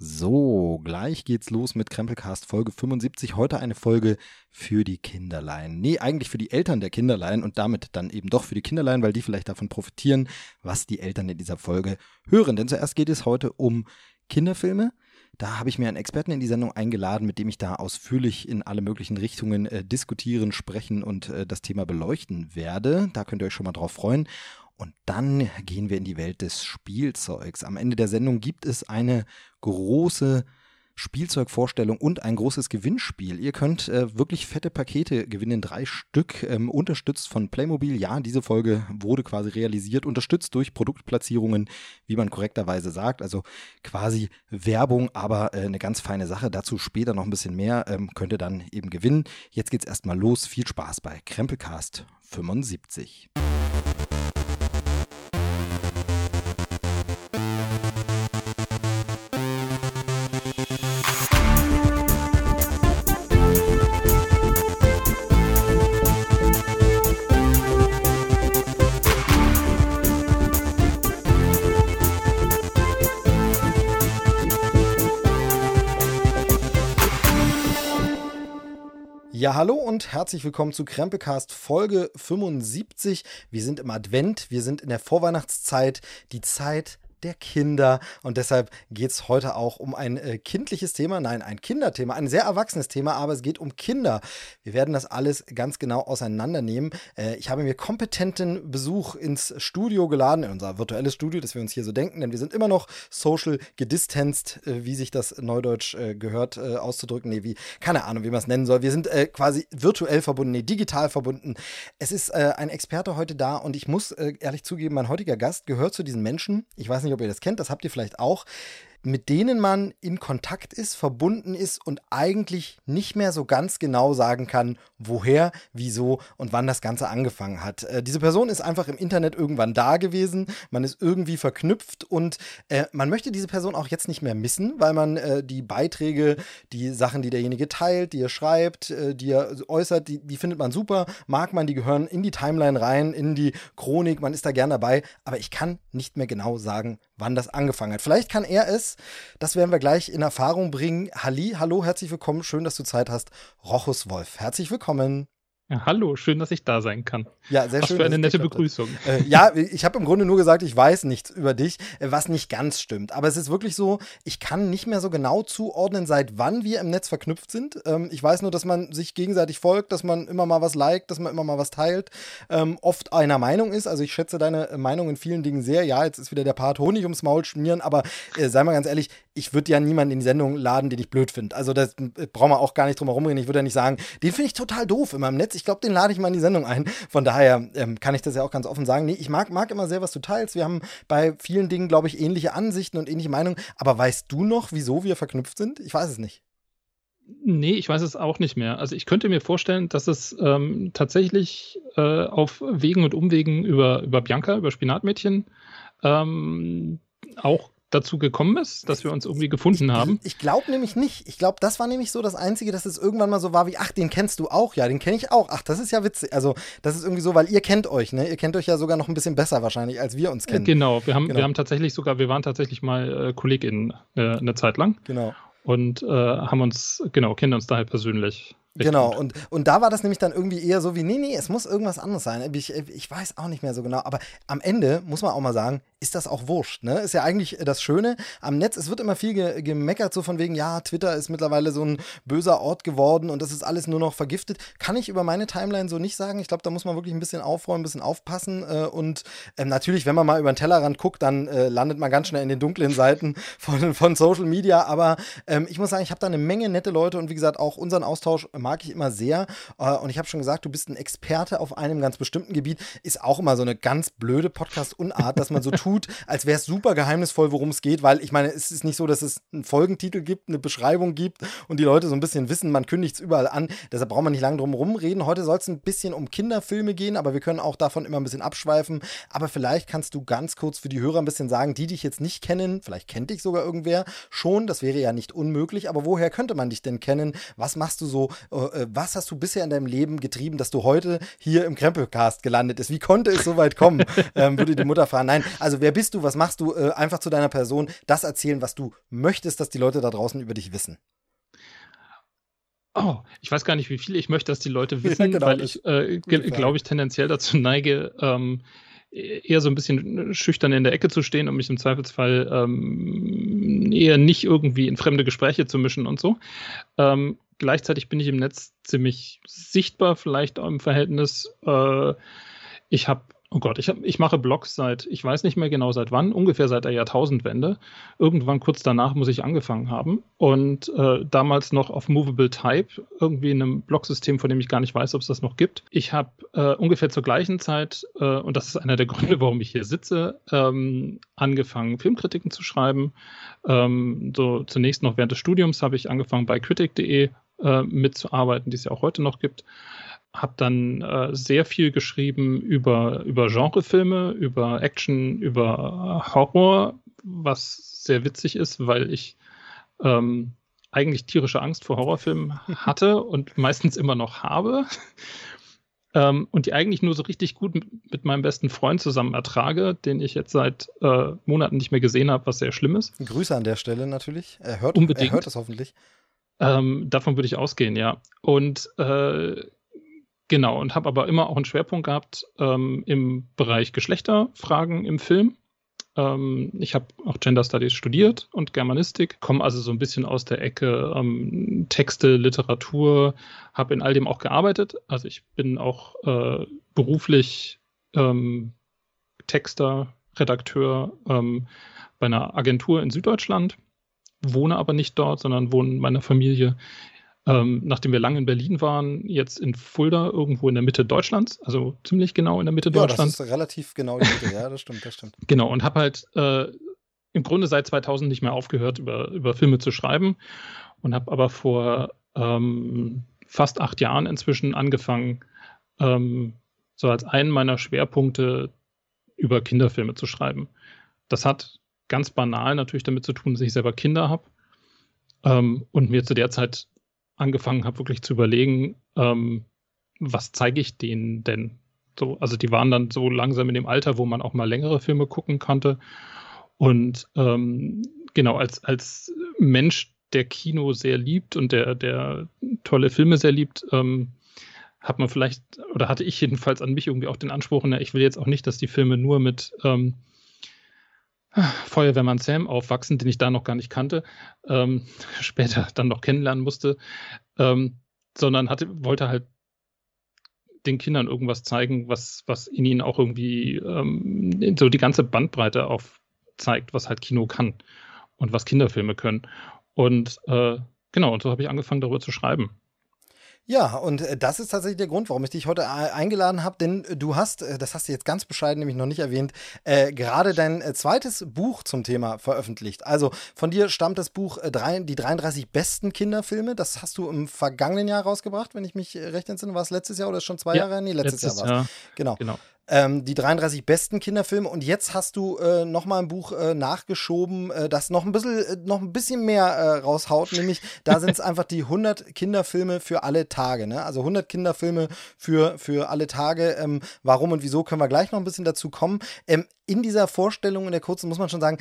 So, gleich geht's los mit Krempelcast Folge 75. Heute eine Folge für die Kinderlein. Nee, eigentlich für die Eltern der Kinderlein und damit dann eben doch für die Kinderlein, weil die vielleicht davon profitieren, was die Eltern in dieser Folge hören. Denn zuerst geht es heute um Kinderfilme. Da habe ich mir einen Experten in die Sendung eingeladen, mit dem ich da ausführlich in alle möglichen Richtungen äh, diskutieren, sprechen und äh, das Thema beleuchten werde. Da könnt ihr euch schon mal drauf freuen. Und dann gehen wir in die Welt des Spielzeugs. Am Ende der Sendung gibt es eine große Spielzeugvorstellung und ein großes Gewinnspiel. Ihr könnt äh, wirklich fette Pakete gewinnen, drei Stück, ähm, unterstützt von Playmobil. Ja, diese Folge wurde quasi realisiert, unterstützt durch Produktplatzierungen, wie man korrekterweise sagt. Also quasi Werbung, aber äh, eine ganz feine Sache. Dazu später noch ein bisschen mehr. Ähm, könnt ihr dann eben gewinnen. Jetzt geht's erstmal los. Viel Spaß bei Krempelcast 75. Ja, hallo und herzlich willkommen zu Krempelcast Folge 75. Wir sind im Advent, wir sind in der Vorweihnachtszeit, die Zeit der Kinder. Und deshalb geht es heute auch um ein äh, kindliches Thema, nein, ein Kinderthema, ein sehr erwachsenes Thema, aber es geht um Kinder. Wir werden das alles ganz genau auseinandernehmen. Äh, ich habe mir kompetenten Besuch ins Studio geladen, in unser virtuelles Studio, das wir uns hier so denken, denn wir sind immer noch social gedistanced, äh, wie sich das neudeutsch äh, gehört äh, auszudrücken. Nee, wie, keine Ahnung, wie man es nennen soll. Wir sind äh, quasi virtuell verbunden, nee, digital verbunden. Es ist ein Experte heute da und ich muss ehrlich zugeben, mein heutiger Gast gehört zu diesen Menschen. Ich weiß nicht, nicht, ob ihr das kennt, das habt ihr vielleicht auch mit denen man in Kontakt ist, verbunden ist und eigentlich nicht mehr so ganz genau sagen kann, woher, wieso und wann das Ganze angefangen hat. Äh, diese Person ist einfach im Internet irgendwann da gewesen, man ist irgendwie verknüpft und äh, man möchte diese Person auch jetzt nicht mehr missen, weil man äh, die Beiträge, die Sachen, die derjenige teilt, die er schreibt, äh, die er äußert, die, die findet man super, mag man, die gehören in die Timeline rein, in die Chronik, man ist da gern dabei, aber ich kann nicht mehr genau sagen, wann das angefangen hat. Vielleicht kann er es, das werden wir gleich in Erfahrung bringen. Halli, hallo, herzlich willkommen, schön, dass du Zeit hast. Rochus Wolf, herzlich willkommen. Ja, hallo, schön, dass ich da sein kann. Ja, sehr was schön. Was für eine nette Begrüßung. Äh, ja, ich habe im Grunde nur gesagt, ich weiß nichts über dich, äh, was nicht ganz stimmt. Aber es ist wirklich so, ich kann nicht mehr so genau zuordnen, seit wann wir im Netz verknüpft sind. Ähm, ich weiß nur, dass man sich gegenseitig folgt, dass man immer mal was liked, dass man immer mal was teilt, ähm, oft einer Meinung ist. Also ich schätze deine Meinung in vielen Dingen sehr. Ja, jetzt ist wieder der Part Honig ums Maul schmieren, aber äh, sei mal ganz ehrlich, ich würde ja niemanden in die Sendung laden, den ich blöd finde. Also das äh, brauchen wir auch gar nicht drum herum reden. Ich würde ja nicht sagen, den finde ich total doof in meinem Netz. Ich glaube, den lade ich mal in die Sendung ein. Von daher ähm, kann ich das ja auch ganz offen sagen. Nee, ich mag, mag immer sehr, was du teilst. Wir haben bei vielen Dingen, glaube ich, ähnliche Ansichten und ähnliche Meinungen. Aber weißt du noch, wieso wir verknüpft sind? Ich weiß es nicht. Nee, ich weiß es auch nicht mehr. Also ich könnte mir vorstellen, dass es ähm, tatsächlich äh, auf Wegen und Umwegen über, über Bianca, über Spinatmädchen, ähm, auch dazu gekommen ist, dass wir uns irgendwie gefunden haben? Ich, glaube nämlich nicht. Ich glaube, das war nämlich so das Einzige, dass es irgendwann mal so war wie, ach, den kennst du auch, ja, den kenne ich auch. Ach, das ist ja witzig. Also, das ist irgendwie so, weil ihr kennt euch, ne? Ihr kennt euch ja sogar noch ein bisschen besser wahrscheinlich, als wir uns kennen. Genau, wir haben, genau. wir haben tatsächlich sogar, wir waren tatsächlich mal äh, KollegInnen äh, eine Zeit lang. Genau. Und äh, haben uns, genau, kennen uns daher persönlich. Genau, und, und da war das nämlich dann irgendwie eher so wie, nee, nee, es muss irgendwas anderes sein. Ich, ich weiß auch nicht mehr so genau, aber am Ende muss man auch mal sagen, ist das auch wurscht. Ne? Ist ja eigentlich das Schöne am Netz. Es wird immer viel ge gemeckert, so von wegen, ja, Twitter ist mittlerweile so ein böser Ort geworden und das ist alles nur noch vergiftet. Kann ich über meine Timeline so nicht sagen. Ich glaube, da muss man wirklich ein bisschen aufräumen, ein bisschen aufpassen. Äh, und äh, natürlich, wenn man mal über den Tellerrand guckt, dann äh, landet man ganz schnell in den dunklen Seiten von, von Social Media. Aber ähm, ich muss sagen, ich habe da eine Menge nette Leute und wie gesagt, auch unseren Austausch mag ich immer sehr. Äh, und ich habe schon gesagt, du bist ein Experte auf einem ganz bestimmten Gebiet. Ist auch immer so eine ganz blöde Podcast-Unart, dass man so tut, tut, als wäre es super geheimnisvoll, worum es geht, weil ich meine, es ist nicht so, dass es einen Folgentitel gibt, eine Beschreibung gibt und die Leute so ein bisschen wissen, man kündigt es überall an. Deshalb braucht man nicht lange drum herum reden. Heute soll es ein bisschen um Kinderfilme gehen, aber wir können auch davon immer ein bisschen abschweifen. Aber vielleicht kannst du ganz kurz für die Hörer ein bisschen sagen, die dich jetzt nicht kennen, vielleicht kennt dich sogar irgendwer schon, das wäre ja nicht unmöglich, aber woher könnte man dich denn kennen? Was machst du so? Äh, was hast du bisher in deinem Leben getrieben, dass du heute hier im Krempelcast gelandet bist? Wie konnte es so weit kommen? ähm, würde die Mutter fragen. Nein, also Also wer bist du, was machst du? Äh, einfach zu deiner Person das erzählen, was du möchtest, dass die Leute da draußen über dich wissen. Oh, ich weiß gar nicht, wie viel ich möchte, dass die Leute wissen, ja, genau, weil ich, äh, glaube ich, tendenziell dazu neige, ähm, eher so ein bisschen schüchtern in der Ecke zu stehen und mich im Zweifelsfall ähm, eher nicht irgendwie in fremde Gespräche zu mischen und so. Ähm, gleichzeitig bin ich im Netz ziemlich sichtbar, vielleicht auch im Verhältnis. Äh, ich habe Oh Gott, ich, hab, ich mache Blogs seit, ich weiß nicht mehr genau seit wann, ungefähr seit der Jahrtausendwende. Irgendwann kurz danach muss ich angefangen haben. Und äh, damals noch auf Movable Type, irgendwie in einem Blogsystem, von dem ich gar nicht weiß, ob es das noch gibt. Ich habe äh, ungefähr zur gleichen Zeit, äh, und das ist einer der Gründe, warum ich hier sitze, ähm, angefangen, Filmkritiken zu schreiben. Ähm, so zunächst noch während des Studiums habe ich angefangen, bei critic.de äh, mitzuarbeiten, die es ja auch heute noch gibt habe dann äh, sehr viel geschrieben über, über Genrefilme, über Action, über Horror, was sehr witzig ist, weil ich ähm, eigentlich tierische Angst vor Horrorfilmen hatte und meistens immer noch habe. ähm, und die eigentlich nur so richtig gut mit, mit, meinem besten Freund zusammen ertrage, den ich jetzt seit äh, Monaten nicht mehr gesehen habe, was sehr schlimm ist. Grüße an der Stelle natürlich. Er hört, Unbedingt. Er hört das hoffentlich. Ähm, davon würde ich ausgehen, ja. Und äh, Genau, und habe aber immer auch einen Schwerpunkt gehabt ähm, im Bereich Geschlechterfragen im Film. Ähm, ich habe auch Gender Studies studiert und Germanistik, komme also so ein bisschen aus der Ecke ähm, Texte, Literatur, habe in all dem auch gearbeitet. Also ich bin auch äh, beruflich ähm, Texter, Redakteur ähm, bei einer Agentur in Süddeutschland, wohne aber nicht dort, sondern wohne in meiner Familie ähm, nachdem wir lange in Berlin waren, jetzt in Fulda, irgendwo in der Mitte Deutschlands, also ziemlich genau in der Mitte ja, Deutschlands. Das ist relativ genau in der Mitte, ja, das stimmt, das stimmt. Genau, und habe halt äh, im Grunde seit 2000 nicht mehr aufgehört, über, über Filme zu schreiben und habe aber vor ähm, fast acht Jahren inzwischen angefangen, ähm, so als einen meiner Schwerpunkte über Kinderfilme zu schreiben. Das hat ganz banal natürlich damit zu tun, dass ich selber Kinder habe ähm, und mir zu der Zeit angefangen habe, wirklich zu überlegen, ähm, was zeige ich denen denn? So, also die waren dann so langsam in dem Alter, wo man auch mal längere Filme gucken konnte. Und ähm, genau, als, als Mensch, der Kino sehr liebt und der, der tolle Filme sehr liebt, ähm, hat man vielleicht, oder hatte ich jedenfalls an mich irgendwie auch den Anspruch, na, ich will jetzt auch nicht, dass die Filme nur mit ähm, Feuerwehrmann Sam aufwachsen, den ich da noch gar nicht kannte, ähm, später dann noch kennenlernen musste, ähm, sondern hatte, wollte halt den Kindern irgendwas zeigen, was, was in ihnen auch irgendwie ähm, so die ganze Bandbreite aufzeigt, was halt Kino kann und was Kinderfilme können. Und äh, genau, und so habe ich angefangen, darüber zu schreiben. Ja, und äh, das ist tatsächlich der Grund, warum ich dich heute äh, eingeladen habe, denn äh, du hast, das hast du jetzt ganz bescheiden nämlich noch nicht erwähnt, äh, gerade dein zweites Buch zum Thema veröffentlicht. Also von dir stammt das Buch drei, Die 33 besten Kinderfilme. Das hast du im vergangenen Jahr rausgebracht, wenn ich mich recht entsinne. War es letztes Jahr oder schon zwei ja, Jahre? Nee, letztes, letztes Jahr war es. Genau. genau ähm, die 33 besten Kinderfilme und jetzt hast du äh, noch mal ein Buch äh, nachgeschoben, äh, das noch ein bisschen, äh, noch ein bisschen mehr äh, raushaut, nämlich da sind es einfach die 100 Kinderfilme für alle Tage, ne? also 100 Kinderfilme für, für alle Tage. Ähm, warum und wieso können wir gleich noch ein bisschen dazu kommen. Ähm, in dieser Vorstellung, in der kurzen, muss man schon sagen,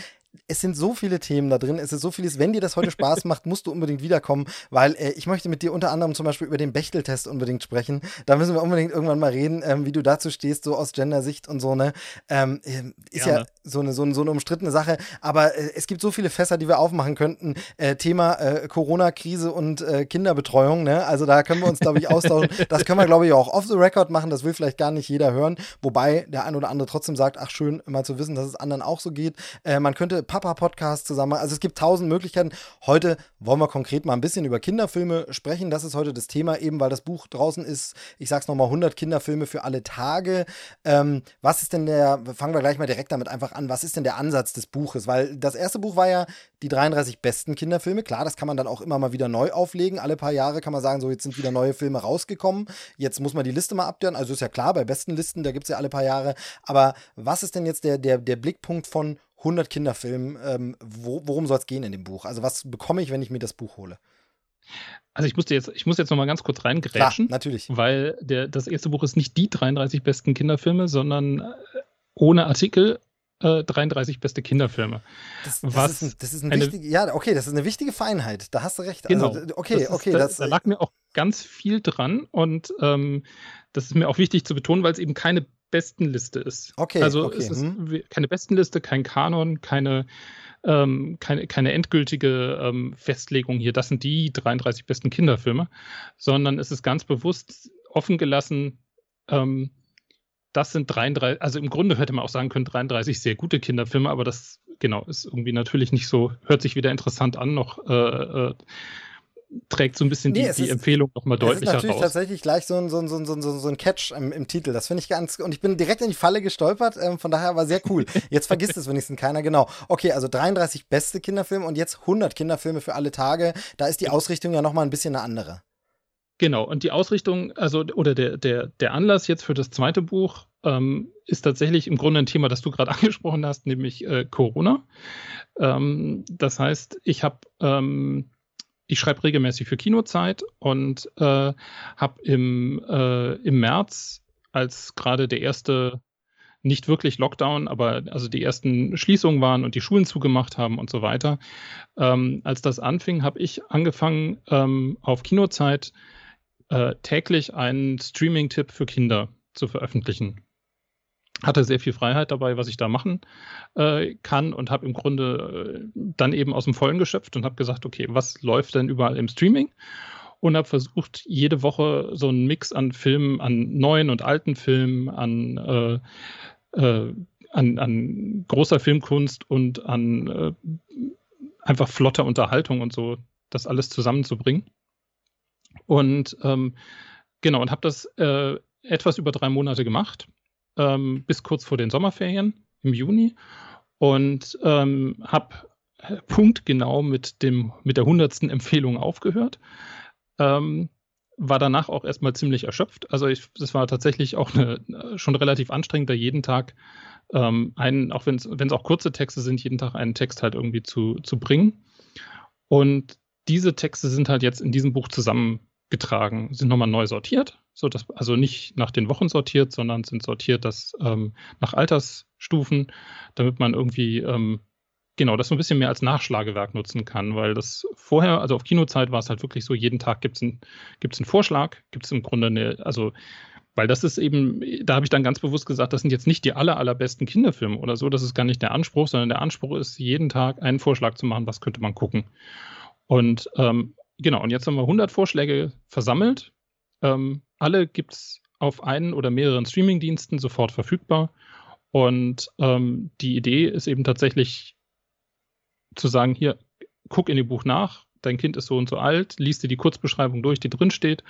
es sind so viele Themen da drin, es ist so vieles. Wenn dir das heute Spaß macht, musst du unbedingt wiederkommen, weil äh, ich möchte mit dir unter anderem zum Beispiel über den Bechteltest unbedingt sprechen. Da müssen wir unbedingt irgendwann mal reden, ähm, wie du dazu stehst, so aus Gender-Sicht und so, ne? Ähm, äh, ist Gerne. ja so eine, so, eine, so eine umstrittene Sache, aber äh, es gibt so viele Fässer, die wir aufmachen könnten. Äh, Thema äh, Corona-Krise und äh, Kinderbetreuung, ne? Also da können wir uns, glaube ich, austauschen. Das können wir, glaube ich, auch off the record machen, das will vielleicht gar nicht jeder hören, wobei der ein oder andere trotzdem sagt, ach schön, mal zu wissen, dass es anderen auch so geht. man könnte Papa-Podcast zusammen. Also es gibt tausend Möglichkeiten. Heute wollen wir konkret mal ein bisschen über Kinderfilme sprechen. Das ist heute das Thema, eben weil das Buch draußen ist. Ich sag's nochmal, 100 Kinderfilme für alle Tage. Ähm, was ist denn der, fangen wir gleich mal direkt damit einfach an, was ist denn der Ansatz des Buches? Weil das erste Buch war ja die 33 besten Kinderfilme. Klar, das kann man dann auch immer mal wieder neu auflegen. Alle paar Jahre kann man sagen, so jetzt sind wieder neue Filme rausgekommen. Jetzt muss man die Liste mal abdaten. Also ist ja klar, bei besten Listen, da gibt es ja alle paar Jahre. Aber was ist denn jetzt der, der, der Blickpunkt von 100 Kinderfilmen. Ähm, wo, worum soll es gehen in dem Buch? Also was bekomme ich, wenn ich mir das Buch hole? Also ich musste jetzt, ich muss jetzt noch mal ganz kurz reingrätschen. Klar, natürlich. Weil der, das erste Buch ist nicht die 33 besten Kinderfilme, sondern äh, ohne Artikel äh, 33 beste Kinderfilme. Das, das was ist ein, das ist ein eine, wichtig, ja, okay, das ist eine wichtige Feinheit. Da hast du recht. Also, genau. Also, okay, das ist, okay. Da, das, da lag mir auch ganz viel dran und ähm, das ist mir auch wichtig zu betonen, weil es eben keine Bestenliste ist. Okay. Also okay. es ist hm. keine Bestenliste, kein Kanon, keine, ähm, keine, keine endgültige ähm, Festlegung hier, das sind die 33 besten Kinderfilme, sondern es ist ganz bewusst offen gelassen, ähm, das sind 33, also im Grunde hätte man auch sagen können, 33 sehr gute Kinderfilme, aber das, genau, ist irgendwie natürlich nicht so, hört sich wieder interessant an, noch äh, äh, trägt so ein bisschen nee, die, die Empfehlung nochmal deutlicher raus. Das ist natürlich tatsächlich gleich so ein, so ein, so ein, so ein, so ein Catch im, im Titel. Das finde ich ganz, und ich bin direkt in die Falle gestolpert, ähm, von daher war sehr cool. Jetzt vergisst es wenigstens keiner, genau. Okay, also 33 beste Kinderfilme und jetzt 100 Kinderfilme für alle Tage. Da ist die Ausrichtung ja nochmal ein bisschen eine andere. Genau, und die Ausrichtung, also oder der, der, der Anlass jetzt für das zweite Buch ähm, ist tatsächlich im Grunde ein Thema, das du gerade angesprochen hast, nämlich äh, Corona. Ähm, das heißt, ich habe ähm, ich schreibe regelmäßig für Kinozeit und äh, habe im, äh, im März, als gerade der erste, nicht wirklich Lockdown, aber also die ersten Schließungen waren und die Schulen zugemacht haben und so weiter, ähm, als das anfing, habe ich angefangen, ähm, auf Kinozeit äh, täglich einen Streaming-Tipp für Kinder zu veröffentlichen hatte sehr viel Freiheit dabei, was ich da machen äh, kann und habe im Grunde äh, dann eben aus dem Vollen geschöpft und habe gesagt, okay, was läuft denn überall im Streaming? Und habe versucht, jede Woche so einen Mix an Filmen, an neuen und alten Filmen, an, äh, äh an, an großer Filmkunst und an äh, einfach flotter Unterhaltung und so, das alles zusammenzubringen. Und ähm, genau, und habe das äh, etwas über drei Monate gemacht ähm, bis kurz vor den Sommerferien im Juni und ähm, habe punktgenau mit, dem, mit der hundertsten Empfehlung aufgehört. Ähm, war danach auch erstmal ziemlich erschöpft. Also ich, das war tatsächlich auch eine, schon relativ anstrengend, da jeden Tag ähm, einen, auch wenn es auch kurze Texte sind, jeden Tag einen Text halt irgendwie zu, zu bringen. Und diese Texte sind halt jetzt in diesem Buch zusammengetragen, sind nochmal neu sortiert so dass, also nicht nach den Wochen sortiert, sondern sind sortiert das ähm, nach Altersstufen, damit man irgendwie ähm, genau das so ein bisschen mehr als Nachschlagewerk nutzen kann, weil das vorher, also auf Kinozeit war es halt wirklich so, jeden Tag gibt es ein, gibt's einen Vorschlag, gibt es im Grunde eine, also weil das ist eben, da habe ich dann ganz bewusst gesagt, das sind jetzt nicht die aller, allerbesten Kinderfilme oder so, das ist gar nicht der Anspruch, sondern der Anspruch ist, jeden Tag einen Vorschlag zu machen, was könnte man gucken. Und ähm, genau, und jetzt haben wir 100 Vorschläge versammelt. Ähm, alle gibt es auf einen oder mehreren Streamingdiensten sofort verfügbar. Und ähm, die Idee ist eben tatsächlich zu sagen, hier, guck in dem Buch nach, dein Kind ist so und so alt, liest dir die Kurzbeschreibung durch, die drin steht.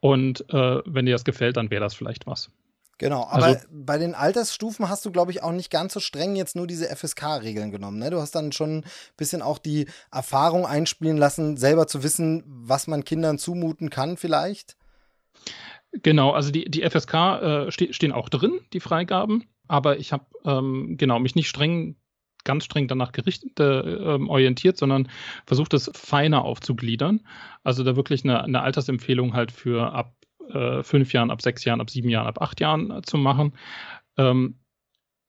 Und äh, wenn dir das gefällt, dann wäre das vielleicht was. Genau, aber also, bei den Altersstufen hast du, glaube ich, auch nicht ganz so streng jetzt nur diese FSK-Regeln genommen. Ne? Du hast dann schon ein bisschen auch die Erfahrung einspielen lassen, selber zu wissen, was man Kindern zumuten kann, vielleicht. Genau, also die, die FSK äh, ste stehen auch drin, die Freigaben, aber ich habe ähm, genau mich nicht streng, ganz streng danach gerichtet, äh, ähm, orientiert, sondern versucht es feiner aufzugliedern. Also da wirklich eine, eine Altersempfehlung halt für ab äh, fünf Jahren, ab sechs Jahren, ab sieben Jahren, ab acht Jahren äh, zu machen. Ähm,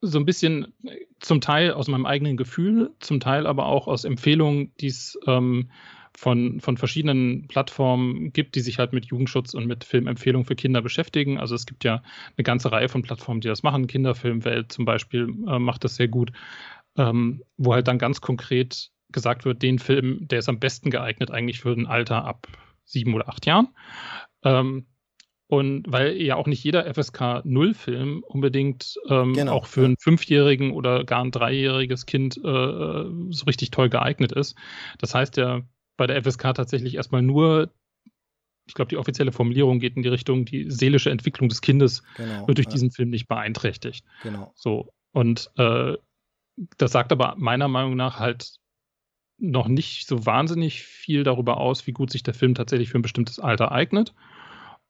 so ein bisschen zum Teil aus meinem eigenen Gefühl, zum Teil aber auch aus Empfehlungen, die es ähm, von, von verschiedenen Plattformen gibt, die sich halt mit Jugendschutz und mit Filmempfehlungen für Kinder beschäftigen. Also es gibt ja eine ganze Reihe von Plattformen, die das machen. Kinderfilmwelt zum Beispiel äh, macht das sehr gut, ähm, wo halt dann ganz konkret gesagt wird, den Film, der ist am besten geeignet eigentlich für ein Alter ab sieben oder acht Jahren. Ähm, und weil ja auch nicht jeder FSK 0-Film unbedingt ähm, genau. auch für einen Fünfjährigen oder gar ein dreijähriges Kind äh, so richtig toll geeignet ist. Das heißt, der bei der FSK tatsächlich erstmal nur, ich glaube, die offizielle Formulierung geht in die Richtung, die seelische Entwicklung des Kindes genau, wird durch ja. diesen Film nicht beeinträchtigt. Genau. So. Und äh, das sagt aber meiner Meinung nach halt noch nicht so wahnsinnig viel darüber aus, wie gut sich der Film tatsächlich für ein bestimmtes Alter eignet.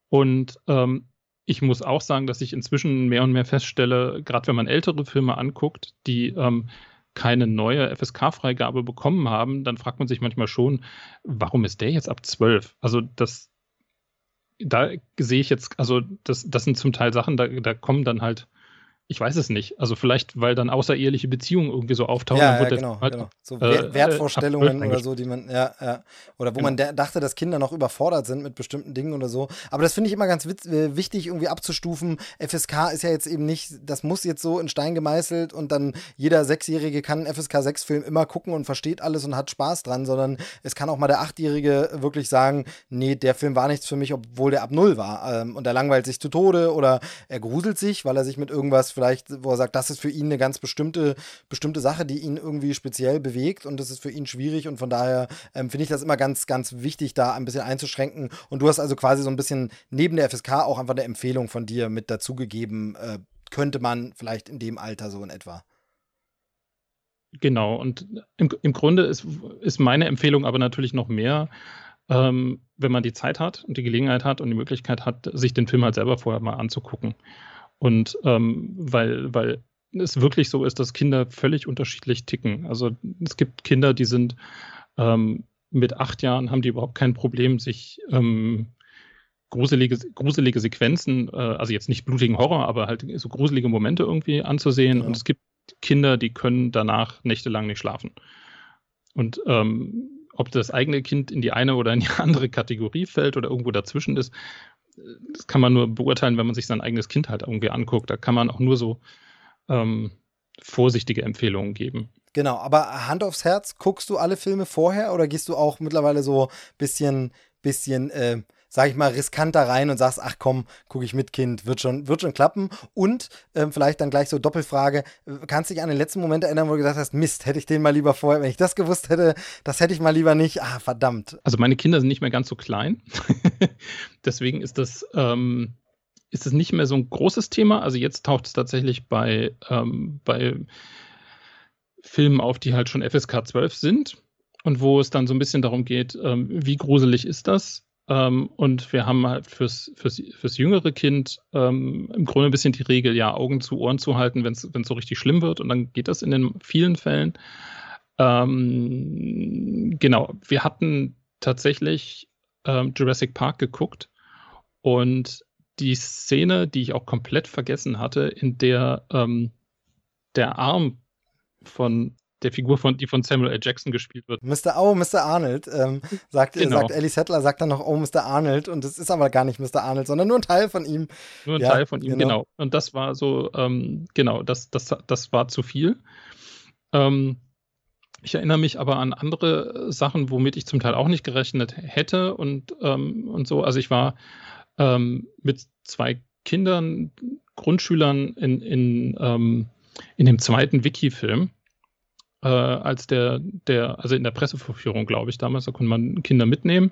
Und ähm, ich muss auch sagen, dass ich inzwischen mehr und mehr feststelle, gerade wenn man ältere Filme anguckt, die ähm, keine neue FSK-Freigabe bekommen haben, dann fragt man sich manchmal schon, warum ist der jetzt ab 12? Also das, da sehe ich jetzt, also das, das sind zum Teil Sachen, da, da kommen dann halt ich weiß es nicht. Also vielleicht, weil dann außereheliche Beziehungen irgendwie so auftauchen. Ja, ja genau, halt, genau. So äh, Wertvorstellungen oder so, die man, ja, ja. Oder wo genau. man dachte, dass Kinder noch überfordert sind mit bestimmten Dingen oder so. Aber das finde ich immer ganz äh, wichtig, irgendwie abzustufen. FSK ist ja jetzt eben nicht, das muss jetzt so in Stein gemeißelt und dann jeder Sechsjährige kann einen FSK 6-Film immer gucken und versteht alles und hat Spaß dran, sondern es kann auch mal der Achtjährige wirklich sagen, nee, der Film war nichts für mich, obwohl der ab null war. Ähm, und er langweilt sich zu Tode oder er gruselt sich, weil er sich mit irgendwas vielleicht, wo er sagt, das ist für ihn eine ganz bestimmte, bestimmte Sache, die ihn irgendwie speziell bewegt und das ist für ihn schwierig und von daher ähm, finde ich das immer ganz, ganz wichtig, da ein bisschen einzuschränken. Und du hast also quasi so ein bisschen neben der FSK auch einfach eine Empfehlung von dir mit dazugegeben, äh, könnte man vielleicht in dem Alter so in etwa. Genau, und im, im Grunde ist, ist meine Empfehlung aber natürlich noch mehr, ähm, wenn man die Zeit hat und die Gelegenheit hat und die Möglichkeit hat, sich den Film halt selber vorher mal anzugucken. Und ähm, weil, weil es wirklich so ist, dass Kinder völlig unterschiedlich ticken. Also es gibt Kinder, die sind ähm, mit acht Jahren, haben die überhaupt kein Problem, sich ähm, gruselige, gruselige Sequenzen, äh, also jetzt nicht blutigen Horror, aber halt so gruselige Momente irgendwie anzusehen. Ja. Und es gibt Kinder, die können danach nächtelang nicht schlafen. Und ähm, ob das eigene Kind in die eine oder in die andere Kategorie fällt oder irgendwo dazwischen ist, das kann man nur beurteilen, wenn man sich sein eigenes Kind halt irgendwie anguckt. Da kann man auch nur so ähm, vorsichtige Empfehlungen geben. Genau, aber Hand aufs Herz, guckst du alle Filme vorher oder gehst du auch mittlerweile so bisschen, bisschen äh, sag ich mal, riskanter rein und sagst, ach komm, gucke ich mit, Kind, wird schon, wird schon klappen. Und ähm, vielleicht dann gleich so Doppelfrage, kannst du dich an den letzten Moment erinnern, wo du gesagt hast, Mist, hätte ich den mal lieber vorher, wenn ich das gewusst hätte, das hätte ich mal lieber nicht. Ah, verdammt. Also meine Kinder sind nicht mehr ganz so klein. Deswegen ist das, ähm, ist das nicht mehr so ein großes Thema. Also jetzt taucht es tatsächlich bei, ähm, bei Filmen auf, die halt schon FSK 12 sind und wo es dann so ein bisschen darum geht, ähm, wie gruselig ist das? Ähm, und wir haben halt fürs, fürs, fürs jüngere Kind ähm, im Grunde ein bisschen die Regel, ja, Augen zu Ohren zu halten, wenn es so richtig schlimm wird. Und dann geht das in den vielen Fällen. Ähm, genau, wir hatten tatsächlich ähm, Jurassic Park geguckt und die Szene, die ich auch komplett vergessen hatte, in der ähm, der Arm von der Figur, von, die von Samuel L. Jackson gespielt wird. Mr. Oh, Mr. Arnold, ähm, sagt, genau. sagt Ellie Settler, sagt dann noch, oh, Mr. Arnold. Und es ist aber gar nicht Mr. Arnold, sondern nur ein Teil von ihm. Nur ein ja, Teil von ihm, genau. genau. Und das war so, ähm, genau, das, das, das war zu viel. Ähm, ich erinnere mich aber an andere Sachen, womit ich zum Teil auch nicht gerechnet hätte und, ähm, und so. Also ich war ähm, mit zwei Kindern, Grundschülern in, in, ähm, in dem zweiten Wiki-Film äh, als der, der, also in der Presseverführung, glaube ich, damals, da konnte man Kinder mitnehmen.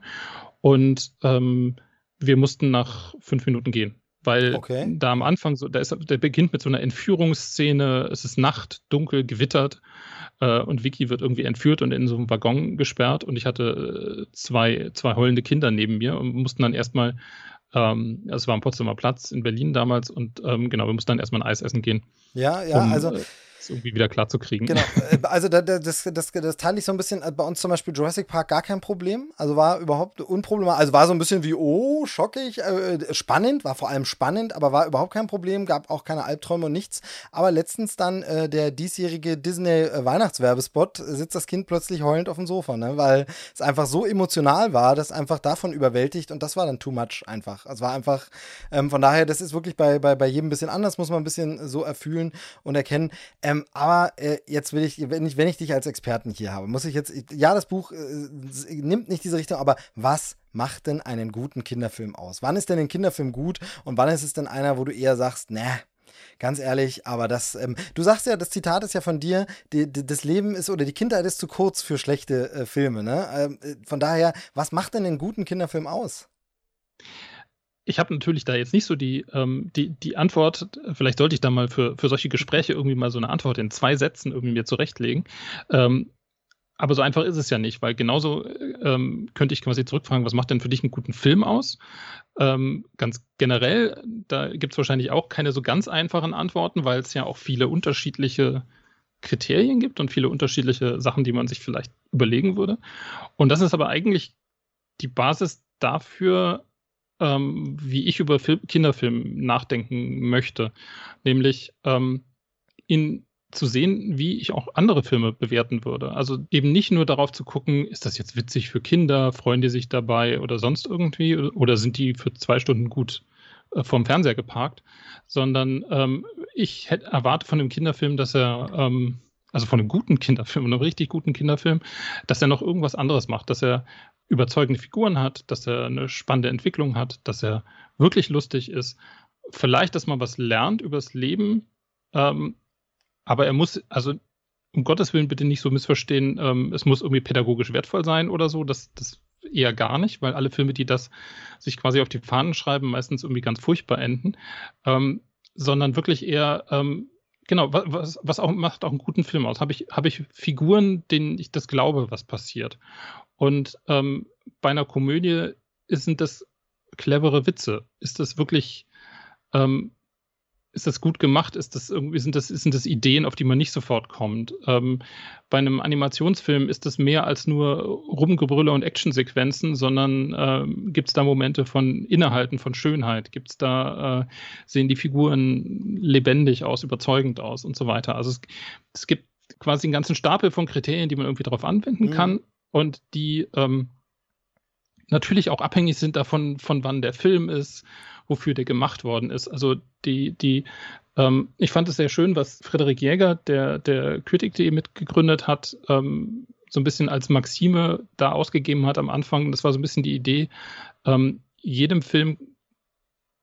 Und ähm, wir mussten nach fünf Minuten gehen. Weil okay. da am Anfang so, da ist, der beginnt mit so einer Entführungsszene, es ist Nacht, dunkel, gewittert äh, und Vicky wird irgendwie entführt und in so einem Waggon gesperrt und ich hatte äh, zwei, zwei heulende Kinder neben mir und mussten dann erstmal, ähm, es war am Potsdamer Platz in Berlin damals und ähm, genau, wir mussten dann erstmal ein Eis essen gehen. Ja, ja, um, also äh, irgendwie wieder klar zu kriegen. Genau, äh, also das, das, das, das teile ich so ein bisschen, äh, bei uns zum Beispiel Jurassic Park gar kein Problem, also war überhaupt unproblematisch, also war so ein bisschen wie, oh, schockig, äh, spannend, war vor allem spannend, aber war überhaupt kein Problem, gab auch keine Albträume und nichts, aber letztens dann äh, der diesjährige Disney-Weihnachtswerbespot, sitzt das Kind plötzlich heulend auf dem Sofa, ne? weil es einfach so emotional war, dass einfach davon überwältigt und das war dann too much einfach, es war einfach, ähm, von daher, das ist wirklich bei, bei, bei jedem ein bisschen anders, muss man ein bisschen so erfühlen und erkennen, ähm, ähm, aber äh, jetzt will ich, wenn ich, wenn ich dich als Experten hier habe, muss ich jetzt, ja, das Buch äh, nimmt nicht diese Richtung, aber was macht denn einen guten Kinderfilm aus? Wann ist denn ein Kinderfilm gut und wann ist es denn einer, wo du eher sagst, ne, ganz ehrlich, aber das, ähm, du sagst ja, das Zitat ist ja von dir, die, die, das Leben ist oder die Kindheit ist zu kurz für schlechte äh, Filme, ne? Ähm, äh, von daher, was macht denn einen guten Kinderfilm aus? Ich habe natürlich da jetzt nicht so die, ähm, die, die Antwort, vielleicht sollte ich da mal für, für solche Gespräche irgendwie mal so eine Antwort in zwei Sätzen irgendwie mir zurechtlegen. Ähm, aber so einfach ist es ja nicht, weil genauso ähm, könnte ich quasi zurückfragen, was macht denn für dich einen guten Film aus? Ähm, ganz generell, da gibt es wahrscheinlich auch keine so ganz einfachen Antworten, weil es ja auch viele unterschiedliche Kriterien gibt und viele unterschiedliche Sachen, die man sich vielleicht überlegen würde. Und das ist aber eigentlich die Basis dafür, ähm, wie ich über Film, Kinderfilm nachdenken möchte. Nämlich ähm, in zu sehen, wie ich auch andere Filme bewerten würde. Also eben nicht nur darauf zu gucken, ist das jetzt witzig für Kinder, freuen die sich dabei oder sonst irgendwie oder sind die für zwei Stunden gut äh, vorm Fernseher geparkt, sondern ähm, ich hätte, erwarte von dem Kinderfilm, dass er ähm, also von einem guten Kinderfilm, einem richtig guten Kinderfilm, dass er noch irgendwas anderes macht, dass er überzeugende Figuren hat, dass er eine spannende Entwicklung hat, dass er wirklich lustig ist, vielleicht, dass man was lernt übers Leben, ähm, aber er muss, also um Gottes Willen bitte nicht so missverstehen, ähm, es muss irgendwie pädagogisch wertvoll sein oder so, das, das eher gar nicht, weil alle Filme, die das sich quasi auf die Fahnen schreiben, meistens irgendwie ganz furchtbar enden, ähm, sondern wirklich eher ähm, genau, was, was auch macht auch einen guten Film aus. Habe ich, hab ich Figuren, denen ich das glaube, was passiert. Und ähm, bei einer Komödie sind das clevere Witze. Ist das wirklich ähm, ist das gut gemacht? Ist das irgendwie, sind das, sind das Ideen, auf die man nicht sofort kommt? Ähm, bei einem Animationsfilm ist das mehr als nur Rumgebrülle und Actionsequenzen, sondern ähm, gibt es da Momente von Innehalten, von Schönheit? Gibt es da, äh, sehen die Figuren lebendig aus, überzeugend aus und so weiter? Also es, es gibt quasi einen ganzen Stapel von Kriterien, die man irgendwie darauf anwenden mhm. kann und die ähm, natürlich auch abhängig sind davon, von wann der Film ist wofür der gemacht worden ist. Also die, die, ähm, ich fand es sehr schön, was Frederik Jäger, der, der Critic.de mitgegründet hat, ähm, so ein bisschen als Maxime da ausgegeben hat am Anfang. Das war so ein bisschen die Idee, ähm, jedem Film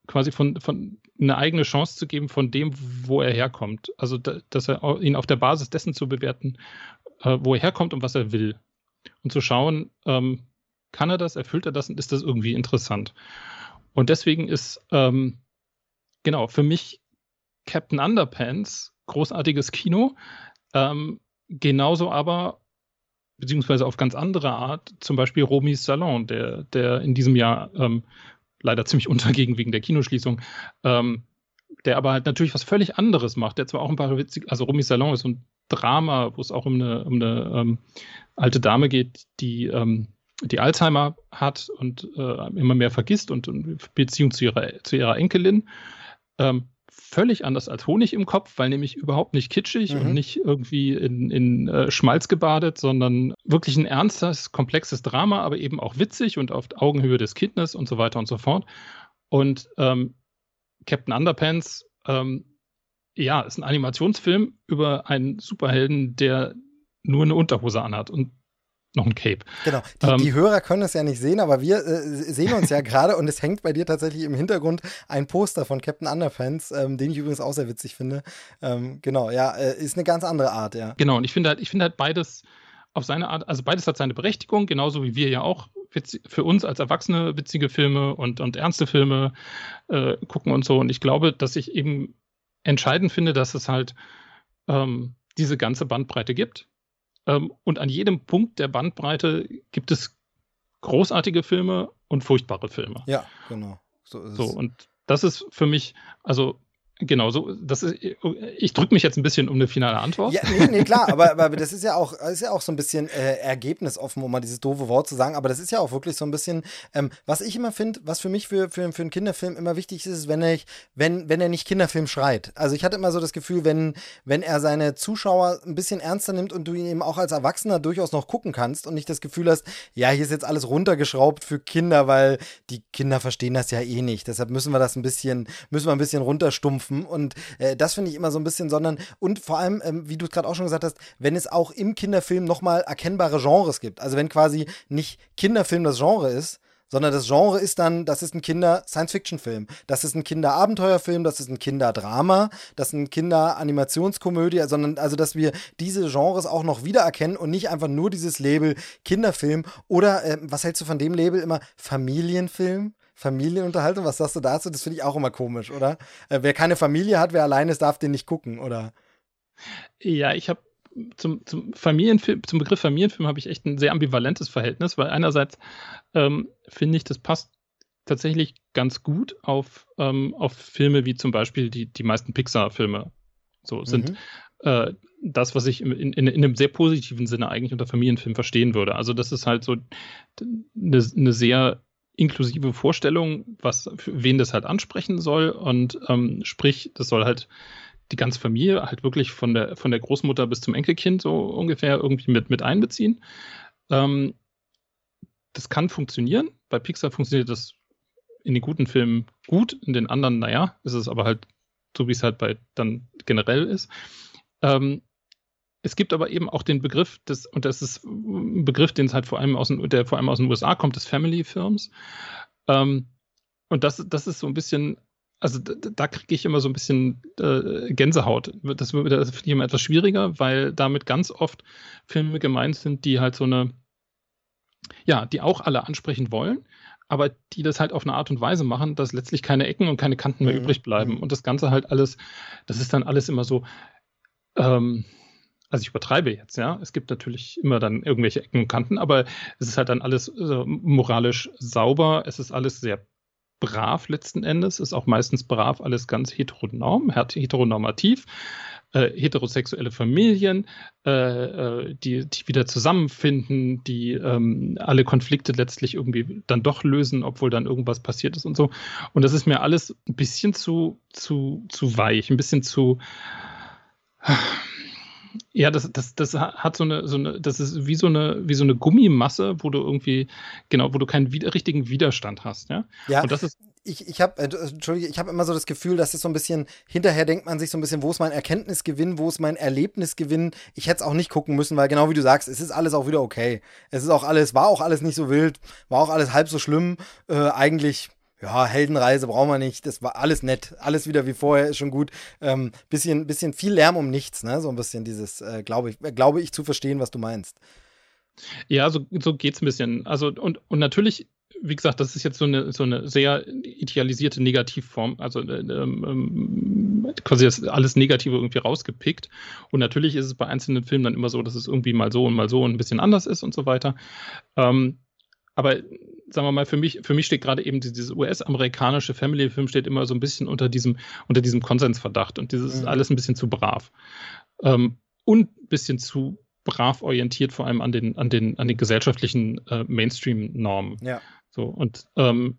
quasi von, von eine eigene Chance zu geben von dem, wo er herkommt. Also, da, dass er ihn auf der Basis dessen zu bewerten, äh, wo er herkommt und was er will. Und zu schauen, ähm, kann er das, erfüllt er das und ist das irgendwie interessant. Und deswegen ist, ähm, genau, für mich Captain Underpants großartiges Kino. Ähm, genauso aber, beziehungsweise auf ganz andere Art, zum Beispiel Romis Salon, der, der in diesem Jahr ähm, leider ziemlich unterging wegen der Kinoschließung, ähm, der aber halt natürlich was völlig anderes macht, der zwar auch ein paar witzige, also Romis Salon ist so ein Drama, wo es auch um eine, um eine ähm, alte Dame geht, die ähm, die Alzheimer hat und äh, immer mehr vergisst und, und Beziehung zu ihrer, zu ihrer Enkelin. Ähm, völlig anders als Honig im Kopf, weil nämlich überhaupt nicht kitschig mhm. und nicht irgendwie in, in äh, Schmalz gebadet, sondern wirklich ein ernstes, komplexes Drama, aber eben auch witzig und auf Augenhöhe des Kindes und so weiter und so fort. Und ähm, Captain Underpants, ähm, ja, ist ein Animationsfilm über einen Superhelden, der nur eine Unterhose anhat. Und noch ein Cape. Genau. Die, ähm, die, Hörer können es ja nicht sehen, aber wir äh, sehen uns ja gerade und es hängt bei dir tatsächlich im Hintergrund ein Poster von Captain Underpants, ähm, den ich übrigens auch sehr witzig finde. Ähm, genau, ja, äh, ist eine ganz andere Art, ja. Genau, und ich finde halt, ich finde halt beides auf seine Art, also beides hat seine Berechtigung, genauso wie wir ja auch für uns als Erwachsene witzige Filme und, und ernste Filme äh, gucken und so. Und ich glaube, dass ich eben entscheidend finde, dass es halt ähm, diese ganze Bandbreite gibt und an jedem Punkt der Bandbreite gibt es großartige Filme und furchtbare Filme. Ja, genau. So, so und das ist für mich, also Genau, so, das ist, ich drücke mich jetzt ein bisschen um eine finale Antwort. Ja, nee, nee, klar, aber, aber das ist ja auch, ist ja auch so ein bisschen äh, ergebnisoffen, um mal dieses doofe Wort zu sagen, aber das ist ja auch wirklich so ein bisschen, ähm, was ich immer finde, was für mich für, für, für einen Kinderfilm immer wichtig ist, wenn er, wenn, wenn er nicht Kinderfilm schreit. Also ich hatte immer so das Gefühl, wenn, wenn er seine Zuschauer ein bisschen ernster nimmt und du ihn eben auch als Erwachsener durchaus noch gucken kannst und nicht das Gefühl hast, ja, hier ist jetzt alles runtergeschraubt für Kinder, weil die Kinder verstehen das ja eh nicht. Deshalb müssen wir das ein bisschen, müssen wir ein bisschen runterstumpfen kaufen. Und äh, das finde ich immer so ein bisschen, sondern und vor allem, ähm, wie du es gerade auch schon gesagt hast, wenn es auch im Kinderfilm nochmal erkennbare Genres gibt. Also wenn quasi nicht Kinderfilm das Genre ist, sondern das Genre ist dann, das ist ein Kinder-Science-Fiction-Film, das ist ein Kinder-Abenteuerfilm, das ist ein Kinderdrama, das ist ein Kinder-Animationskomödie, sondern also, dass wir diese Genres auch noch wiedererkennen und nicht einfach nur dieses Label Kinderfilm oder äh, was hältst du von dem Label immer Familienfilm? Familienunterhaltung, was sagst du dazu? Das finde ich auch immer komisch, oder? Äh, wer keine Familie hat, wer allein ist, darf den nicht gucken, oder? Ja, ich habe zum, zum Familienfilm, zum Begriff Familienfilm habe ich echt ein sehr ambivalentes Verhältnis, weil einerseits ähm, finde ich, das passt tatsächlich ganz gut auf, ähm, auf Filme wie zum Beispiel die, die meisten Pixar-Filme. So sind mhm. äh, das, was ich in, in, in, einem sehr positiven Sinne eigentlich unter Familienfilm verstehen würde. Also, das ist halt so eine, eine sehr inklusive Vorstellung, was für wen das halt ansprechen soll. Und ähm, sprich, das soll halt die ganze Familie halt wirklich von der, von der Großmutter bis zum Enkelkind so ungefähr irgendwie mit, mit einbeziehen. Ähm, das kann funktionieren. Bei Pixar funktioniert das in den guten Filmen gut, in den anderen, naja, ist es aber halt so, wie es halt bei dann generell ist. Ähm, es gibt aber eben auch den Begriff des, und das ist ein Begriff, den es halt vor allem aus den, der vor allem aus den USA kommt, des Family Films. Ähm, und das, das ist so ein bisschen, also da, da kriege ich immer so ein bisschen äh, Gänsehaut. Das, das finde ich immer etwas schwieriger, weil damit ganz oft Filme gemeint sind, die halt so eine, ja, die auch alle ansprechen wollen, aber die das halt auf eine Art und Weise machen, dass letztlich keine Ecken und keine Kanten mehr mhm. übrig bleiben. Mhm. Und das Ganze halt alles, das ist dann alles immer so, ähm, also ich übertreibe jetzt, ja. Es gibt natürlich immer dann irgendwelche Ecken und Kanten, aber es ist halt dann alles äh, moralisch sauber. Es ist alles sehr brav letzten Endes. Ist auch meistens brav alles ganz heteronorm, heteronormativ. Äh, heterosexuelle Familien, äh, äh, die, die wieder zusammenfinden, die ähm, alle Konflikte letztlich irgendwie dann doch lösen, obwohl dann irgendwas passiert ist und so. Und das ist mir alles ein bisschen zu, zu, zu weich, ein bisschen zu ja, das, das, das hat so eine, so eine, das ist wie so eine, wie so eine Gummimasse, wo du irgendwie, genau, wo du keinen wieder, richtigen Widerstand hast, ja. Ja. Und das ist, ich, ich habe, äh, Entschuldige, ich habe immer so das Gefühl, dass es so ein bisschen, hinterher denkt man sich so ein bisschen, wo ist mein Erkenntnisgewinn, wo ist mein Erlebnisgewinn. Ich hätte es auch nicht gucken müssen, weil genau wie du sagst, es ist alles auch wieder okay. Es ist auch alles, war auch alles nicht so wild, war auch alles halb so schlimm. Äh, eigentlich ja, Heldenreise brauchen wir nicht, das war alles nett, alles wieder wie vorher, ist schon gut. Ähm, bisschen, bisschen viel Lärm um nichts, ne? So ein bisschen dieses, äh, glaube ich, äh, glaube ich zu verstehen, was du meinst. Ja, so, so geht es ein bisschen. Also, und, und natürlich, wie gesagt, das ist jetzt so eine, so eine sehr idealisierte Negativform, also äh, ähm, ähm, quasi das alles Negative irgendwie rausgepickt. Und natürlich ist es bei einzelnen Filmen dann immer so, dass es irgendwie mal so und mal so und ein bisschen anders ist und so weiter. Ähm, aber sagen wir mal, für mich, für mich steht gerade eben dieses US-amerikanische Family-Film steht immer so ein bisschen unter diesem, unter diesem Konsensverdacht und dieses mhm. alles ein bisschen zu brav. Ähm, und ein bisschen zu brav orientiert, vor allem an den, an den, an den gesellschaftlichen äh, Mainstream-Normen. Ja. So, und ähm,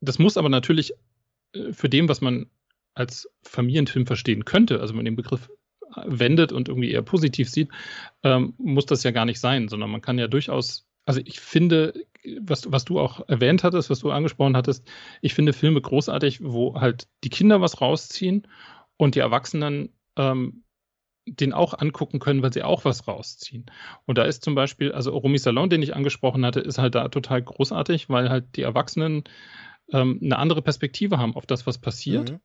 das muss aber natürlich äh, für dem, was man als Familienfilm verstehen könnte, also wenn man den Begriff wendet und irgendwie eher positiv sieht, ähm, muss das ja gar nicht sein, sondern man kann ja durchaus, also ich finde, was, was du auch erwähnt hattest, was du angesprochen hattest, ich finde Filme großartig, wo halt die Kinder was rausziehen und die Erwachsenen ähm, den auch angucken können, weil sie auch was rausziehen. Und da ist zum Beispiel, also Romy Salon, den ich angesprochen hatte, ist halt da total großartig, weil halt die Erwachsenen ähm, eine andere Perspektive haben auf das, was passiert. Mhm.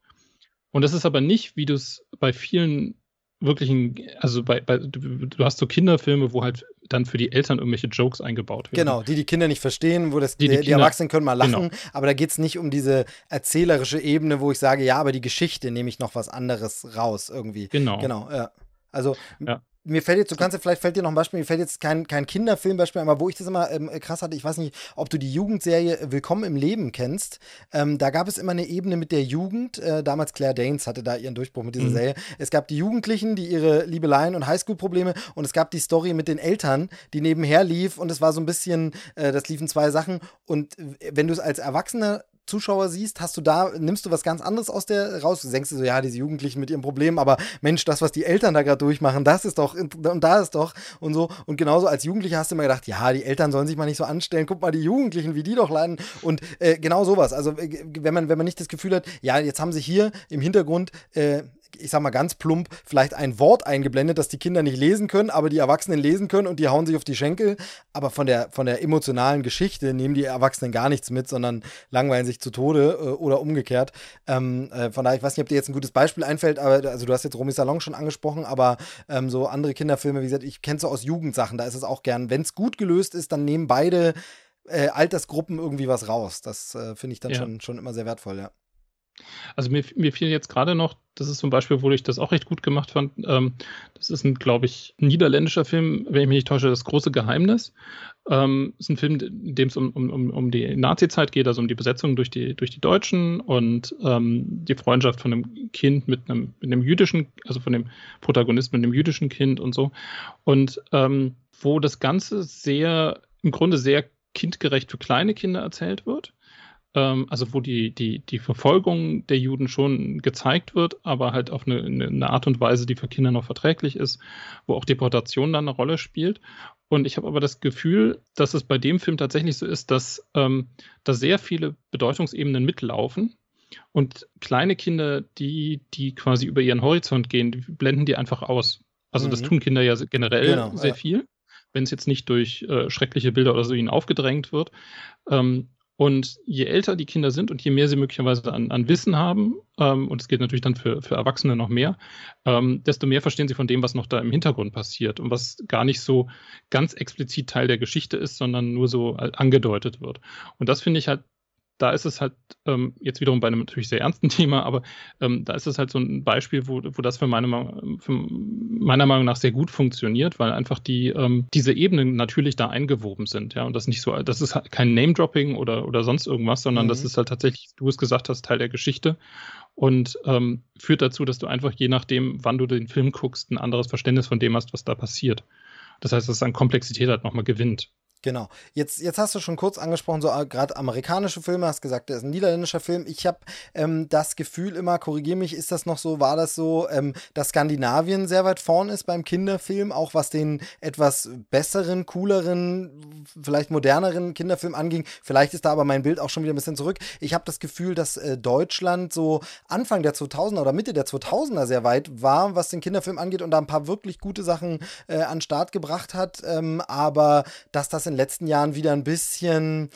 Und das ist aber nicht, wie du es bei vielen wirklichen, also bei, bei du, hast so Kinderfilme, wo halt dann für die Eltern irgendwelche Jokes eingebaut werden. Genau, die die Kinder nicht verstehen, wo das, die, die, die, die Erwachsenen können mal lachen, genau. aber da geht es nicht um diese erzählerische Ebene, wo ich sage, ja, aber die Geschichte nehme ich noch was anderes raus irgendwie. Genau. Genau, ja. Also ja mir fällt jetzt, du kannst ja, vielleicht fällt dir noch ein Beispiel, mir fällt jetzt kein, kein Kinderfilmbeispiel, aber wo ich das immer ähm, krass hatte, ich weiß nicht, ob du die Jugendserie Willkommen im Leben kennst. Ähm, da gab es immer eine Ebene mit der Jugend. Äh, damals Claire Danes hatte da ihren Durchbruch mit dieser mhm. Serie. Es gab die Jugendlichen, die ihre Liebeleien und Highschool-Probleme und es gab die Story mit den Eltern, die nebenher lief und es war so ein bisschen, äh, das liefen zwei Sachen und wenn du es als Erwachsener Zuschauer siehst, hast du da, nimmst du was ganz anderes aus der raus? Du denkst so, ja, diese Jugendlichen mit ihren Problemen, aber Mensch, das, was die Eltern da gerade durchmachen, das ist doch, und da ist doch, und so. Und genauso als Jugendlicher hast du immer gedacht, ja, die Eltern sollen sich mal nicht so anstellen, guck mal, die Jugendlichen, wie die doch leiden. Und äh, genau sowas. Also, äh, wenn man, wenn man nicht das Gefühl hat, ja, jetzt haben sie hier im Hintergrund äh, ich sag mal ganz plump, vielleicht ein Wort eingeblendet, das die Kinder nicht lesen können, aber die Erwachsenen lesen können und die hauen sich auf die Schenkel. Aber von der, von der emotionalen Geschichte nehmen die Erwachsenen gar nichts mit, sondern langweilen sich zu Tode äh, oder umgekehrt. Ähm, äh, von daher, ich weiß nicht, ob dir jetzt ein gutes Beispiel einfällt, aber also du hast jetzt Romy Salon schon angesprochen, aber ähm, so andere Kinderfilme, wie gesagt, ich kenne so aus Jugendsachen, da ist es auch gern, wenn es gut gelöst ist, dann nehmen beide äh, Altersgruppen irgendwie was raus. Das äh, finde ich dann ja. schon, schon immer sehr wertvoll, ja. Also mir, mir fiel jetzt gerade noch, das ist zum Beispiel, wo ich das auch recht gut gemacht fand, ähm, das ist ein, glaube ich, niederländischer Film, wenn ich mich nicht täusche, Das große Geheimnis. Ähm, ist ein Film, in dem es um, um, um die Nazi-Zeit geht, also um die Besetzung durch die, durch die Deutschen und ähm, die Freundschaft von einem Kind mit einem, mit einem jüdischen, also von dem Protagonisten mit einem jüdischen Kind und so. Und ähm, wo das Ganze sehr, im Grunde sehr kindgerecht für kleine Kinder erzählt wird ähm, also wo die, die, die Verfolgung der Juden schon gezeigt wird, aber halt auf eine, eine Art und Weise, die für Kinder noch verträglich ist, wo auch Deportation dann eine Rolle spielt. Und ich habe aber das Gefühl, dass es bei dem Film tatsächlich so ist, dass ähm, da sehr viele Bedeutungsebenen mitlaufen. Und kleine Kinder, die, die quasi über ihren Horizont gehen, die blenden die einfach aus. Also mhm. das tun Kinder ja generell genau, sehr ja. viel, wenn es jetzt nicht durch äh, schreckliche Bilder oder so ihnen aufgedrängt wird. Ähm, und je älter die Kinder sind und je mehr sie möglicherweise an, an Wissen haben, ähm, und es geht natürlich dann für, für Erwachsene noch mehr, ähm, desto mehr verstehen sie von dem, was noch da im Hintergrund passiert und was gar nicht so ganz explizit Teil der Geschichte ist, sondern nur so angedeutet wird. Und das finde ich halt da ist es halt ähm, jetzt wiederum bei einem natürlich sehr ernsten Thema, aber ähm, da ist es halt so ein Beispiel, wo, wo das für meine, für meiner Meinung nach sehr gut funktioniert, weil einfach die ähm, diese Ebenen natürlich da eingewoben sind, ja, und das nicht so, das ist halt kein Name-Dropping oder, oder sonst irgendwas, sondern mhm. das ist halt tatsächlich, du es gesagt hast, Teil der Geschichte und ähm, führt dazu, dass du einfach je nachdem, wann du den Film guckst, ein anderes Verständnis von dem hast, was da passiert. Das heißt, dass es an Komplexität halt nochmal gewinnt. Genau. Jetzt, jetzt hast du schon kurz angesprochen, so äh, gerade amerikanische Filme, hast gesagt, der ist ein niederländischer Film. Ich habe ähm, das Gefühl immer, korrigiere mich, ist das noch so, war das so, ähm, dass Skandinavien sehr weit vorn ist beim Kinderfilm, auch was den etwas besseren, cooleren, vielleicht moderneren Kinderfilm anging. Vielleicht ist da aber mein Bild auch schon wieder ein bisschen zurück. Ich habe das Gefühl, dass äh, Deutschland so Anfang der 2000er oder Mitte der 2000er sehr weit war, was den Kinderfilm angeht und da ein paar wirklich gute Sachen äh, an Start gebracht hat. Ähm, aber dass das in den letzten Jahren wieder ein bisschen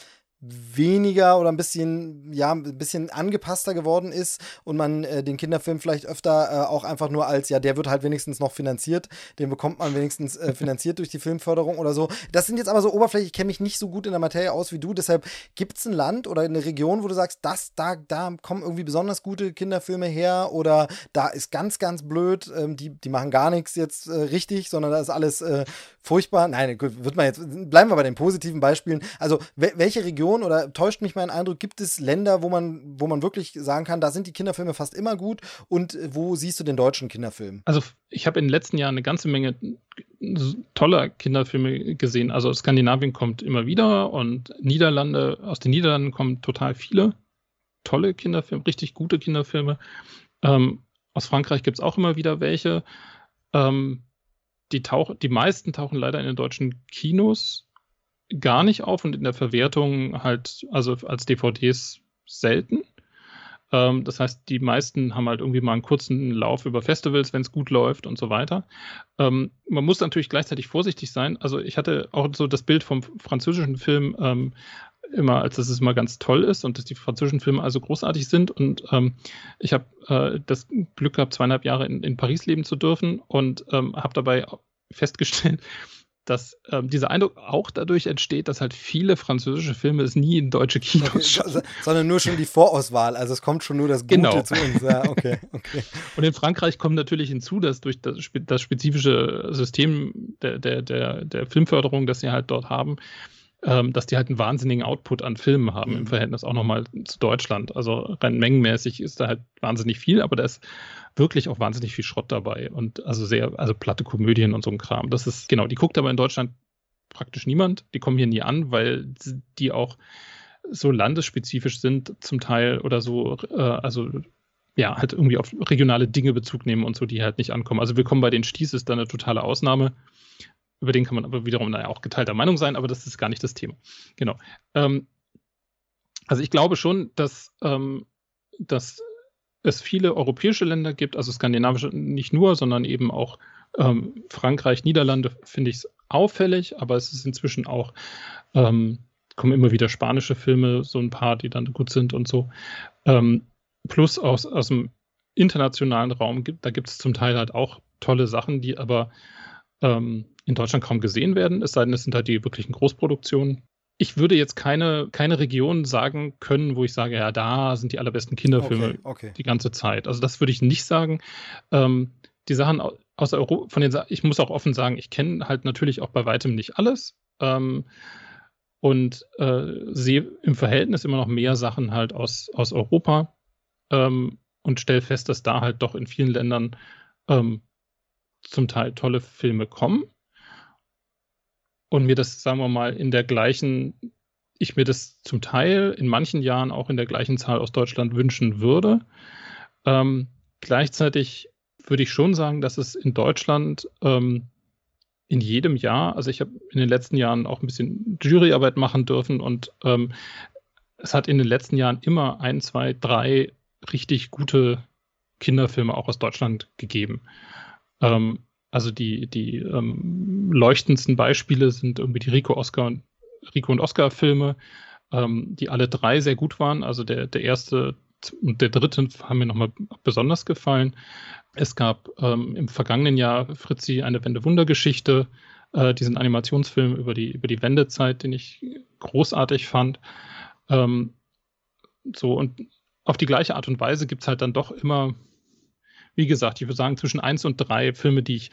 weniger oder ein bisschen, ja, ein bisschen angepasster geworden ist und man äh, den Kinderfilm vielleicht öfter äh, auch einfach nur als, ja, der wird halt wenigstens noch finanziert, den bekommt man wenigstens äh, finanziert durch die Filmförderung oder so. Das sind jetzt aber so Oberfläche, ich kenne mich nicht so gut in der Materie aus wie du, deshalb gibt es ein Land oder eine Region, wo du sagst, das, da, da kommen irgendwie besonders gute Kinderfilme her oder da ist ganz, ganz blöd, ähm, die, die machen gar nichts jetzt äh, richtig, sondern da ist alles äh, furchtbar. Nein, wird man jetzt, bleiben wir bei den positiven Beispielen. Also, welche Region oder täuscht mich mein Eindruck, gibt es Länder, wo man, wo man wirklich sagen kann, da sind die Kinderfilme fast immer gut und wo siehst du den deutschen Kinderfilm? Also, ich habe in den letzten Jahren eine ganze Menge toller Kinderfilme gesehen. Also, Skandinavien kommt immer wieder und Niederlande, aus den Niederlanden kommen total viele tolle Kinderfilme, richtig gute Kinderfilme. Ähm, aus Frankreich gibt es auch immer wieder welche. Ähm, die, tauch, die meisten tauchen leider in den deutschen Kinos gar nicht auf und in der Verwertung halt, also als DVDs selten. Ähm, das heißt, die meisten haben halt irgendwie mal einen kurzen Lauf über Festivals, wenn es gut läuft und so weiter. Ähm, man muss natürlich gleichzeitig vorsichtig sein. Also ich hatte auch so das Bild vom französischen Film ähm, immer, als dass es immer ganz toll ist und dass die französischen Filme also großartig sind. Und ähm, ich habe äh, das Glück gehabt, zweieinhalb Jahre in, in Paris leben zu dürfen und ähm, habe dabei festgestellt, dass ähm, dieser Eindruck auch dadurch entsteht, dass halt viele französische Filme es nie in deutsche Kinos schaffen. Sondern nur schon die Vorauswahl, also es kommt schon nur das Gute genau. zu uns. Ja, okay, okay. Und in Frankreich kommt natürlich hinzu, dass durch das, das spezifische System der, der, der, der Filmförderung, das sie halt dort haben, ähm, dass die halt einen wahnsinnigen Output an Filmen haben mhm. im Verhältnis auch nochmal zu Deutschland. Also rein mengenmäßig ist da halt wahnsinnig viel, aber da ist wirklich auch wahnsinnig viel Schrott dabei und also sehr, also platte Komödien und so ein Kram. Das ist, genau, die guckt aber in Deutschland praktisch niemand. Die kommen hier nie an, weil die auch so landesspezifisch sind zum Teil oder so, äh, also ja, halt irgendwie auf regionale Dinge Bezug nehmen und so, die halt nicht ankommen. Also Willkommen bei den Sties ist da eine totale Ausnahme. Über den kann man aber wiederum naja, auch geteilter Meinung sein, aber das ist gar nicht das Thema. Genau. Ähm, also ich glaube schon, dass, ähm, dass es viele europäische Länder gibt, also skandinavische nicht nur, sondern eben auch ähm, Frankreich, Niederlande, finde ich es auffällig, aber es ist inzwischen auch, ähm, kommen immer wieder spanische Filme, so ein paar, die dann gut sind und so. Ähm, plus aus, aus dem internationalen Raum gibt, da gibt es zum Teil halt auch tolle Sachen, die aber ähm, in Deutschland kaum gesehen werden, es sei denn, es sind halt die wirklichen Großproduktionen. Ich würde jetzt keine, keine Region sagen können, wo ich sage, ja, da sind die allerbesten Kinderfilme okay, okay. die ganze Zeit. Also das würde ich nicht sagen. Ähm, die Sachen aus Europa, von den ich muss auch offen sagen, ich kenne halt natürlich auch bei weitem nicht alles. Ähm, und äh, sehe im Verhältnis immer noch mehr Sachen halt aus, aus Europa ähm, und stelle fest, dass da halt doch in vielen Ländern ähm, zum Teil tolle Filme kommen und mir das, sagen wir mal, in der gleichen ich mir das zum Teil in manchen Jahren auch in der gleichen Zahl aus Deutschland wünschen würde. Ähm, gleichzeitig würde ich schon sagen, dass es in Deutschland ähm, in jedem Jahr, also ich habe in den letzten Jahren auch ein bisschen Juryarbeit machen dürfen und ähm, es hat in den letzten Jahren immer ein, zwei, drei richtig gute Kinderfilme auch aus Deutschland gegeben. Ähm, also die, die ähm, leuchtendsten Beispiele sind irgendwie die Rico Oscar und Rico und Oscar Filme, ähm, die alle drei sehr gut waren. Also der, der erste und der dritte haben mir nochmal besonders gefallen. Es gab ähm, im vergangenen Jahr Fritzi eine Wende-Wunder-Geschichte, äh, diesen Animationsfilm über die, über die Wendezeit, den ich großartig fand. Ähm, so, und auf die gleiche Art und Weise gibt es halt dann doch immer, wie gesagt, ich würde sagen, zwischen eins und drei Filme, die ich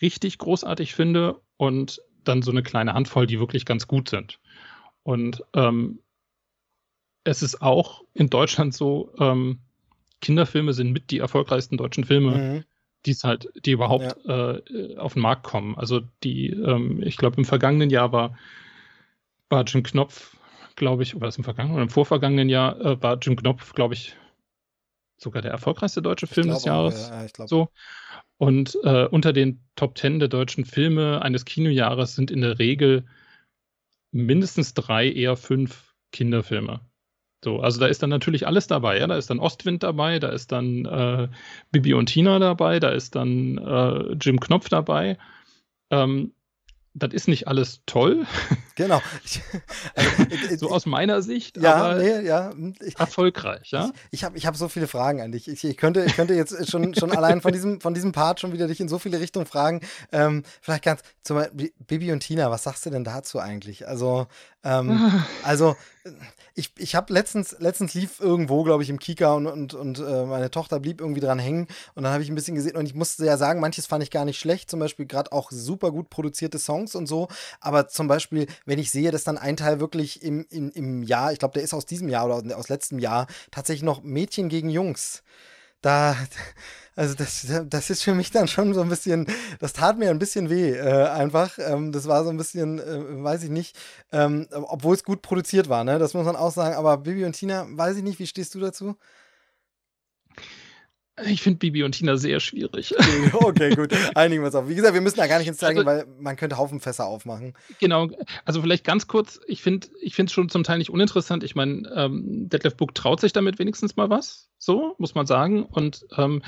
richtig großartig finde und dann so eine kleine Handvoll, die wirklich ganz gut sind. Und ähm, es ist auch in Deutschland so, ähm, Kinderfilme sind mit die erfolgreichsten deutschen Filme, mhm. die es halt, die überhaupt ja. äh, auf den Markt kommen. Also die, ähm, ich glaube, im vergangenen Jahr war, war Jim Knopf, glaube ich, oder das im vergangenen oder im vorvergangenen Jahr äh, war Jim Knopf, glaube ich, sogar der erfolgreichste deutsche Film des Jahres. Ja, ich so. Und äh, unter den Top Ten der deutschen Filme eines Kinojahres sind in der Regel mindestens drei, eher fünf Kinderfilme. So, also da ist dann natürlich alles dabei, ja. Da ist dann Ostwind dabei, da ist dann äh, Bibi und Tina dabei, da ist dann äh, Jim Knopf dabei. Ähm, das ist nicht alles toll. Genau. Also, so aus meiner Sicht, ja, aber nee, ja. Ich, erfolgreich, ja. Ich, ich habe ich hab so viele Fragen an dich. Ich, ich, könnte, ich könnte jetzt schon, schon allein von diesem, von diesem Part schon wieder dich in so viele Richtungen fragen. Ähm, vielleicht ganz, zum Beispiel, Bibi und Tina, was sagst du denn dazu eigentlich? Also, ähm, also ich, ich habe letztens, letztens lief irgendwo, glaube ich, im Kika und, und, und äh, meine Tochter blieb irgendwie dran hängen und dann habe ich ein bisschen gesehen und ich musste ja sagen, manches fand ich gar nicht schlecht, zum Beispiel gerade auch super gut produzierte Songs und so, aber zum Beispiel, wenn ich sehe, dass dann ein Teil wirklich im, im, im Jahr, ich glaube, der ist aus diesem Jahr oder aus letztem Jahr, tatsächlich noch Mädchen gegen Jungs da, also das, das ist für mich dann schon so ein bisschen, das tat mir ein bisschen weh, äh, einfach. Ähm, das war so ein bisschen, äh, weiß ich nicht, ähm, obwohl es gut produziert war, ne? Das muss man auch sagen. Aber Bibi und Tina, weiß ich nicht, wie stehst du dazu? Ich finde Bibi und Tina sehr schwierig. Okay, gut. Einigen wir uns auf. Wie gesagt, wir müssen da gar nicht ins Zeigen, also, weil man könnte Haufenfässer aufmachen. Genau. Also vielleicht ganz kurz. Ich finde es schon zum Teil nicht uninteressant. Ich meine, ähm, Detlef Book traut sich damit wenigstens mal was. So, muss man sagen. Und ähm,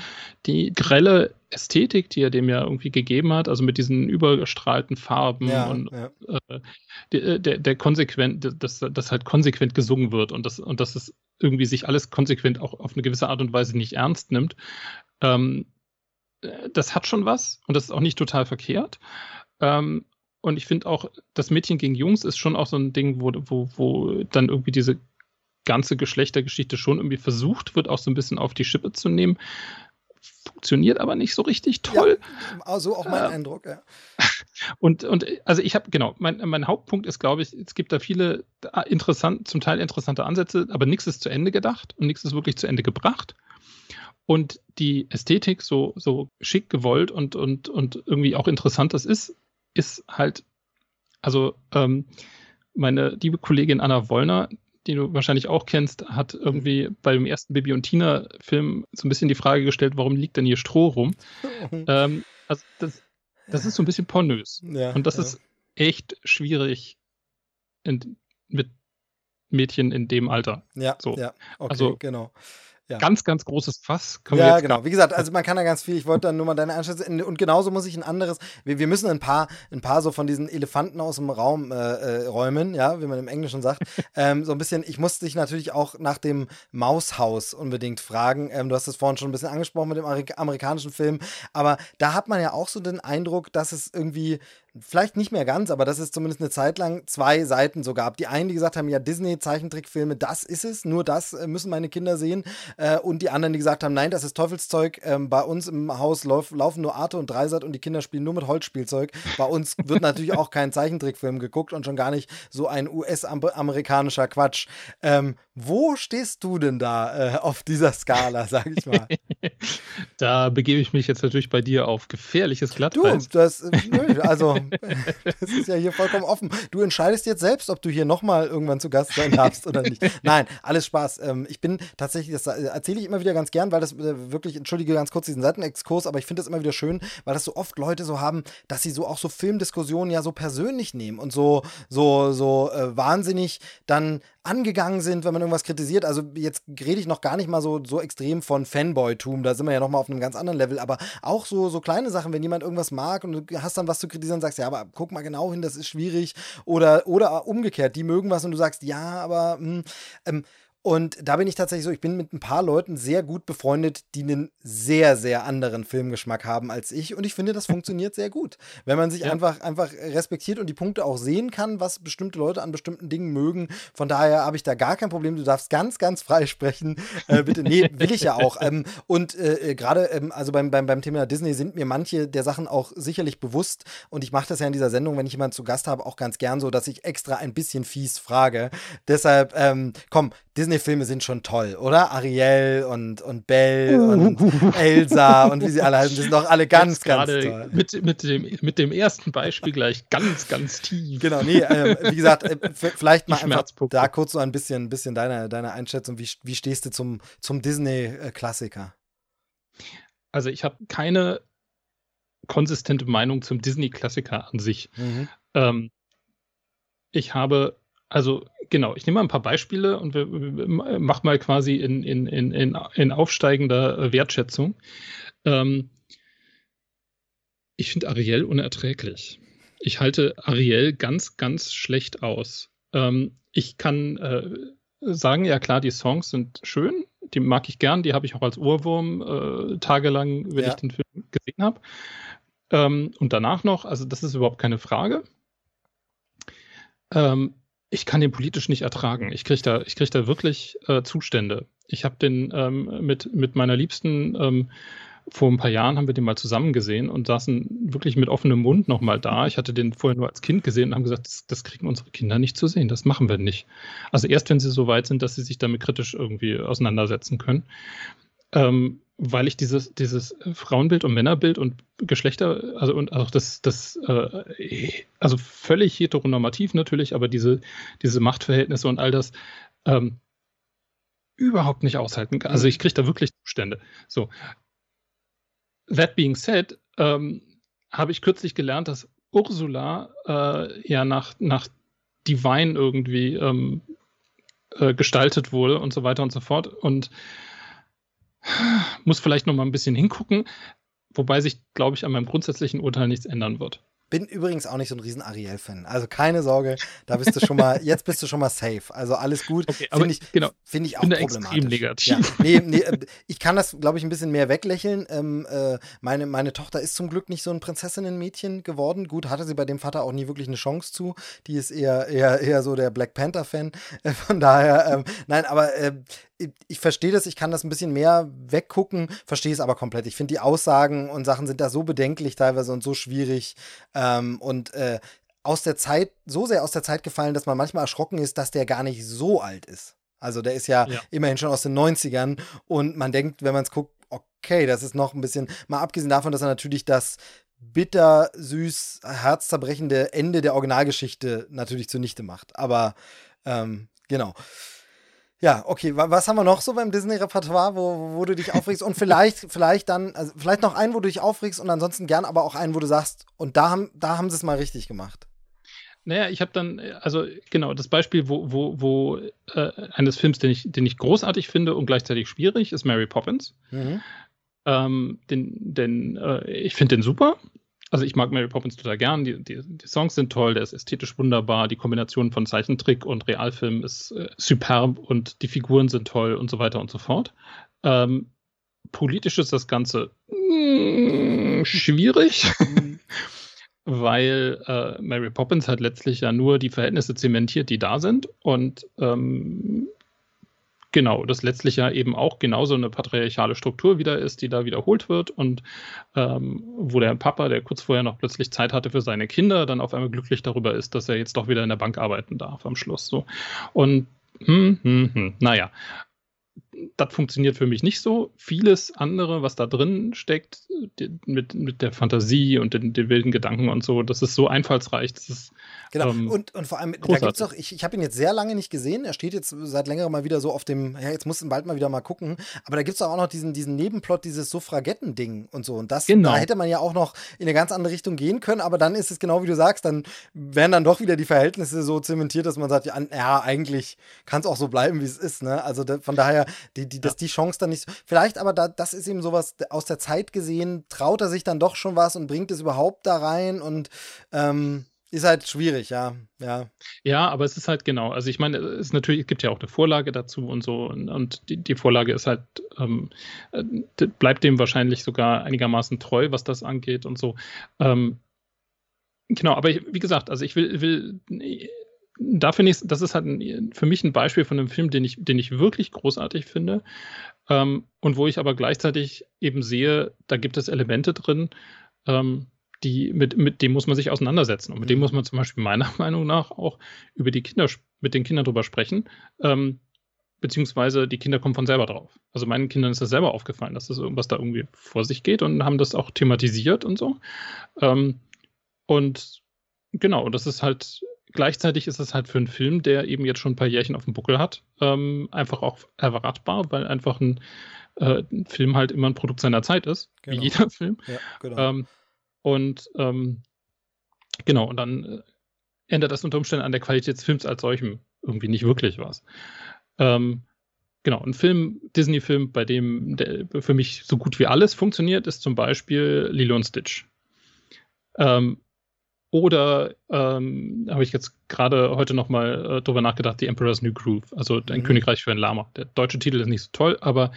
die grelle Ästhetik, die er dem ja irgendwie gegeben hat, also mit diesen übergestrahlten Farben ja, und ja. Äh, der, der, der konsequent, dass das halt konsequent gesungen wird und das, und dass es irgendwie sich alles konsequent auch auf eine gewisse Art und Weise nicht ernst nimmt. Ähm, äh, das hat schon was und das ist auch nicht total verkehrt. Ähm, und ich finde auch, das Mädchen gegen Jungs ist schon auch so ein Ding, wo, wo, wo dann irgendwie diese ganze Geschlechtergeschichte schon irgendwie versucht wird, auch so ein bisschen auf die Schippe zu nehmen. Funktioniert aber nicht so richtig toll. Ja, also auch mein äh, Eindruck, ja. Und, und also ich habe, genau, mein, mein Hauptpunkt ist, glaube ich, es gibt da viele interessant, zum Teil interessante Ansätze, aber nichts ist zu Ende gedacht und nichts ist wirklich zu Ende gebracht. Und die Ästhetik, so, so schick gewollt und, und, und irgendwie auch interessant das ist, ist halt, also ähm, meine liebe Kollegin Anna Wollner, die du wahrscheinlich auch kennst, hat irgendwie beim ersten Bibi und Tina-Film so ein bisschen die Frage gestellt, warum liegt denn hier Stroh rum? ähm, also das, das ist so ein bisschen pornös. Ja, und das ja. ist echt schwierig in, mit Mädchen in dem Alter. Ja, so. ja, okay, also, genau. Ja. Ganz, ganz großes Fass. ja, genau. Wie gesagt, also man kann da ganz viel. Ich wollte dann nur mal deine Einschätzung. Und genauso muss ich ein anderes. Wir, wir müssen ein paar, ein paar so von diesen Elefanten aus dem Raum äh, äh, räumen, ja, wie man im Englischen sagt. ähm, so ein bisschen. Ich musste dich natürlich auch nach dem Maushaus unbedingt fragen. Ähm, du hast es vorhin schon ein bisschen angesprochen mit dem amerikanischen Film. Aber da hat man ja auch so den Eindruck, dass es irgendwie vielleicht nicht mehr ganz, aber dass es zumindest eine Zeit lang zwei Seiten so gab. Die einen, die gesagt haben, ja, Disney-Zeichentrickfilme, das ist es, nur das äh, müssen meine Kinder sehen. Äh, und die anderen, die gesagt haben, nein, das ist Teufelszeug. Ähm, bei uns im Haus lauf, laufen nur Arte und Dreisat und die Kinder spielen nur mit Holzspielzeug. Bei uns wird natürlich auch kein Zeichentrickfilm geguckt und schon gar nicht so ein US-amerikanischer Quatsch. Ähm, wo stehst du denn da äh, auf dieser Skala, sag ich mal? da begebe ich mich jetzt natürlich bei dir auf gefährliches Glatteis. Du, das, nö, also das ist ja hier vollkommen offen. Du entscheidest jetzt selbst, ob du hier nochmal irgendwann zu Gast sein darfst oder nicht. Nein, alles Spaß. Ähm, ich bin tatsächlich, das erzähle ich immer wieder ganz gern, weil das äh, wirklich, entschuldige ganz kurz diesen Seitenexkurs, aber ich finde das immer wieder schön, weil das so oft Leute so haben, dass sie so auch so Filmdiskussionen ja so persönlich nehmen und so, so, so äh, wahnsinnig dann angegangen sind, wenn man irgendwas kritisiert. Also jetzt rede ich noch gar nicht mal so, so extrem von Fanboy-Tum, da sind wir ja noch mal auf einem ganz anderen Level, aber auch so, so kleine Sachen, wenn jemand irgendwas mag und du hast dann was zu kritisieren, sagst, ja, aber guck mal genau hin, das ist schwierig. Oder, oder umgekehrt, die mögen was und du sagst, ja, aber mh, hm, ähm, und da bin ich tatsächlich so, ich bin mit ein paar Leuten sehr gut befreundet, die einen sehr, sehr anderen Filmgeschmack haben als ich. Und ich finde, das funktioniert sehr gut. Wenn man sich ja. einfach, einfach respektiert und die Punkte auch sehen kann, was bestimmte Leute an bestimmten Dingen mögen. Von daher habe ich da gar kein Problem. Du darfst ganz, ganz frei sprechen. Äh, bitte, nee, will ich ja auch. Ähm, und äh, äh, gerade, ähm, also beim, beim, beim Thema Disney sind mir manche der Sachen auch sicherlich bewusst. Und ich mache das ja in dieser Sendung, wenn ich jemanden zu Gast habe, auch ganz gern so, dass ich extra ein bisschen fies frage. Deshalb, ähm, komm, Disney-Filme sind schon toll, oder? Ariel und, und Belle und Elsa und wie sie alle heißen, die sind doch alle ganz, ganz toll. Mit, mit, dem, mit dem ersten Beispiel gleich ganz, ganz tief. Genau, nee, äh, wie gesagt, äh, vielleicht mal einfach da kurz so ein bisschen, bisschen deine, deine Einschätzung. Wie, wie stehst du zum, zum Disney-Klassiker? Also ich habe keine konsistente Meinung zum Disney-Klassiker an sich. Mhm. Ähm, ich habe also genau, ich nehme mal ein paar Beispiele und wir, wir mach mal quasi in, in, in, in, aufsteigender Wertschätzung. Ähm, ich finde Ariel unerträglich. Ich halte Ariel ganz, ganz schlecht aus. Ähm, ich kann äh, sagen, ja klar, die Songs sind schön, die mag ich gern, die habe ich auch als Ohrwurm äh, tagelang, wenn ja. ich den Film gesehen habe. Ähm, und danach noch, also das ist überhaupt keine Frage. Ähm, ich kann den politisch nicht ertragen. Ich kriege da, krieg da wirklich äh, Zustände. Ich habe den ähm, mit, mit meiner Liebsten ähm, vor ein paar Jahren haben wir den mal zusammen gesehen und saßen wirklich mit offenem Mund nochmal da. Ich hatte den vorher nur als Kind gesehen und haben gesagt, das, das, kriegen unsere Kinder nicht zu sehen, das machen wir nicht. Also erst wenn sie so weit sind, dass sie sich damit kritisch irgendwie auseinandersetzen können. Ähm, weil ich dieses, dieses Frauenbild und Männerbild und Geschlechter, also und auch das, das äh, also völlig heteronormativ natürlich, aber diese, diese Machtverhältnisse und all das ähm, überhaupt nicht aushalten kann. Also ich kriege da wirklich Zustände. So. That being said, ähm, habe ich kürzlich gelernt, dass Ursula äh, ja nach, nach Divine irgendwie ähm, äh, gestaltet wurde und so weiter und so fort. Und muss vielleicht noch mal ein bisschen hingucken, wobei sich, glaube ich, an meinem grundsätzlichen Urteil nichts ändern wird. Bin übrigens auch nicht so ein riesen Ariel-Fan. Also keine Sorge, da bist du schon mal, jetzt bist du schon mal safe. Also alles gut. Okay, Finde ich, genau, find ich auch bin problematisch. Extrem negativ. Ja, nee, nee, äh, ich kann das, glaube ich, ein bisschen mehr weglächeln. Ähm, äh, meine, meine Tochter ist zum Glück nicht so ein Prinzessinnenmädchen geworden. Gut, hatte sie bei dem Vater auch nie wirklich eine Chance zu. Die ist eher, eher, eher so der Black Panther-Fan. Äh, von daher, ähm, nein, aber äh, ich, ich verstehe das, ich kann das ein bisschen mehr weggucken, verstehe es aber komplett. Ich finde, die Aussagen und Sachen sind da so bedenklich teilweise und so schwierig. Ähm, und äh, aus der Zeit, so sehr aus der Zeit gefallen, dass man manchmal erschrocken ist, dass der gar nicht so alt ist. Also der ist ja, ja. immerhin schon aus den 90ern und man denkt, wenn man es guckt, okay, das ist noch ein bisschen, mal abgesehen davon, dass er natürlich das bitter, süß, herzzerbrechende Ende der Originalgeschichte natürlich zunichte macht. Aber ähm, genau. Ja, okay. Was haben wir noch so beim Disney-Repertoire, wo, wo du dich aufregst? Und vielleicht, vielleicht dann, also vielleicht noch einen, wo du dich aufregst und ansonsten gern aber auch einen, wo du sagst, und da haben, da haben sie es mal richtig gemacht. Naja, ich habe dann, also genau, das Beispiel, wo, wo, wo äh, eines Films, den ich, den ich großartig finde und gleichzeitig schwierig, ist Mary Poppins. Mhm. Ähm, den, den, äh, ich finde den super also ich mag Mary Poppins total gern. Die, die, die, Songs sind toll, der ist ästhetisch wunderbar. Die Kombination von Zeichentrick und Realfilm ist äh, superb und die Figuren sind toll und so weiter und so fort. Ähm, politisch ist das Ganze mm, schwierig, weil äh, Mary Poppins hat letztlich ja nur die Verhältnisse zementiert, die da sind und ähm, Genau, das letztlich ja eben auch genauso eine patriarchale Struktur wieder ist, die da wiederholt wird und ähm, wo der Papa, der kurz vorher noch plötzlich Zeit hatte für seine Kinder, dann auf einmal glücklich darüber ist, dass er jetzt doch wieder in der Bank arbeiten darf am Schluss. So. Und hm, hm, hm, naja. Das funktioniert für mich nicht so. Vieles andere, was da drin steckt, mit, mit der Fantasie und den, den, wilden Gedanken und so, das ist so einfallsreich. Ist, genau, ähm, und, und vor allem, großartig. da gibt es auch, ich, ich habe ihn jetzt sehr lange nicht gesehen. Er steht jetzt seit längerem mal wieder so auf dem, ja, jetzt muss du bald mal wieder mal gucken. Aber da gibt es auch noch diesen, diesen Nebenplot, dieses Suffragetten-Ding und so. Und das, genau. da hätte man ja auch noch in eine ganz andere Richtung gehen können. Aber dann ist es genau wie du sagst, dann werden dann doch wieder die Verhältnisse so zementiert, dass man sagt, ja, ja eigentlich kann es auch so bleiben, wie es ist. Ne? Also da, von daher, die, die, dass die Chance dann nicht. Vielleicht aber da, das ist eben sowas aus der Zeit gesehen, traut er sich dann doch schon was und bringt es überhaupt da rein und ähm, ist halt schwierig, ja, ja. Ja, aber es ist halt genau. Also ich meine, es natürlich, es gibt ja auch eine Vorlage dazu und so und, und die, die, Vorlage ist halt ähm, äh, bleibt dem wahrscheinlich sogar einigermaßen treu, was das angeht und so. Ähm, genau, aber ich, wie gesagt, also ich will, will da finde ich, das ist halt ein, für mich ein Beispiel von einem Film, den ich, den ich wirklich großartig finde. Ähm, und wo ich aber gleichzeitig eben sehe, da gibt es Elemente drin, ähm, die, mit, mit dem muss man sich auseinandersetzen. Und mit dem mhm. muss man zum Beispiel meiner Meinung nach auch über die Kinder, mit den Kindern drüber sprechen. Ähm, beziehungsweise die Kinder kommen von selber drauf. Also meinen Kindern ist das selber aufgefallen, dass das irgendwas da irgendwie vor sich geht und haben das auch thematisiert und so. Ähm, und genau, das ist halt gleichzeitig ist es halt für einen Film, der eben jetzt schon ein paar Jährchen auf dem Buckel hat, ähm, einfach auch erwartbar, weil einfach ein, äh, Film halt immer ein Produkt seiner Zeit ist, genau. wie jeder Film. Ja, genau. Ähm, und ähm, genau, und dann äh, ändert das unter Umständen an der Qualität des Films als solchem irgendwie nicht wirklich was. Ähm, genau, ein Film, Disney-Film, bei dem der für mich so gut wie alles funktioniert, ist zum Beispiel Lilo und Stitch. Ähm, oder ähm, habe ich jetzt gerade heute nochmal äh, drüber nachgedacht, The Emperor's New Groove, also ein mhm. Königreich für ein Lama. Der deutsche Titel ist nicht so toll, aber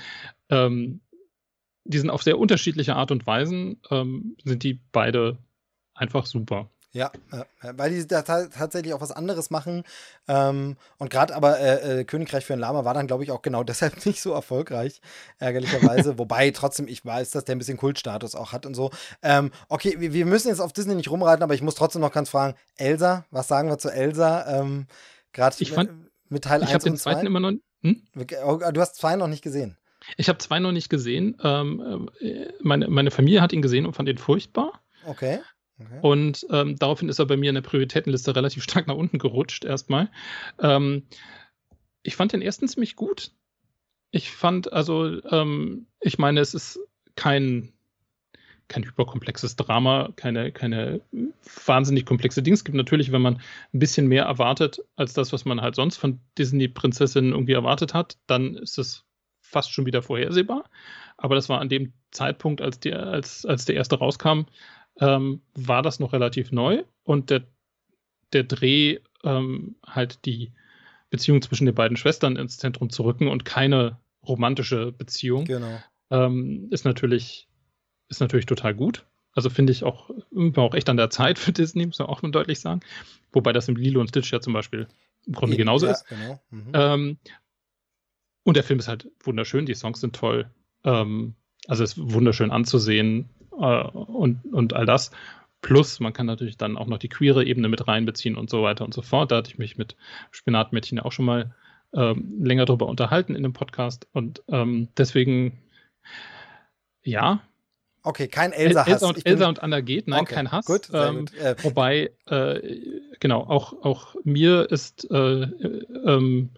ähm, die sind auf sehr unterschiedliche Art und Weisen, ähm, sind die beide einfach super. Ja, weil die da tatsächlich auch was anderes machen. Ähm, und gerade aber äh, äh, Königreich für ein Lama war dann, glaube ich, auch genau deshalb nicht so erfolgreich, ärgerlicherweise. Wobei trotzdem ich weiß, dass der ein bisschen Kultstatus auch hat und so. Ähm, okay, wir, müssen jetzt auf Disney nicht rumreiten, aber ich muss trotzdem noch ganz fragen: Elsa, was sagen wir zu Elsa? Ähm, gerade mit Teil ich 1 und 2. Ich habe den zweiten immer noch. Hm? Oh, du hast zwei noch nicht gesehen. Ich habe zwei noch nicht gesehen. Ähm, äh, meine, meine Familie hat ihn gesehen und fand ihn furchtbar. Okay. Okay. Und ähm, daraufhin ist er bei mir in der Prioritätenliste relativ stark nach unten gerutscht, erstmal. Ähm, ich fand den ersten ziemlich gut. Ich fand, also, ähm, ich meine, es ist kein, kein hyperkomplexes Drama, keine, keine wahnsinnig komplexe Dinge. Es gibt natürlich, wenn man ein bisschen mehr erwartet als das, was man halt sonst von Disney-Prinzessinnen irgendwie erwartet hat, dann ist es fast schon wieder vorhersehbar. Aber das war an dem Zeitpunkt, als, die, als, als der erste rauskam, ähm, war das noch relativ neu und der, der Dreh ähm, halt die Beziehung zwischen den beiden Schwestern ins Zentrum zu rücken und keine romantische Beziehung genau. ähm, ist natürlich ist natürlich total gut. Also finde ich auch, auch echt an der Zeit für Disney, muss man auch mal deutlich sagen. Wobei das im Lilo und Stitch ja zum Beispiel im Grunde genauso ja, ist. Genau. Mhm. Ähm, und der Film ist halt wunderschön, die Songs sind toll. Ähm, also ist wunderschön anzusehen und, und all das. Plus, man kann natürlich dann auch noch die queere Ebene mit reinbeziehen und so weiter und so fort. Da hatte ich mich mit Spinatmädchen auch schon mal ähm, länger drüber unterhalten in dem Podcast. Und ähm, deswegen, ja. Okay, kein Elsa-Hass. Elsa und, Elsa und Anna geht, nein, okay, kein Hass. Gut, ähm, gut. Äh, wobei, äh, genau, auch, auch mir ist äh, äh ähm,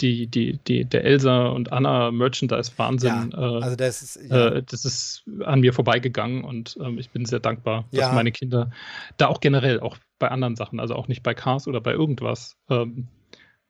die, die, die, der Elsa und Anna Merchandise-Wahnsinn, ja, äh, also das, ist, ja. äh, das ist an mir vorbeigegangen und ähm, ich bin sehr dankbar, ja. dass meine Kinder da auch generell, auch bei anderen Sachen, also auch nicht bei Cars oder bei irgendwas, ähm,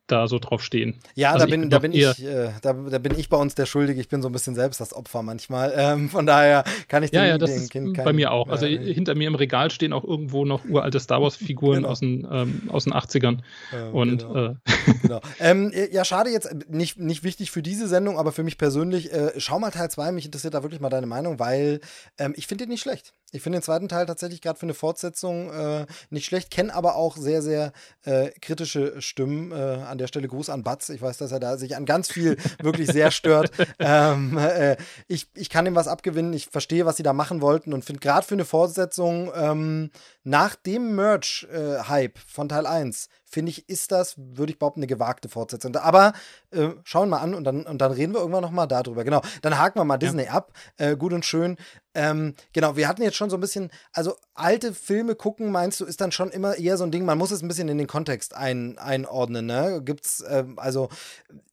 da so drauf stehen. Ja, also da, bin, da, bin ich, äh, da, da, bin ich bei uns der Schuldige. Ich bin so ein bisschen selbst das Opfer manchmal. Ähm, von daher kann ich den, ja, ja, das Kind kein, bei mir auch. Also äh, hinter mir im Regal stehen auch irgendwo noch uralte Star Wars-Figuren genau. aus, den, ähm, aus den 80ern. Ähm, Und, genau. Äh, genau. Ähm, ja, schade jetzt, nicht, nicht wichtig für diese Sendung, aber für mich persönlich, äh, schau mal Teil 2, mich interessiert da wirklich mal deine Meinung, weil ähm, ich finde den nicht schlecht. Ich finde den zweiten Teil tatsächlich gerade für eine Fortsetzung äh, nicht schlecht, kenne aber auch sehr, sehr äh, kritische Stimmen. Äh, an der Stelle Gruß an Batz. Ich weiß, dass er da sich an ganz viel wirklich sehr stört. ähm, äh, ich, ich kann ihm was abgewinnen. Ich verstehe, was sie da machen wollten und finde gerade für eine Fortsetzung ähm, nach dem Merch-Hype von Teil 1 finde ich, ist das, würde ich behaupten, eine gewagte Fortsetzung. Aber äh, schauen wir mal an und dann, und dann reden wir irgendwann nochmal darüber. Genau, dann haken wir mal Disney ja. ab. Äh, gut und schön. Ähm, genau, wir hatten jetzt schon so ein bisschen, also alte Filme gucken, meinst du, ist dann schon immer eher so ein Ding, man muss es ein bisschen in den Kontext ein, einordnen, ne? Gibt's, ähm, also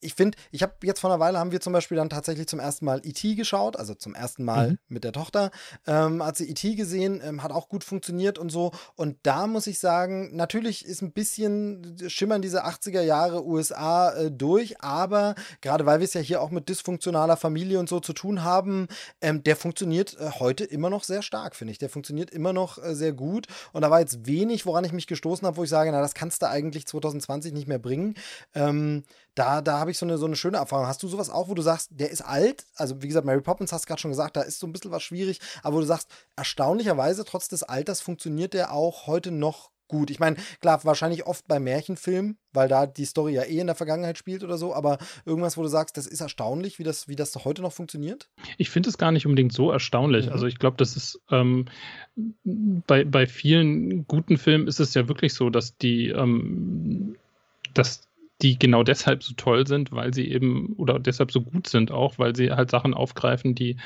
ich finde, ich habe jetzt vor einer Weile haben wir zum Beispiel dann tatsächlich zum ersten Mal E.T. geschaut, also zum ersten Mal mhm. mit der Tochter, ähm, hat sie E.T. gesehen, ähm, hat auch gut funktioniert und so. Und da muss ich sagen, natürlich ist ein bisschen schimmern diese 80er Jahre USA äh, durch, aber gerade weil wir es ja hier auch mit dysfunktionaler Familie und so zu tun haben, ähm, der funktioniert äh, heute immer noch sehr stark, finde ich. Der funktioniert immer noch äh, sehr gut. Und da war jetzt wenig, woran ich mich gestoßen habe, wo ich sage, na, das kannst du eigentlich 2020 nicht mehr bringen. Ähm, da, da habe ich so eine, so eine schöne Erfahrung. Hast du sowas auch, wo du sagst, der ist alt? Also, wie gesagt, Mary Poppins hast du gerade schon gesagt, da ist so ein bisschen was schwierig, aber wo du sagst, erstaunlicherweise, trotz des Alters, funktioniert der auch heute noch gut. Ich meine, klar, wahrscheinlich oft bei Märchenfilmen, weil da die Story ja eh in der Vergangenheit spielt oder so, aber irgendwas, wo du sagst, das ist erstaunlich, wie das, wie das heute noch funktioniert? Ich finde es gar nicht unbedingt so erstaunlich. Mhm. Also ich glaube, das ist ähm, bei, bei vielen guten Filmen ist es ja wirklich so, dass die, ähm, dass die genau deshalb so toll sind, weil sie eben oder deshalb so gut sind auch, weil sie halt Sachen aufgreifen, die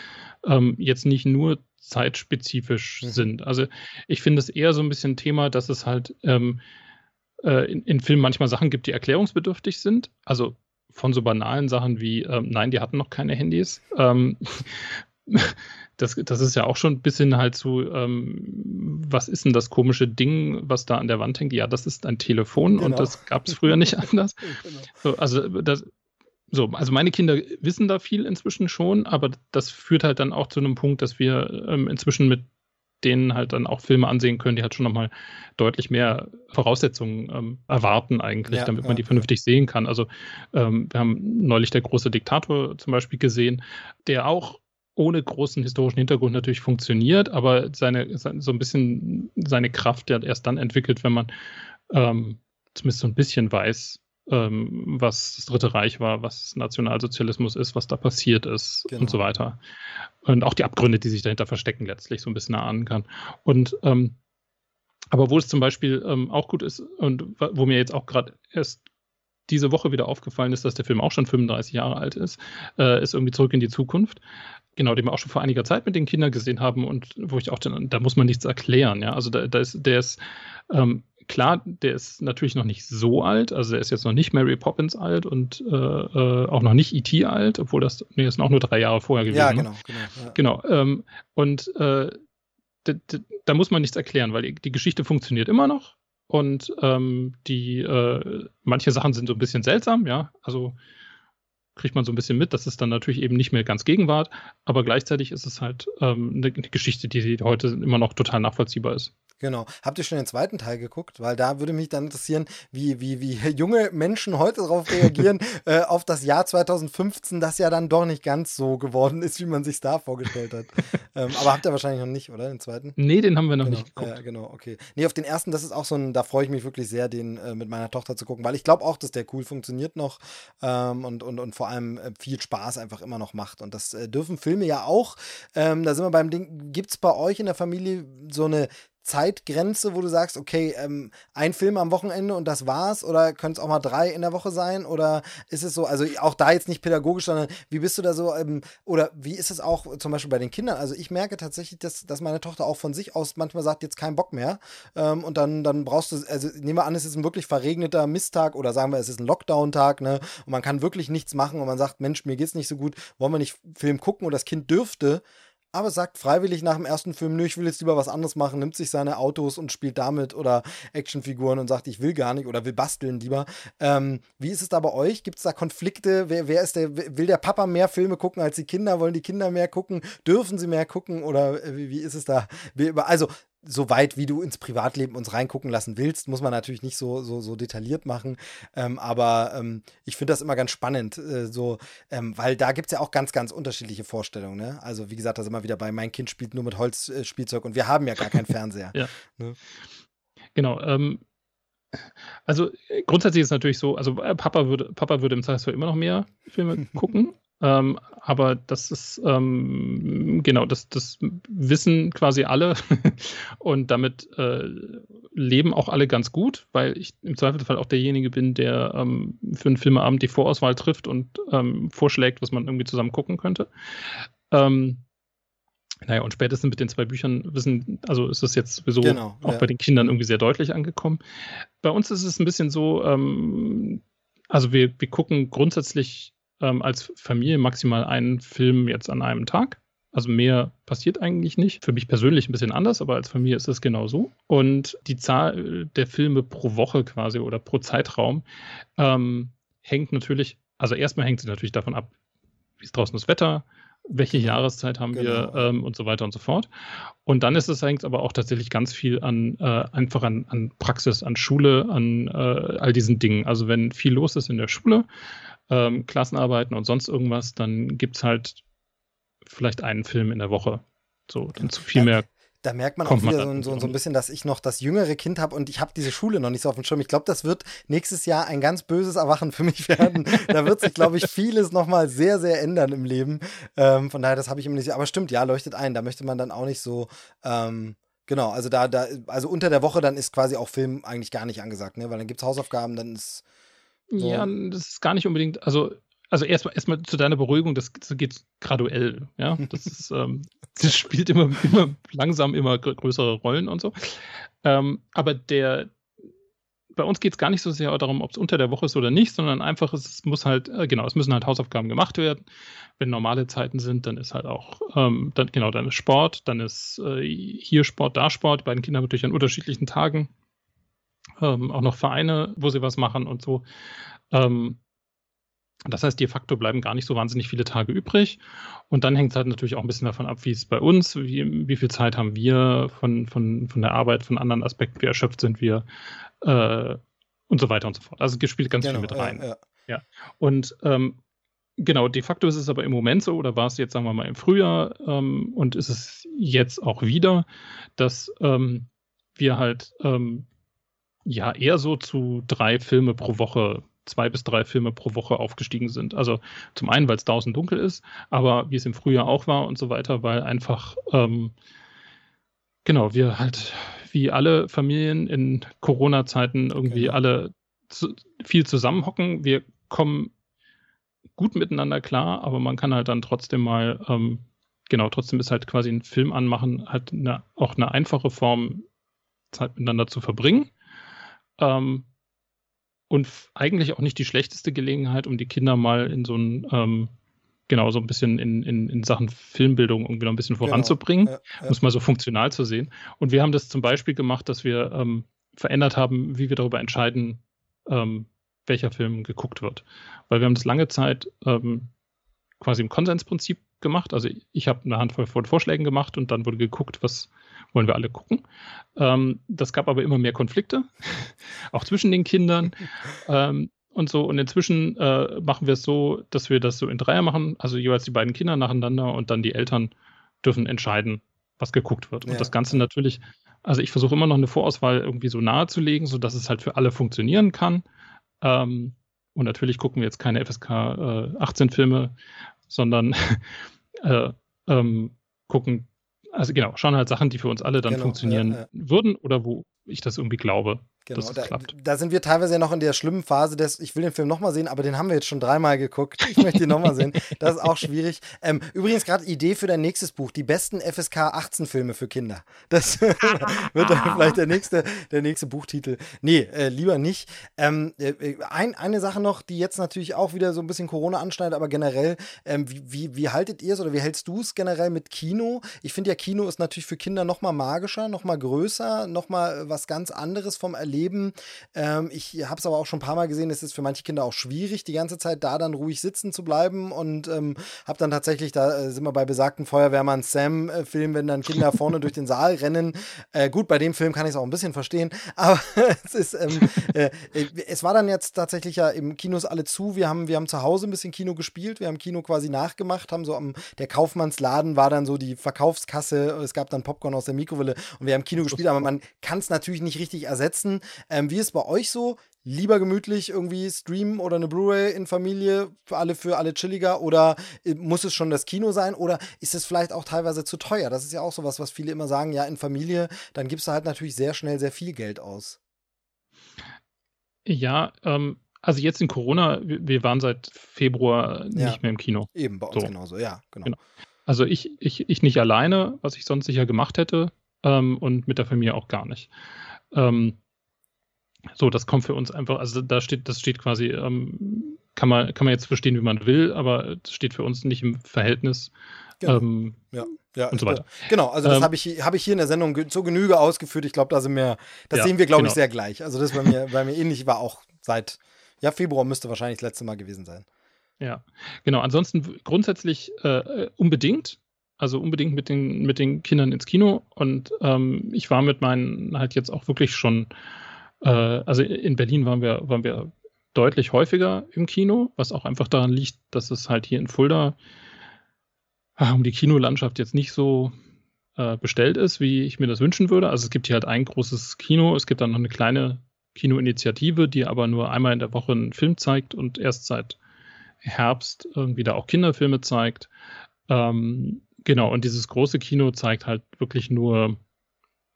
ähm, jetzt nicht nur zeitspezifisch mhm. sind. Also ich finde es eher so ein bisschen Thema, dass es halt ähm, äh, in, in, Filmen manchmal Sachen gibt, die erklärungsbedürftig sind. Also von so banalen Sachen wie, ähm, nein, die hatten noch keine Handys. Das, das ist ja auch schon ein bisschen halt so, ähm, was ist denn das komische Ding, was da an der Wand hängt? Ja, das ist ein Telefon genau. und das gab es früher nicht anders. genau. so, also das, so, also meine Kinder wissen da viel inzwischen schon, aber das führt halt dann auch zu einem Punkt, dass wir ähm, inzwischen mit denen halt dann auch Filme ansehen können, die halt schon nochmal deutlich mehr Voraussetzungen ähm, erwarten eigentlich, ja, damit man ja, die vernünftig ja. sehen kann. Also ähm, wir haben neulich der große Diktator zum Beispiel gesehen, der auch ohne großen historischen Hintergrund natürlich funktioniert, aber seine, so ein bisschen seine Kraft ja erst dann entwickelt, wenn man ähm, zumindest so ein bisschen weiß, ähm, was das Dritte Reich war, was Nationalsozialismus ist, was da passiert ist genau. und so weiter. Und auch die Abgründe, die sich dahinter verstecken, letztlich so ein bisschen erahnen kann. Und ähm, aber wo es zum Beispiel ähm, auch gut ist und wo mir jetzt auch gerade erst diese Woche wieder aufgefallen ist, dass der Film auch schon 35 Jahre alt ist, äh, ist irgendwie zurück in die Zukunft. Genau, den wir auch schon vor einiger Zeit mit den Kindern gesehen haben und wo ich auch, den, da muss man nichts erklären, ja. Also da, da ist, der ist ähm, klar, der ist natürlich noch nicht so alt, also er ist jetzt noch nicht Mary Poppins alt und äh, äh, auch noch nicht E.T. alt, obwohl das, nee, das sind auch nur drei Jahre vorher gewesen. Ja, genau, genau. Ja. Genau. Ähm, und äh, da muss man nichts erklären, weil die, die Geschichte funktioniert immer noch und ähm, die äh, manche Sachen sind so ein bisschen seltsam, ja. Also kriegt man so ein bisschen mit. Das ist dann natürlich eben nicht mehr ganz Gegenwart, aber gleichzeitig ist es halt ähm, eine, eine Geschichte, die heute immer noch total nachvollziehbar ist. Genau. Habt ihr schon den zweiten Teil geguckt? Weil da würde mich dann interessieren, wie, wie, wie junge Menschen heute darauf reagieren, äh, auf das Jahr 2015, das ja dann doch nicht ganz so geworden ist, wie man sich da vorgestellt hat. ähm, aber habt ihr wahrscheinlich noch nicht, oder? Den zweiten? Nee, den haben wir noch genau. nicht geguckt. Ja, genau, okay. Nee, auf den ersten, das ist auch so ein, da freue ich mich wirklich sehr, den äh, mit meiner Tochter zu gucken, weil ich glaube auch, dass der cool funktioniert noch ähm, und, und, und vor allem äh, viel Spaß einfach immer noch macht. Und das äh, dürfen Filme ja auch. Ähm, da sind wir beim Ding, gibt es bei euch in der Familie so eine Zeitgrenze, wo du sagst, okay, ähm, ein Film am Wochenende und das war's? Oder können es auch mal drei in der Woche sein? Oder ist es so, also auch da jetzt nicht pädagogisch, sondern wie bist du da so, ähm, oder wie ist es auch zum Beispiel bei den Kindern? Also ich merke tatsächlich, dass, dass meine Tochter auch von sich aus manchmal sagt, jetzt kein Bock mehr. Ähm, und dann, dann brauchst du, also nehmen wir an, es ist ein wirklich verregneter Misttag oder sagen wir, es ist ein Lockdown-Tag, ne? Und man kann wirklich nichts machen und man sagt, Mensch, mir geht's nicht so gut, wollen wir nicht Film gucken? Und das Kind dürfte aber sagt freiwillig nach dem ersten Film, nö, ich will jetzt lieber was anderes machen, nimmt sich seine Autos und spielt damit oder Actionfiguren und sagt, ich will gar nicht oder will basteln lieber. Ähm, wie ist es da bei euch? Gibt es da Konflikte? Wer, wer ist der, will der Papa mehr Filme gucken als die Kinder? Wollen die Kinder mehr gucken? Dürfen sie mehr gucken? Oder äh, wie, wie ist es da? Also so weit, wie du ins Privatleben uns reingucken lassen willst, muss man natürlich nicht so, so, so detailliert machen. Ähm, aber ähm, ich finde das immer ganz spannend, äh, so, ähm, weil da gibt es ja auch ganz, ganz unterschiedliche Vorstellungen. Ne? Also, wie gesagt, da sind wir wieder bei, mein Kind spielt nur mit Holzspielzeug äh, und wir haben ja gar keinen Fernseher. ja. Ne? Genau. Ähm, also grundsätzlich ist es natürlich so, also äh, Papa würde, Papa würde im Zweifelsfall immer noch mehr Filme gucken. Ähm, aber das ist, ähm, genau, das, das wissen quasi alle und damit äh, leben auch alle ganz gut, weil ich im Zweifelsfall auch derjenige bin, der ähm, für einen Filmeabend die Vorauswahl trifft und ähm, vorschlägt, was man irgendwie zusammen gucken könnte. Ähm, naja, und spätestens mit den zwei Büchern wissen, also ist es jetzt sowieso genau, auch ja. bei den Kindern irgendwie sehr deutlich angekommen. Bei uns ist es ein bisschen so, ähm, also wir, wir gucken grundsätzlich ähm, als Familie maximal einen Film jetzt an einem Tag. Also mehr passiert eigentlich nicht. Für mich persönlich ein bisschen anders, aber als Familie ist es genau so. Und die Zahl der Filme pro Woche quasi oder pro Zeitraum ähm, hängt natürlich, also erstmal hängt sie natürlich davon ab, wie ist draußen das Wetter, welche genau. Jahreszeit haben genau. wir ähm, und so weiter und so fort. Und dann ist es eigentlich aber auch tatsächlich ganz viel an äh, einfach an, an, Praxis, an Schule, an äh, all diesen Dingen. Also wenn viel los ist in der Schule, ähm, Klassenarbeiten und sonst irgendwas, dann gibt es halt vielleicht einen Film in der Woche. So, dann zu viel mehr da merkt man Kommt auch wieder man so, so, so, ein bisschen, dass ich noch das jüngere Kind habe und ich habe diese Schule noch nicht so auf dem Schirm. Ich glaube, das wird nächstes Jahr ein ganz böses Erwachen für mich werden. da wird sich, glaube ich, vieles nochmal sehr, sehr ändern im Leben. Ähm, von daher, das habe ich immer nicht. Aber stimmt, ja, leuchtet ein. Da möchte man dann auch nicht so. Ähm, genau, also da, da, also unter der Woche dann ist quasi auch Film eigentlich gar nicht angesagt, ne? Weil dann gibt es Hausaufgaben, dann ist. Ja, das ist gar nicht unbedingt, also also erstmal erstmal zu deiner Beruhigung, das, das geht graduell, ja. Das ist, ähm, das spielt immer, immer langsam immer größere Rollen und so. Ähm, aber der, bei uns geht es gar nicht so sehr darum, ob es unter der Woche ist oder nicht, sondern einfach, es muss halt, äh, genau, es müssen halt Hausaufgaben gemacht werden. Wenn normale Zeiten sind, dann ist halt auch, ähm, dann, genau, dann ist Sport, dann ist äh, hier Sport, da Sport. Die beiden Kinder haben natürlich an unterschiedlichen Tagen ähm, auch noch Vereine, wo sie was machen und so. Ähm, das heißt, de facto bleiben gar nicht so wahnsinnig viele Tage übrig. Und dann hängt es halt natürlich auch ein bisschen davon ab, wie es bei uns, wie, wie viel Zeit haben wir von, von, von der Arbeit, von anderen Aspekten, wie erschöpft sind wir äh, und so weiter und so fort. Also es spielt ganz genau, viel mit rein. Ja, ja. ja. Und ähm, genau, de facto ist es aber im Moment so, oder war es jetzt, sagen wir mal, im Frühjahr ähm, und ist es jetzt auch wieder, dass ähm, wir halt ähm, ja eher so zu drei Filme pro Woche zwei bis drei Filme pro Woche aufgestiegen sind. Also zum einen, weil es draußen dunkel ist, aber wie es im Frühjahr auch war und so weiter, weil einfach, ähm, genau, wir halt wie alle Familien in Corona-Zeiten irgendwie genau. alle zu, viel zusammenhocken. Wir kommen gut miteinander klar, aber man kann halt dann trotzdem mal, ähm, genau, trotzdem ist halt quasi ein Film anmachen, halt eine, auch eine einfache Form, Zeit miteinander zu verbringen. Ähm, und eigentlich auch nicht die schlechteste Gelegenheit, um die Kinder mal in so ein, ähm, genau, so ein bisschen in, in, in Sachen Filmbildung irgendwie noch ein bisschen genau. voranzubringen, genau. ja, ja. um es mal so funktional zu sehen. Und wir haben das zum Beispiel gemacht, dass wir ähm, verändert haben, wie wir darüber entscheiden, ähm, welcher Film geguckt wird. Weil wir haben das lange Zeit ähm, quasi im Konsensprinzip gemacht. Also ich habe eine Handvoll von Vorschlägen gemacht und dann wurde geguckt, was wollen wir alle gucken. Ähm, das gab aber immer mehr Konflikte, auch zwischen den Kindern. Ähm, und so. Und inzwischen äh, machen wir es so, dass wir das so in Dreier machen, also jeweils die beiden Kinder nacheinander und dann die Eltern dürfen entscheiden, was geguckt wird. Ja. Und das Ganze natürlich, also ich versuche immer noch eine Vorauswahl irgendwie so nahe zu legen, sodass es halt für alle funktionieren kann. Ähm, und natürlich gucken wir jetzt keine FSK äh, 18 Filme, sondern äh, ähm, gucken also genau, schauen halt Sachen, die für uns alle dann genau, funktionieren ja, ja. würden oder wo ich das irgendwie glaube. Genau, da, da, sind wir teilweise ja noch in der schlimmen Phase des, ich will den Film nochmal sehen, aber den haben wir jetzt schon dreimal geguckt. Ich möchte ihn nochmal sehen. Das ist auch schwierig. Ähm, übrigens gerade Idee für dein nächstes Buch, die besten FSK 18 Filme für Kinder. Das wird dann vielleicht der nächste, der nächste Buchtitel. Nee, äh, lieber nicht. Ähm, äh, ein, eine Sache noch, die jetzt natürlich auch wieder so ein bisschen Corona anschneidet, aber generell, ähm, wie, wie, wie haltet ihr es oder wie hältst du es generell mit Kino? Ich finde ja, Kino ist natürlich für Kinder nochmal magischer, nochmal größer, nochmal was ganz anderes vom Erleben erleben. Ähm, ich habe es aber auch schon ein paar Mal gesehen, es ist für manche Kinder auch schwierig, die ganze Zeit da dann ruhig sitzen zu bleiben und ähm, habe dann tatsächlich, da äh, sind wir bei besagten Feuerwehrmann Sam-Film, wenn dann Kinder vorne durch den Saal rennen. Äh, gut, bei dem Film kann ich es auch ein bisschen verstehen, aber es ist, ähm, äh, es war dann jetzt tatsächlich ja im Kinos alle zu. Wir haben, wir haben zu Hause ein bisschen Kino gespielt, wir haben Kino quasi nachgemacht, haben so am, der Kaufmannsladen war dann so die Verkaufskasse, es gab dann Popcorn aus der Mikrowelle und wir haben Kino gespielt, aber man kann es natürlich nicht richtig ersetzen. Ähm, wie ist es bei euch so? lieber gemütlich irgendwie streamen oder eine Blu-ray in Familie für alle für alle chilliger oder äh, muss es schon das Kino sein oder ist es vielleicht auch teilweise zu teuer? Das ist ja auch sowas, was viele immer sagen, ja, in Familie, dann gibst du halt natürlich sehr schnell sehr viel Geld aus. Ja, ähm, also jetzt in Corona, wir waren seit Februar nicht ja. mehr im Kino. Eben, bei uns so. genauso, ja, genau. genau. Also ich, ich, ich nicht alleine, was ich sonst sicher gemacht hätte, ähm, und mit der Familie auch gar nicht. Ähm, so, das kommt für uns einfach, also da steht, das steht quasi, ähm, kann, man, kann man jetzt verstehen, wie man will, aber das steht für uns nicht im Verhältnis. Genau. Ähm, ja. Ja, und so weiter. Genau, also das ähm, habe ich, hab ich hier in der Sendung zur Genüge ausgeführt. Ich glaube, da sind wir, das ja, sehen wir, glaube genau. ich, sehr gleich. Also das bei mir, bei mir ähnlich war auch seit, ja, Februar müsste wahrscheinlich das letzte Mal gewesen sein. Ja, genau. Ansonsten grundsätzlich äh, unbedingt, also unbedingt mit den, mit den Kindern ins Kino. Und ähm, ich war mit meinen halt jetzt auch wirklich schon äh, also in Berlin waren wir, waren wir deutlich häufiger im Kino, was auch einfach daran liegt, dass es halt hier in Fulda ah, um die Kinolandschaft jetzt nicht so äh, bestellt ist, wie ich mir das wünschen würde. Also es gibt hier halt ein großes Kino, es gibt dann noch eine kleine Kinoinitiative, die aber nur einmal in der Woche einen Film zeigt und erst seit Herbst irgendwie da auch Kinderfilme zeigt. Ähm, genau, und dieses große Kino zeigt halt wirklich nur,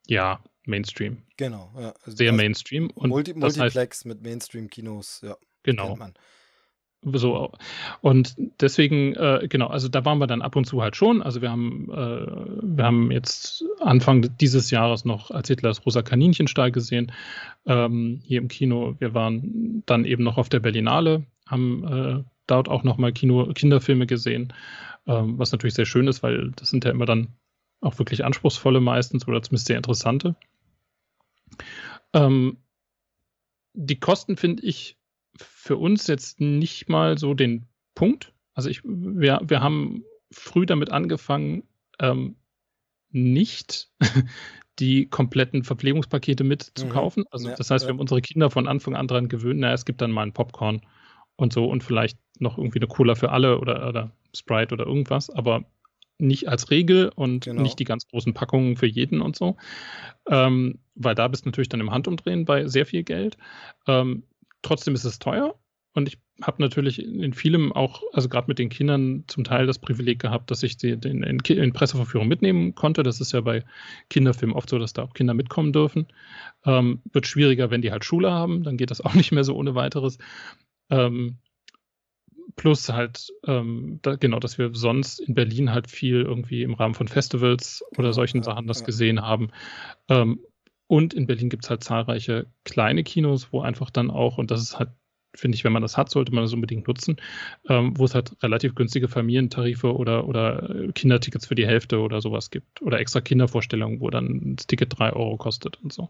ja, Mainstream. Genau, ja. Also Sehr Mainstream. Und Multi Multiplex heißt, mit Mainstream-Kinos, ja. Genau. So, und deswegen, äh, genau, also da waren wir dann ab und zu halt schon. Also wir haben, äh, wir haben jetzt Anfang dieses Jahres noch als Hitlers Rosa Kaninchenstall gesehen, ähm, hier im Kino. Wir waren dann eben noch auf der Berlinale, haben äh, dort auch nochmal Kino, Kinderfilme gesehen, ähm, was natürlich sehr schön ist, weil das sind ja immer dann auch wirklich anspruchsvolle meistens oder zumindest sehr interessante. Ähm, die Kosten finde ich für uns jetzt nicht mal so den Punkt. Also ich, wir, wir haben früh damit angefangen, ähm, nicht die kompletten Verpflegungspakete mitzukaufen. Mhm. Also ja, das heißt, ja. wir haben unsere Kinder von Anfang an daran gewöhnt, na, es gibt dann mal ein Popcorn und so und vielleicht noch irgendwie eine Cola für alle oder, oder Sprite oder irgendwas, aber nicht als Regel und genau. nicht die ganz großen Packungen für jeden und so. Ähm, weil da bist du natürlich dann im Handumdrehen bei sehr viel Geld. Ähm, trotzdem ist es teuer. Und ich habe natürlich in vielem auch, also gerade mit den Kindern zum Teil das Privileg gehabt, dass ich sie in, in, in, Presseverführung mitnehmen konnte. Das ist ja bei Kinderfilmen oft so, dass da auch Kinder mitkommen dürfen. Ähm, wird schwieriger, wenn die halt Schule haben, dann geht das auch nicht mehr so ohne weiteres. Ähm, plus halt, ähm, da, genau, dass wir sonst in Berlin halt viel irgendwie im Rahmen von Festivals oder solchen ja, Sachen das ja. gesehen haben. Ähm, und in Berlin gibt es halt zahlreiche kleine Kinos, wo einfach dann auch, und das ist halt, finde ich, wenn man das hat, sollte man das unbedingt nutzen, ähm, wo es halt relativ günstige Familientarife oder, oder Kindertickets für die Hälfte oder sowas gibt. Oder extra Kindervorstellungen, wo dann das Ticket drei Euro kostet und so.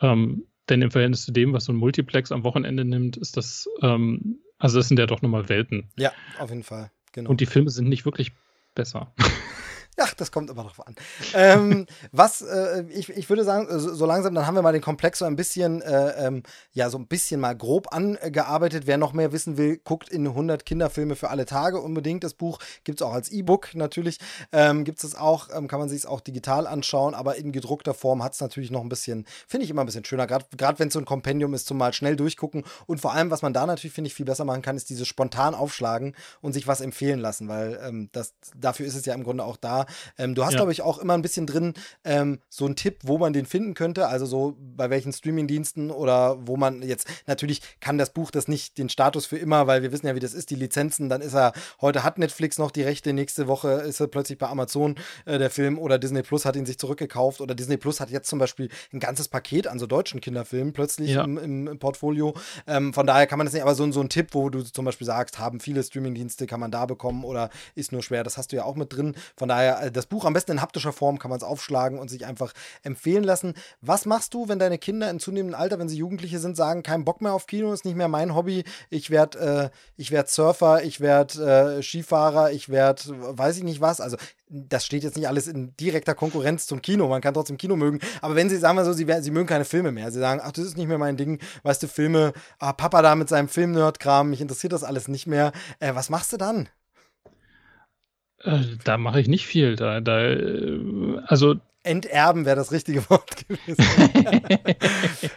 Ähm, denn im Verhältnis zu dem, was so ein Multiplex am Wochenende nimmt, ist das ähm, also das sind ja doch nochmal Welten. Ja, auf jeden Fall. Genau. Und die Filme sind nicht wirklich besser. Ach, das kommt immer drauf an. ähm, was, äh, ich, ich würde sagen, so, so, langsam, dann haben wir mal den Komplex so ein bisschen, äh, ähm, ja, so ein bisschen mal grob angearbeitet. Wer noch mehr wissen will, guckt in 100 Kinderfilme für alle Tage unbedingt. Das Buch gibt es auch als E-Book natürlich. Ähm, gibt es auch, ähm, kann man sich es auch digital anschauen, aber in gedruckter Form hat es natürlich noch ein bisschen, finde ich immer ein bisschen schöner, gerade wenn es so ein Kompendium ist, zum mal schnell durchgucken. Und vor allem, was man da natürlich, finde ich, viel besser machen kann, ist dieses spontan aufschlagen und sich was empfehlen lassen, weil ähm, das, dafür ist es ja im Grunde auch da, ähm, du hast, ja. glaube ich, auch immer ein bisschen drin ähm, so einen Tipp, wo man den finden könnte, also so bei welchen Streamingdiensten oder wo man jetzt, natürlich kann das Buch das nicht den Status für immer, weil wir wissen ja, wie das ist, die Lizenzen, dann ist er, heute hat Netflix noch die Rechte, nächste Woche ist er plötzlich bei Amazon äh, der Film oder Disney Plus hat ihn sich zurückgekauft oder Disney Plus hat jetzt zum Beispiel ein ganzes Paket an so deutschen Kinderfilmen plötzlich ja. im, im, im, Portfolio. Ähm, von daher kann man das nicht, aber so, so ein Tipp, wo du zum Beispiel sagst, haben viele Streamingdienste, kann man da bekommen oder ist nur schwer, das hast du ja auch mit drin. Von daher, äh, das Buch am besten in haptischer Form kann man es aufschlagen und sich einfach empfehlen lassen. Was machst du, wenn deine Kinder in zunehmendem Alter, wenn sie Jugendliche sind, sagen, kein Bock mehr auf Kino, ist nicht mehr mein Hobby, ich werde äh, werd Surfer, ich werde äh, Skifahrer, ich werde weiß ich nicht was. Also das steht jetzt nicht alles in direkter Konkurrenz zum Kino, man kann trotzdem Kino mögen, aber wenn sie, sagen wir so, sie, sie mögen keine Filme mehr, sie sagen, ach, das ist nicht mehr mein Ding, weißt du, Filme, ah, Papa da mit seinem Film-Nerd-Kram, mich interessiert das alles nicht mehr, äh, was machst du dann? Äh, da mache ich nicht viel. Da, da, äh, also enterben wäre das richtige Wort gewesen.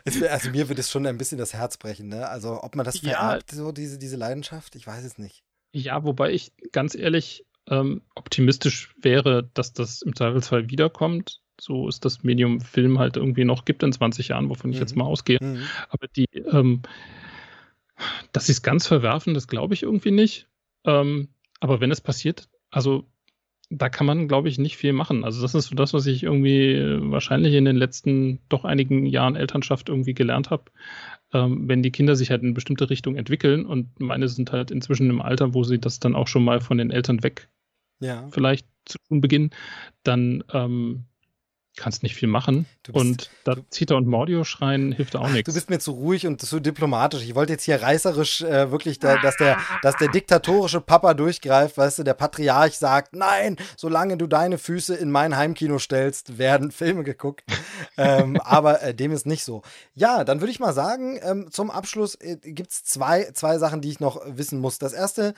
also mir würde es schon ein bisschen das Herz brechen, ne? Also ob man das vererbt, ja. so diese, diese Leidenschaft, ich weiß es nicht. Ja, wobei ich ganz ehrlich ähm, optimistisch wäre, dass das im Zweifelsfall wiederkommt. So ist das Medium Film halt irgendwie noch gibt in 20 Jahren, wovon ich jetzt mhm. mal ausgehe. Mhm. Aber die, ähm, dass sie es ganz verwerfen, das glaube ich irgendwie nicht. Ähm, aber wenn es passiert, also da kann man, glaube ich, nicht viel machen. Also das ist so das, was ich irgendwie wahrscheinlich in den letzten doch einigen Jahren Elternschaft irgendwie gelernt habe. Ähm, wenn die Kinder sich halt in eine bestimmte Richtung entwickeln und meine sind halt inzwischen im Alter, wo sie das dann auch schon mal von den Eltern weg ja. vielleicht zu tun beginnen, dann ähm, kannst nicht viel machen. Bist, und da Zita und Mordio schreien hilft auch nichts. Du bist mir zu ruhig und zu diplomatisch. Ich wollte jetzt hier reißerisch äh, wirklich, da, dass, der, dass der diktatorische Papa durchgreift, weißt du, der Patriarch sagt, nein, solange du deine Füße in mein Heimkino stellst, werden Filme geguckt. ähm, aber äh, dem ist nicht so. Ja, dann würde ich mal sagen, ähm, zum Abschluss äh, gibt es zwei, zwei Sachen, die ich noch wissen muss. Das erste,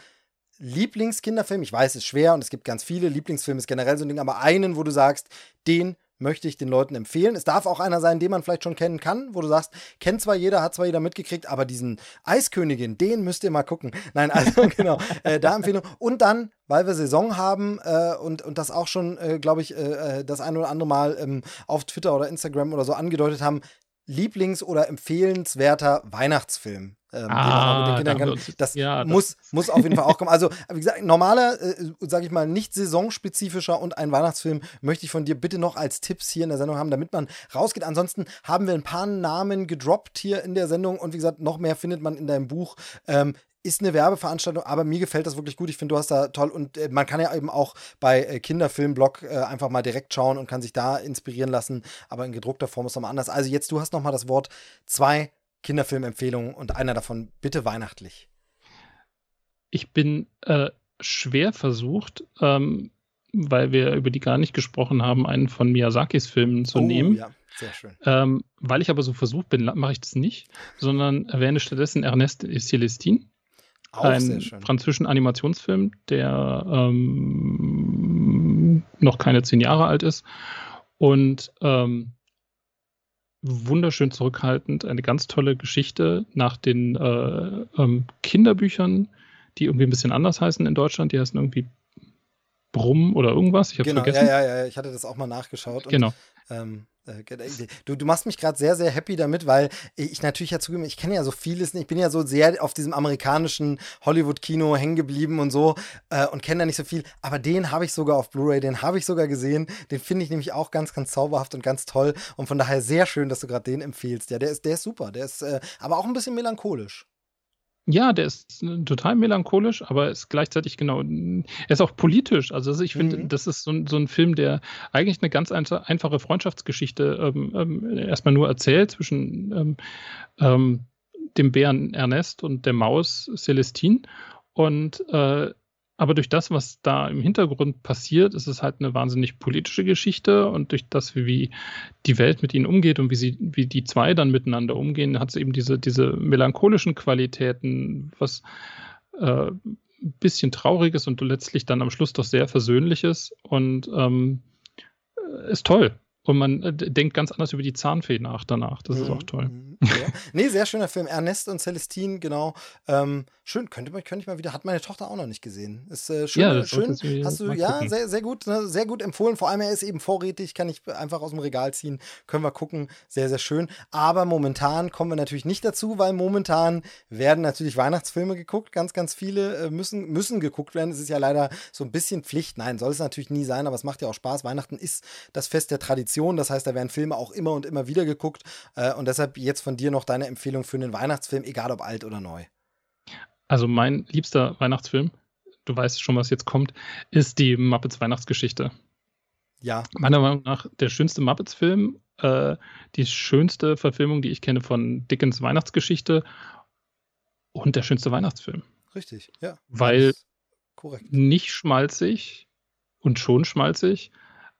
Lieblingskinderfilm, ich weiß, es ist schwer und es gibt ganz viele. Lieblingsfilme ist generell so ein Ding, aber einen, wo du sagst, den möchte ich den Leuten empfehlen. Es darf auch einer sein, den man vielleicht schon kennen kann, wo du sagst, kennt zwar jeder, hat zwar jeder mitgekriegt, aber diesen Eiskönigin, den müsst ihr mal gucken. Nein, also genau, äh, da Empfehlung. Und dann, weil wir Saison haben äh, und, und das auch schon, äh, glaube ich, äh, äh, das ein oder andere Mal ähm, auf Twitter oder Instagram oder so angedeutet haben, Lieblings- oder empfehlenswerter Weihnachtsfilm. Ähm, ah, das ja, muss, das muss auf jeden Fall auch kommen. Also, wie gesagt, normaler, äh, sage ich mal, nicht saisonspezifischer und ein Weihnachtsfilm möchte ich von dir bitte noch als Tipps hier in der Sendung haben, damit man rausgeht. Ansonsten haben wir ein paar Namen gedroppt hier in der Sendung und wie gesagt, noch mehr findet man in deinem Buch. Ähm, ist eine Werbeveranstaltung, aber mir gefällt das wirklich gut. Ich finde, du hast da toll und äh, man kann ja eben auch bei äh, Kinderfilmblog äh, einfach mal direkt schauen und kann sich da inspirieren lassen, aber in gedruckter Form ist nochmal anders. Also jetzt, du hast nochmal das Wort zwei Kinderfilmempfehlungen und einer davon bitte weihnachtlich. Ich bin äh, schwer versucht, ähm, weil wir über die gar nicht gesprochen haben, einen von Miyazakis Filmen zu oh, nehmen. Ja. Sehr schön. Ähm, weil ich aber so versucht bin, mache ich das nicht, sondern erwähne stattdessen Ernest Celestine. Auch einen französischen Animationsfilm, der ähm, noch keine zehn Jahre alt ist und ähm, wunderschön zurückhaltend, eine ganz tolle Geschichte nach den äh, ähm, Kinderbüchern, die irgendwie ein bisschen anders heißen in Deutschland. Die heißen irgendwie Brumm oder irgendwas. Ich habe genau, vergessen. Ja, ja, ja, ich hatte das auch mal nachgeschaut. Genau. Und, ähm, äh, du, du machst mich gerade sehr, sehr happy damit, weil ich natürlich ja zugeben, ich kenne ja so vieles, ich bin ja so sehr auf diesem amerikanischen Hollywood-Kino hängen geblieben und so äh, und kenne da nicht so viel, aber den habe ich sogar auf Blu-ray, den habe ich sogar gesehen, den finde ich nämlich auch ganz, ganz zauberhaft und ganz toll. Und von daher sehr schön, dass du gerade den empfiehlst. Ja, der ist, der ist super, der ist äh, aber auch ein bisschen melancholisch. Ja, der ist äh, total melancholisch, aber ist gleichzeitig genau, er ist auch politisch. Also ich finde, mhm. das ist so, so, ein Film, der eigentlich eine ganz einfache Freundschaftsgeschichte ähm, ähm, erstmal nur erzählt zwischen ähm, ähm, dem Bären Ernest und der Maus Celestine. Und äh, aber durch das, was da im Hintergrund passiert, ist es halt eine wahnsinnig politische Geschichte und durch das, wie die Welt mit ihnen umgeht und wie sie, wie die zwei dann miteinander umgehen, hat es eben diese, diese melancholischen Qualitäten, was äh, ein bisschen trauriges und letztlich dann am Schluss doch sehr versöhnliches und ähm, ist toll. Und man äh, denkt ganz anders über die Zahnfee nach danach. Das mhm. ist auch toll. Mhm. Ja. nee, sehr schöner Film. Ernest und Celestine, genau. Ähm, schön, könnte, könnte ich mal wieder, hat meine Tochter auch noch nicht gesehen. Ist äh, schön, ja, schön. Hast du, ja, sehr, sehr gut, ne, sehr gut empfohlen. Vor allem, er ist eben vorrätig, kann ich einfach aus dem Regal ziehen. Können wir gucken. Sehr, sehr schön. Aber momentan kommen wir natürlich nicht dazu, weil momentan werden natürlich Weihnachtsfilme geguckt. Ganz, ganz viele äh, müssen, müssen geguckt werden. Es ist ja leider so ein bisschen Pflicht. Nein, soll es natürlich nie sein, aber es macht ja auch Spaß. Weihnachten ist das Fest der Tradition. Das heißt, da werden Filme auch immer und immer wieder geguckt. Äh, und deshalb jetzt von dir noch deine Empfehlung für einen Weihnachtsfilm, egal ob alt oder neu. Also mein liebster Weihnachtsfilm, du weißt schon, was jetzt kommt, ist die Muppets Weihnachtsgeschichte. Ja. Meiner Meinung nach der schönste Muppets-Film, äh, die schönste Verfilmung, die ich kenne von Dickens Weihnachtsgeschichte und der schönste Weihnachtsfilm. Richtig, ja. Weil nicht schmalzig und schon schmalzig,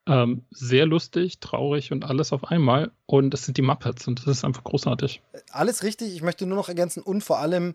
ähm, sehr lustig, traurig und alles auf einmal. Und das sind die Muppets und das ist einfach großartig. Alles richtig. Ich möchte nur noch ergänzen und vor allem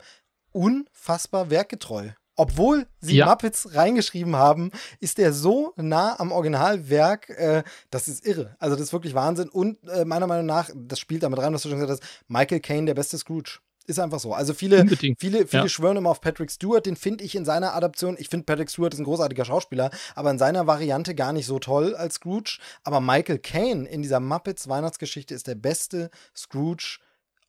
unfassbar werkgetreu. Obwohl sie ja. Muppets reingeschrieben haben, ist der so nah am Originalwerk, äh, das ist irre. Also das ist wirklich Wahnsinn. Und äh, meiner Meinung nach, das spielt damit rein, was du schon gesagt hast, Michael Caine der beste Scrooge. Ist einfach so. Also viele, Unbedingt. viele, viele ja. schwören immer auf Patrick Stewart. Den finde ich in seiner Adaption, ich finde Patrick Stewart ist ein großartiger Schauspieler, aber in seiner Variante gar nicht so toll als Scrooge. Aber Michael Caine in dieser Muppets Weihnachtsgeschichte ist der beste Scrooge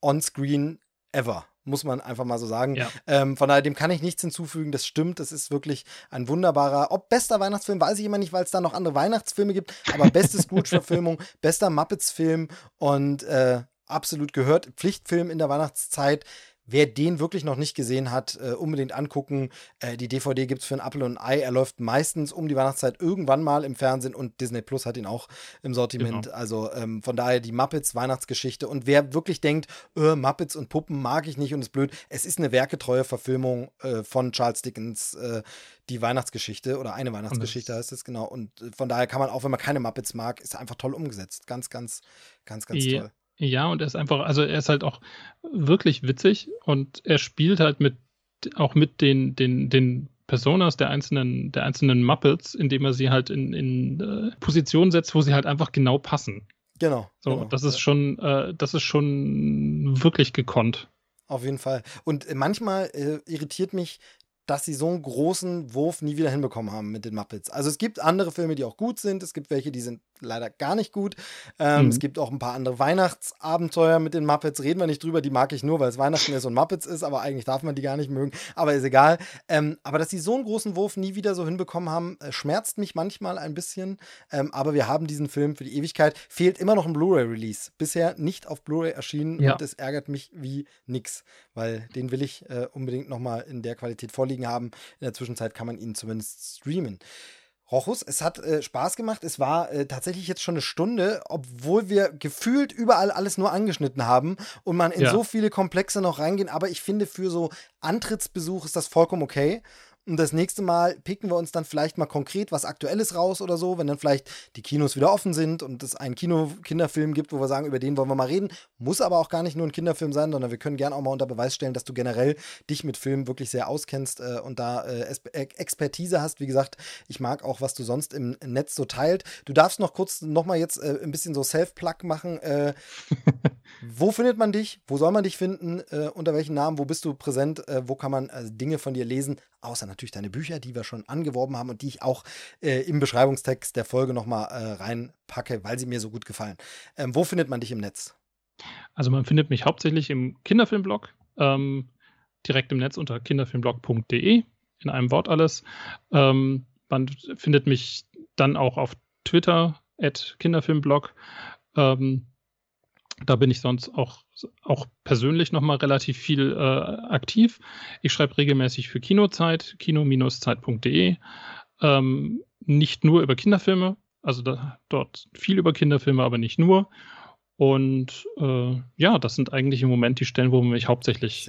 on-screen ever muss man einfach mal so sagen. Ja. Ähm, von daher, dem kann ich nichts hinzufügen. Das stimmt. Das ist wirklich ein wunderbarer, ob bester Weihnachtsfilm, weiß ich immer nicht, weil es da noch andere Weihnachtsfilme gibt, aber beste Scrooge-Verfilmung, bester Muppets-Film und äh, absolut gehört. Pflichtfilm in der Weihnachtszeit. Wer den wirklich noch nicht gesehen hat, äh, unbedingt angucken. Äh, die DVD gibt es für ein Apple und ein Ei. Er läuft meistens um die Weihnachtszeit irgendwann mal im Fernsehen und Disney Plus hat ihn auch im Sortiment. Genau. Also ähm, von daher die Muppets Weihnachtsgeschichte. Und wer wirklich denkt, äh, Muppets und Puppen mag ich nicht und ist blöd, es ist eine werketreue Verfilmung äh, von Charles Dickens, äh, die Weihnachtsgeschichte oder eine Weihnachtsgeschichte heißt es genau. Und äh, von daher kann man auch, wenn man keine Muppets mag, ist einfach toll umgesetzt. Ganz, ganz, ganz, ganz ja. toll. Ja, und er ist einfach, also er ist halt auch wirklich witzig und er spielt halt mit auch mit den, den, den Personas der einzelnen, der einzelnen Muppets, indem er sie halt in, in äh, Positionen setzt, wo sie halt einfach genau passen. Genau. So, genau. das ist schon, äh, das ist schon wirklich gekonnt. Auf jeden Fall. Und manchmal äh, irritiert mich dass sie so einen großen Wurf nie wieder hinbekommen haben mit den Muppets. Also es gibt andere Filme, die auch gut sind. Es gibt welche, die sind leider gar nicht gut. Ähm, mhm. Es gibt auch ein paar andere Weihnachtsabenteuer mit den Muppets. Reden wir nicht drüber, die mag ich nur, weil es Weihnachten ist und Muppets ist, aber eigentlich darf man die gar nicht mögen. Aber ist egal. Ähm, aber dass sie so einen großen Wurf nie wieder so hinbekommen haben, äh, schmerzt mich manchmal ein bisschen. Ähm, aber wir haben diesen Film für die Ewigkeit. Fehlt immer noch ein Blu-ray-Release. Bisher nicht auf Blu-ray erschienen ja. und es ärgert mich wie nix, weil den will ich äh, unbedingt nochmal in der Qualität vorliegen haben. In der Zwischenzeit kann man ihn zumindest streamen. Rochus, es hat äh, Spaß gemacht. Es war äh, tatsächlich jetzt schon eine Stunde, obwohl wir gefühlt überall alles nur angeschnitten haben und man in ja. so viele Komplexe noch reingehen. Aber ich finde, für so Antrittsbesuch ist das vollkommen okay. Und das nächste Mal picken wir uns dann vielleicht mal konkret was Aktuelles raus oder so, wenn dann vielleicht die Kinos wieder offen sind und es einen Kino-Kinderfilm gibt, wo wir sagen, über den wollen wir mal reden. Muss aber auch gar nicht nur ein Kinderfilm sein, sondern wir können gerne auch mal unter Beweis stellen, dass du generell dich mit Filmen wirklich sehr auskennst äh, und da äh, äh Expertise hast. Wie gesagt, ich mag auch, was du sonst im Netz so teilt. Du darfst noch kurz nochmal jetzt äh, ein bisschen so Self-Plug machen. Äh, wo findet man dich? Wo soll man dich finden? Äh, unter welchen Namen? Wo bist du präsent? wo kann man Dinge von dir lesen? Außer natürlich deine Bücher, die wir schon angeworben haben und die ich auch äh, im Beschreibungstext der Folge nochmal äh, reinpacke, weil sie mir so gut gefallen. Ähm, wo findet man dich im Netz? Also man findet mich hauptsächlich im Kinderfilmblog, ähm, direkt im Netz unter kinderfilmblog.de, in einem Wort alles. Ähm, man findet mich dann auch auf Twitter, at Kinderfilmblog. Ähm, da bin ich sonst auch, auch persönlich nochmal relativ viel äh, aktiv. Ich schreibe regelmäßig für Kinozeit, kino-zeit.de. Ähm, nicht nur über Kinderfilme, also da, dort viel über Kinderfilme, aber nicht nur. Und äh, ja, das sind eigentlich im Moment die Stellen, wo man mich hauptsächlich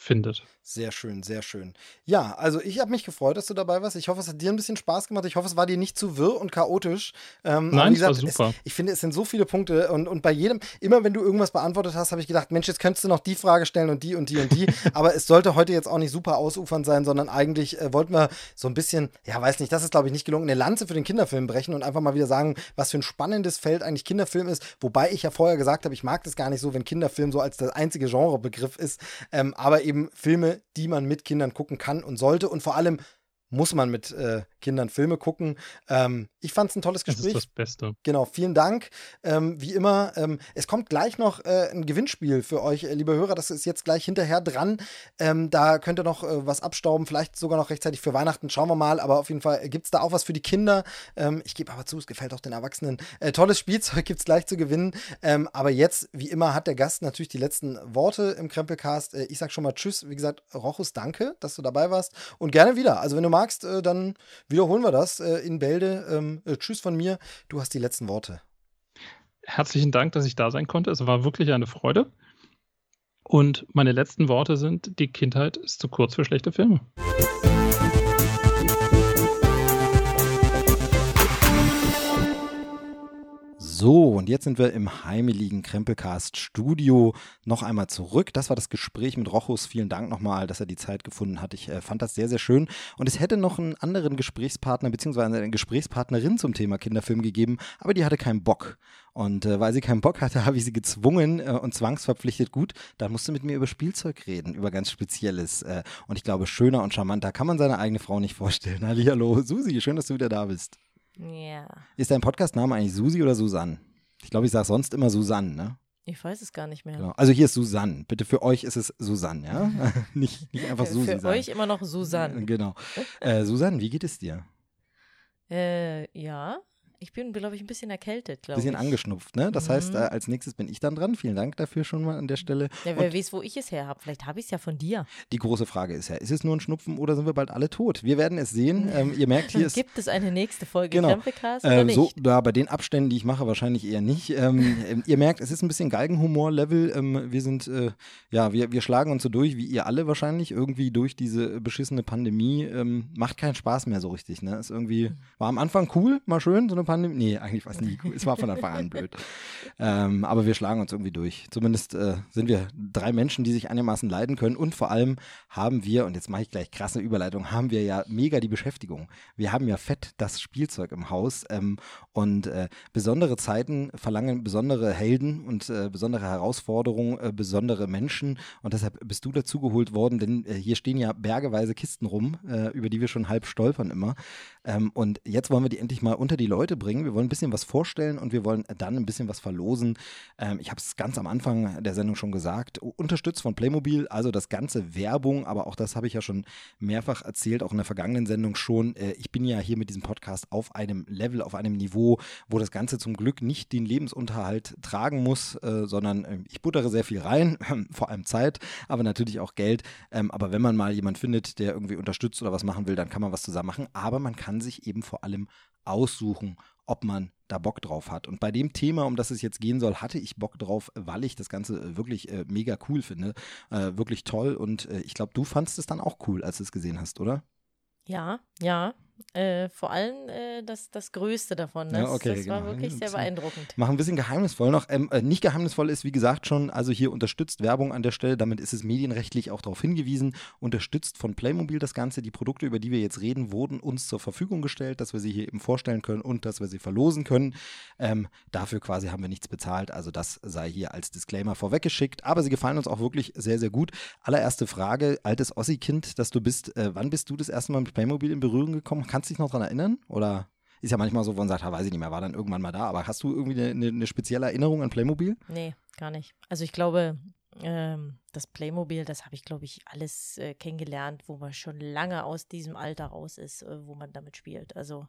findet. Sehr schön, sehr schön. Ja, also ich habe mich gefreut, dass du dabei warst. Ich hoffe, es hat dir ein bisschen Spaß gemacht. Ich hoffe, es war dir nicht zu wirr und chaotisch. Ähm, Nein, gesagt, es war super. Es, ich finde, es sind so viele Punkte und, und bei jedem, immer wenn du irgendwas beantwortet hast, habe ich gedacht, Mensch, jetzt könntest du noch die Frage stellen und die und die und die. Aber es sollte heute jetzt auch nicht super ausufernd sein, sondern eigentlich äh, wollten wir so ein bisschen, ja, weiß nicht, das ist glaube ich nicht gelungen, eine Lanze für den Kinderfilm brechen und einfach mal wieder sagen, was für ein spannendes Feld eigentlich Kinderfilm ist. Wobei ich ja vorher gesagt habe, ich mag das gar nicht so, wenn Kinderfilm so als das einzige Genrebegriff ist. Ähm, aber eben Filme, die man mit Kindern gucken kann und sollte. Und vor allem muss man mit äh, Kindern Filme gucken. Ähm, ich fand es ein tolles Gespräch. Das ist das Beste. Genau, vielen Dank. Ähm, wie immer, ähm, es kommt gleich noch äh, ein Gewinnspiel für euch, äh, liebe Hörer. Das ist jetzt gleich hinterher dran. Ähm, da könnt ihr noch äh, was abstauben, vielleicht sogar noch rechtzeitig für Weihnachten. Schauen wir mal. Aber auf jeden Fall gibt es da auch was für die Kinder. Ähm, ich gebe aber zu, es gefällt auch den Erwachsenen. Äh, tolles Spielzeug gibt es gleich zu gewinnen. Ähm, aber jetzt, wie immer, hat der Gast natürlich die letzten Worte im Krempelcast. Äh, ich sag schon mal Tschüss. Wie gesagt, Rochus, danke, dass du dabei warst. Und gerne wieder. Also, wenn du magst, dann wiederholen wir das äh, in Bälde. Ähm, äh, tschüss von mir. Du hast die letzten Worte. Herzlichen Dank, dass ich da sein konnte. Es war wirklich eine Freude. Und meine letzten Worte sind: Die Kindheit ist zu kurz für schlechte Filme. So, und jetzt sind wir im heimeligen Krempelcast Studio noch einmal zurück. Das war das Gespräch mit Rochus. Vielen Dank nochmal, dass er die Zeit gefunden hat. Ich äh, fand das sehr, sehr schön. Und es hätte noch einen anderen Gesprächspartner bzw. eine Gesprächspartnerin zum Thema Kinderfilm gegeben, aber die hatte keinen Bock. Und äh, weil sie keinen Bock hatte, habe ich sie gezwungen äh, und zwangsverpflichtet. Gut, dann musst du mit mir über Spielzeug reden, über ganz Spezielles. Äh, und ich glaube, schöner und charmanter kann man seine eigene Frau nicht vorstellen. Hallo, Susi, schön, dass du wieder da bist. Ja. Ist dein Podcastname eigentlich Susi oder Susanne? Ich glaube, ich sage sonst immer Susanne, ne? Ich weiß es gar nicht mehr. Genau. Also hier ist Susanne. Bitte für euch ist es Susanne, ja? nicht, nicht einfach Susi. Für sagen. euch immer noch Susanne. Genau. Äh, Susanne, wie geht es dir? Äh, ja. Ich bin, glaube ich, ein bisschen erkältet, glaube ich. Bisschen angeschnupft, ne? Das Mhm. heißt, äh, als nächstes bin ich dann dran. Vielen Dank dafür schon mal an der Stelle. Ja, Und wer weiß, wo ich es her habe. Vielleicht habe ich es ja von dir. die große Frage ist ja, ist es nur ein Schnupfen oder sind wir bald alle tot? Wir werden es sehen. Ähm, ihr merkt, hier ist Gibt es eine nächste Folge Genau. Krempelcast oder Äh, so, da bei den Abständen, die ich mache, wahrscheinlich eher nicht. Ähm, ähm, ihr merkt, es ist ein bisschen Galgenhumor-Level. Ähm, wir sind, äh, ja, wir, wir schlagen uns so durch, wie ihr alle wahrscheinlich, irgendwie durch diese beschissene Pandemie. Ähm, macht keinen Spaß mehr so richtig, ne? Ist irgendwie, war am Anfang cool, mal schön, so eine Pandemie. Nee, eigentlich war es nie cool. Es war von Anfang an blöd. Ähm, aber wir schlagen uns irgendwie durch. Zumindest äh, sind wir drei Menschen, die sich einigermaßen leiden können. Und vor allem haben wir, und jetzt mache ich gleich krasse Überleitung, haben wir ja mega die Beschäftigung. Wir haben ja fett das Spielzeug im Haus. Ähm, und äh, besondere Zeiten verlangen besondere Helden und äh, besondere Herausforderungen, äh, besondere Menschen. Und deshalb bist du dazugeholt worden, denn äh, hier stehen ja bergeweise Kisten rum, äh, über die wir schon halb stolpern immer. Ähm, und jetzt wollen wir die endlich mal unter die Leute bringen. Wir wollen ein bisschen was vorstellen und wir wollen dann ein bisschen was verlosen. Ähm, ich habe es ganz am Anfang der Sendung schon gesagt. Unterstützt von Playmobil, also das ganze Werbung, aber auch das habe ich ja schon mehrfach erzählt, auch in der vergangenen Sendung schon. Äh, ich bin ja hier mit diesem Podcast auf einem Level, auf einem Niveau, wo das Ganze zum Glück nicht den Lebensunterhalt tragen muss, äh, sondern äh, ich buttere sehr viel rein, vor allem Zeit, aber natürlich auch Geld. Ähm, aber wenn man mal jemand findet, der irgendwie unterstützt oder was machen will, dann kann man was zusammen machen. Aber man kann sich eben vor allem aussuchen, ob man da Bock drauf hat. Und bei dem Thema, um das es jetzt gehen soll, hatte ich Bock drauf, weil ich das Ganze äh, wirklich äh, mega cool finde. Äh, wirklich toll. Und äh, ich glaube, du fandest es dann auch cool, als du es gesehen hast, oder? Ja, ja. Äh, vor allem äh, das, das Größte davon. Das, Ja, okay, das war genau. wirklich Ein sehr beeindruckend. Mach ein bisschen geheimnisvoll noch. Ähm, äh, nicht geheimnisvoll ist, wie gesagt, schon, also hier unterstützt Werbung an der Stelle, damit ist es medienrechtlich auch darauf hingewiesen, unterstützt von Playmobil das Ganze. Die Produkte, über die wir jetzt reden, wurden uns zur Verfügung gestellt, dass wir sie hier eben vorstellen können und dass wir sie verlosen können. Ähm, dafür quasi haben wir nichts bezahlt, also das sei hier als Disclaimer vorweggeschickt. Aber sie gefallen uns auch wirklich sehr, sehr gut. Allererste Frage, altes Ossi-Kind, das du bist, äh, wann bist du das erste Mal mit Playmobil in Berührung gekommen? Kannst du dich noch daran erinnern? Oder ist ja manchmal so, wo man sagt, ha, weiß ich nicht mehr, war dann irgendwann mal da. Aber hast du irgendwie eine, eine, eine spezielle Erinnerung an Playmobil? Nee, gar nicht. Also ich glaube, ähm, das Playmobil, das habe ich, glaube ich, alles äh, kennengelernt, wo man schon lange aus diesem Alter raus ist, äh, wo man damit spielt. Also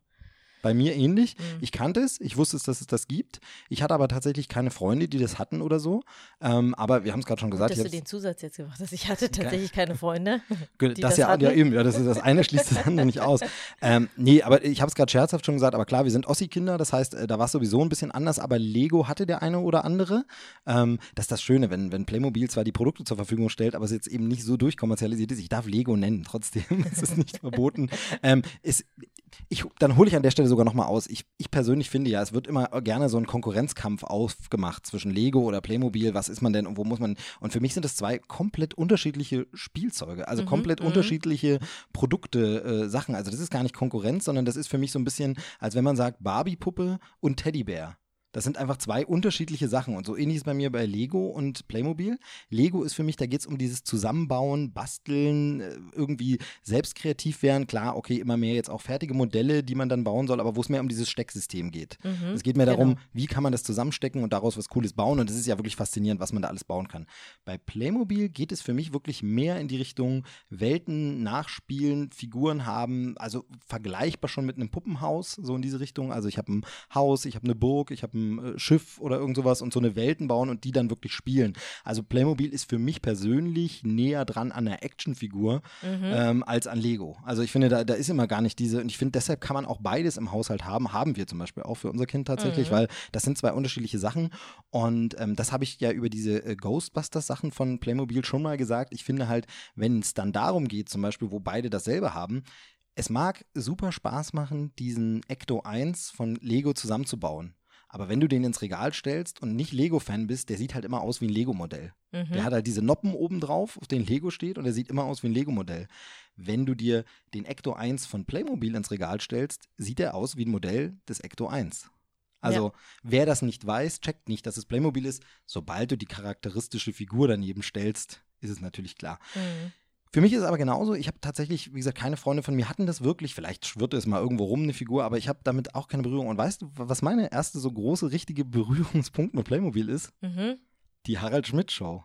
Bei mir ähnlich. Mhm. Ich kannte es, ich wusste es, dass es das gibt. Ich hatte aber tatsächlich keine Freunde, die das hatten oder so. Ähm, aber wir haben es gerade schon gesagt. dass du den Zusatz jetzt gemacht hast. Ich hatte tatsächlich keine Freunde. Ge- die das, das ja, hatten. ja eben, ja, das, ist das eine schließt das andere nicht aus. Ähm, nee, aber ich habe es gerade scherzhaft schon gesagt, aber klar, wir sind Ossi-Kinder, das heißt, äh, da war es sowieso ein bisschen anders, aber Lego hatte der eine oder andere. Ähm, das ist das Schöne, wenn, wenn Playmobil zwar die Produkte zur Verfügung stellt, aber es jetzt eben nicht so durchkommerzialisiert ist. Ich darf Lego nennen, trotzdem, es ist nicht verboten. Ähm, ist, ich, dann hole ich an der Stelle sogar nochmal aus. Ich, ich persönlich finde ja, es wird immer gerne so ein Konkurrenzkampf aufgemacht zwischen Lego oder Playmobil. Was ist man denn und wo muss man? Und für mich sind das zwei komplett unterschiedliche Spielzeuge, also Mhm, komplett mhm. unterschiedliche Produkte, äh, Sachen. Also das ist gar nicht Konkurrenz, sondern das ist für mich so ein bisschen, als wenn man sagt Barbie-Puppe und Teddybär. Das sind einfach zwei unterschiedliche Sachen. Und so ähnlich ist bei mir bei Lego und Playmobil. Lego ist für mich, da geht es um dieses Zusammenbauen, Basteln, äh, irgendwie selbst kreativ werden. Klar, okay, immer mehr jetzt auch fertige Modelle, die man dann bauen soll, aber wo es mehr um dieses Stecksystem geht. Mhm, Es geht mir darum, genau. wie kann man das zusammenstecken und daraus was Cooles bauen. Und es ist ja wirklich faszinierend, was man da alles bauen kann. Bei Playmobil geht es für mich wirklich mehr in die Richtung Welten nachspielen, Figuren haben, also vergleichbar schon mit einem Puppenhaus, so in diese Richtung. Also ich habe ein Haus, ich habe eine Burg, ich habe ein äh, Schiff oder irgend sowas und so eine Welten bauen und die dann wirklich spielen. Also Playmobil ist für mich persönlich näher dran an einer Actionfigur Mhm. ähm, als an Lego. Also ich finde, da, da ist immer gar nicht diese, und ich finde, deshalb kann man auch beides im Haushalt haben. Haben wir zum Beispiel auch für unser Kind tatsächlich, Mhm. weil das sind zwei unterschiedliche Sachen. Und ähm, das habe ich ja über diese äh, Ghostbusters-Sachen von Playmobil schon mal gesagt. Ich finde halt, wenn es dann darum geht, zum Beispiel, wo beide dasselbe haben, es mag super Spaß machen, diesen Ecto 1 von Lego zusammenzubauen. Aber wenn du den ins Regal stellst und nicht Lego-Fan bist, der sieht halt immer aus wie ein Lego-Modell. Mhm. Der hat halt diese Noppen oben drauf, auf denen Lego steht und der sieht immer aus wie ein Lego-Modell. Wenn du dir den Ecto 1 von Playmobil ins Regal stellst, sieht er aus wie ein Modell des Ecto 1. Also, wer das nicht weiß, checkt nicht, dass es Playmobil ist. Sobald du die charakteristische Figur daneben stellst, ist es natürlich klar. Mhm. Für mich ist es aber genauso. Ich habe tatsächlich, wie gesagt, keine Freunde von mir hatten das wirklich. Vielleicht schwirrte es mal irgendwo rum, eine Figur, aber ich habe damit auch keine Berührung. Und weißt du, was meine erste so große, richtige Berührungspunkt mit Playmobil ist? Mhm. Die Harald Schmidt Show.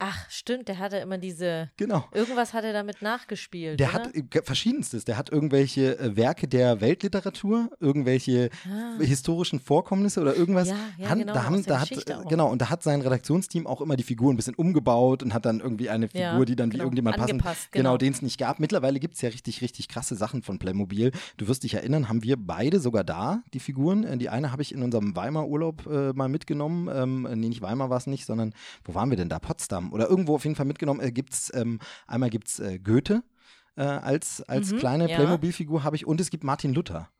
Ach, stimmt, der hatte immer diese. Genau. Irgendwas hat er damit nachgespielt. Der oder? hat äh, verschiedenstes. Der hat irgendwelche äh, Werke der Weltliteratur, irgendwelche Ah. historischen Vorkommnisse oder irgendwas. Ja, ja, Han- genau, da haben, da hat, äh, auch. genau, und da hat sein Redaktionsteam auch immer die Figur ein bisschen umgebaut und hat dann irgendwie eine Figur, Ja, die dann wie genau, irgendjemand passend, angepasst, genau, genau. den es nicht gab. Mittlerweile gibt es ja richtig, richtig krasse Sachen von Playmobil. Du wirst dich erinnern, haben wir beide sogar da, die Figuren. Die eine habe ich in unserem Weimar-Urlaub äh, mal mitgenommen. Ähm, nee, nicht Weimar war es nicht, sondern wo waren wir denn da? Potsdam oder irgendwo auf jeden Fall mitgenommen. Äh, gibt's, ähm, einmal gibt es äh, Goethe äh, als, als Mhm, kleine ja. Playmobil-Figur habe ich und es gibt Martin Luther.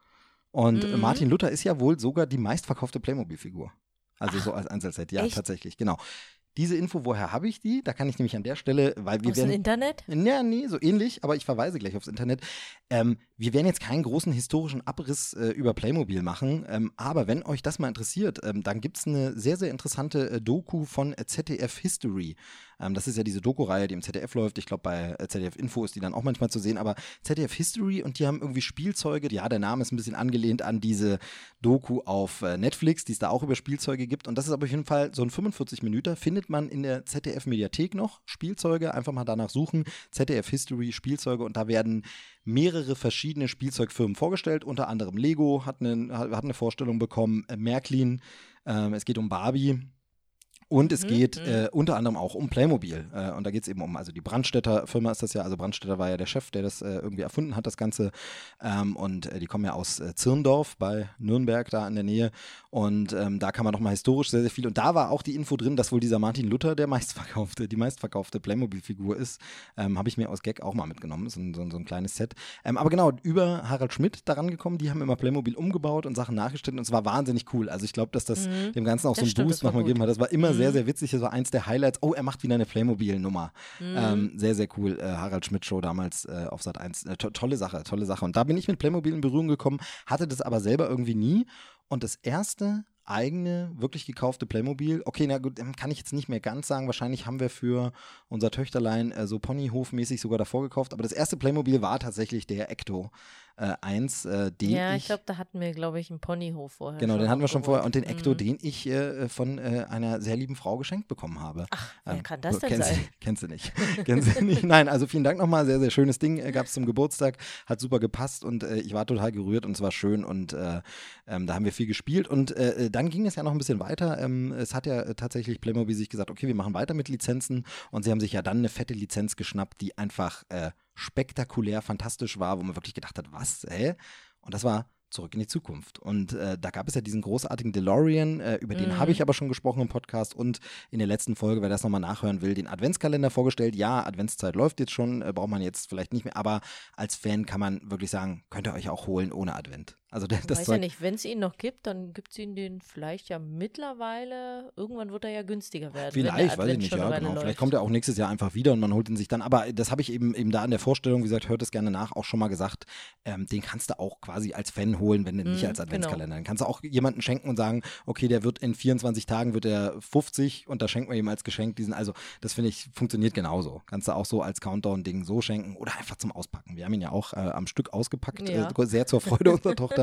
Und äh, Mhm. Martin Luther ist ja wohl sogar die meistverkaufte Playmobil-Figur. Also so als Einzelset. Ja, echt? tatsächlich, genau. Diese Info, woher habe ich die? Da kann ich nämlich an der Stelle, weil wir Aus dem werden. Internet? Ja, nee, so ähnlich, aber ich verweise gleich aufs Internet. Ähm, wir werden jetzt keinen großen historischen Abriss äh, über Playmobil machen, ähm, aber wenn euch das mal interessiert, ähm, dann gibt es eine sehr, sehr interessante äh, Doku von ZDF History. Ähm, das ist ja diese Doku-Reihe, die im ZDF läuft. Ich glaube, bei äh, ZDF Info ist die dann auch manchmal zu sehen, aber ZDF History und die haben irgendwie Spielzeuge. Ja, der Name ist ein bisschen angelehnt an diese Doku auf äh, Netflix, die es da auch über Spielzeuge gibt. Und das ist aber auf jeden Fall so ein 45 Minuten. Findet man in der ZDF-Mediathek noch Spielzeuge. Einfach mal danach suchen. ZDF History Spielzeuge. Und da werden mehrere verschiedene Spielzeugfirmen vorgestellt. Unter anderem Lego hat eine, hat eine Vorstellung bekommen. Äh, Märklin. Ähm, es geht um Barbie. Und es Mhm, geht mhm. äh, unter anderem auch um Playmobil. Äh, und da geht es eben um, also die Brandstätter Firma ist das ja, also Brandstätter war ja der Chef, der das äh, irgendwie erfunden hat, das Ganze. Ähm, und äh, die kommen ja aus äh, Zirndorf bei Nürnberg, da in der Nähe. Und ähm, da kann man nochmal historisch sehr, sehr viel. Und da war auch die Info drin, dass wohl dieser Martin Luther der meistverkaufte, die meistverkaufte Playmobil-Figur ist. Ähm, Habe ich mir aus Gag auch mal mitgenommen. So ein, so so ein kleines Set. Ähm, aber genau, über Harald Schmidt daran gekommen, die haben immer Playmobil umgebaut und Sachen nachgestellt. Und es war wahnsinnig cool. Also ich glaube, dass das Mhm. dem Ganzen auch Das so einen stimmt, Boost nochmal gegeben hat. Das war immer sehr, Mhm. Sehr witzig. Das war eins der Highlights. Oh, er macht wieder eine Playmobil-Nummer. Mhm. Ähm, sehr, sehr cool. Äh, Harald Schmidt Show damals äh, auf Sat 1. Äh, to tolle Sache, tolle Sache. Und da bin ich mit Playmobil in Berührung gekommen, hatte das aber selber irgendwie nie. Und das erste eigene, wirklich gekaufte Playmobil, okay, na gut, kann ich jetzt nicht mehr ganz sagen. Wahrscheinlich haben wir für unser Töchterlein äh, so Ponyhofmäßig sogar davor gekauft. Aber das erste Playmobil war tatsächlich der Ecto äh, 1, äh, den ja, ich ich glaube, da hatten wir, glaube ich, einen Ponyhof vorher. Genau, den hatten wir schon vorher. Und den. Ecto, Mhm. den ich äh, von äh, einer sehr lieben Frau geschenkt bekommen habe. Ach, wer Ähm, kann das denn kennst, sein? Kennst du nicht. kennst du nicht. Nein, also vielen Dank nochmal. Sehr, sehr schönes Ding. Äh, Gab es zum Geburtstag. Hat super gepasst und äh, ich war total gerührt und es war schön und äh, ähm, da haben wir viel gespielt. Und äh, dann ging es ja noch ein bisschen weiter. Ähm, es hat ja tatsächlich Playmobil sich gesagt, okay, wir machen weiter mit Lizenzen und sie haben sich ja dann eine fette Lizenz geschnappt, die einfach spektakulär fantastisch war, wo man wirklich gedacht hat, was, hä? Und das war Zurück in die Zukunft. Und äh, da gab es ja diesen großartigen DeLorean, äh, über den Mhm. habe ich aber schon gesprochen im Podcast und in der letzten Folge, wer das nochmal nachhören will, den Adventskalender vorgestellt. Ja, Adventszeit läuft jetzt schon, äh, braucht man jetzt vielleicht nicht mehr, aber als Fan kann man wirklich sagen, könnt ihr euch auch holen ohne Advent. Also der, Ich das weiß ja Zeug, nicht, wenn es ihn noch gibt, dann gibt es ihn den vielleicht ja mittlerweile. Irgendwann wird er ja günstiger werden. Vielleicht, weiß ich nicht, ja, genau. Vielleicht kommt er auch nächstes Jahr einfach wieder und man holt ihn sich dann. Aber das habe ich eben, eben da in der Vorstellung, wie gesagt, hört es gerne nach, auch schon mal gesagt, ähm, den kannst du auch quasi als Fan holen, wenn du nicht Mhm, als genau. Adventskalender. Dann kannst du auch jemanden schenken und sagen, okay, der wird in 24 Tagen wird er 50 und da schenken wir ihm als Geschenk diesen. Also das finde ich, funktioniert genauso. Kannst du auch so als Countdown-Ding so schenken oder einfach zum Auspacken. Wir haben ihn ja auch äh, am Stück ausgepackt, Ja. äh, sehr zur Freude unserer Tochter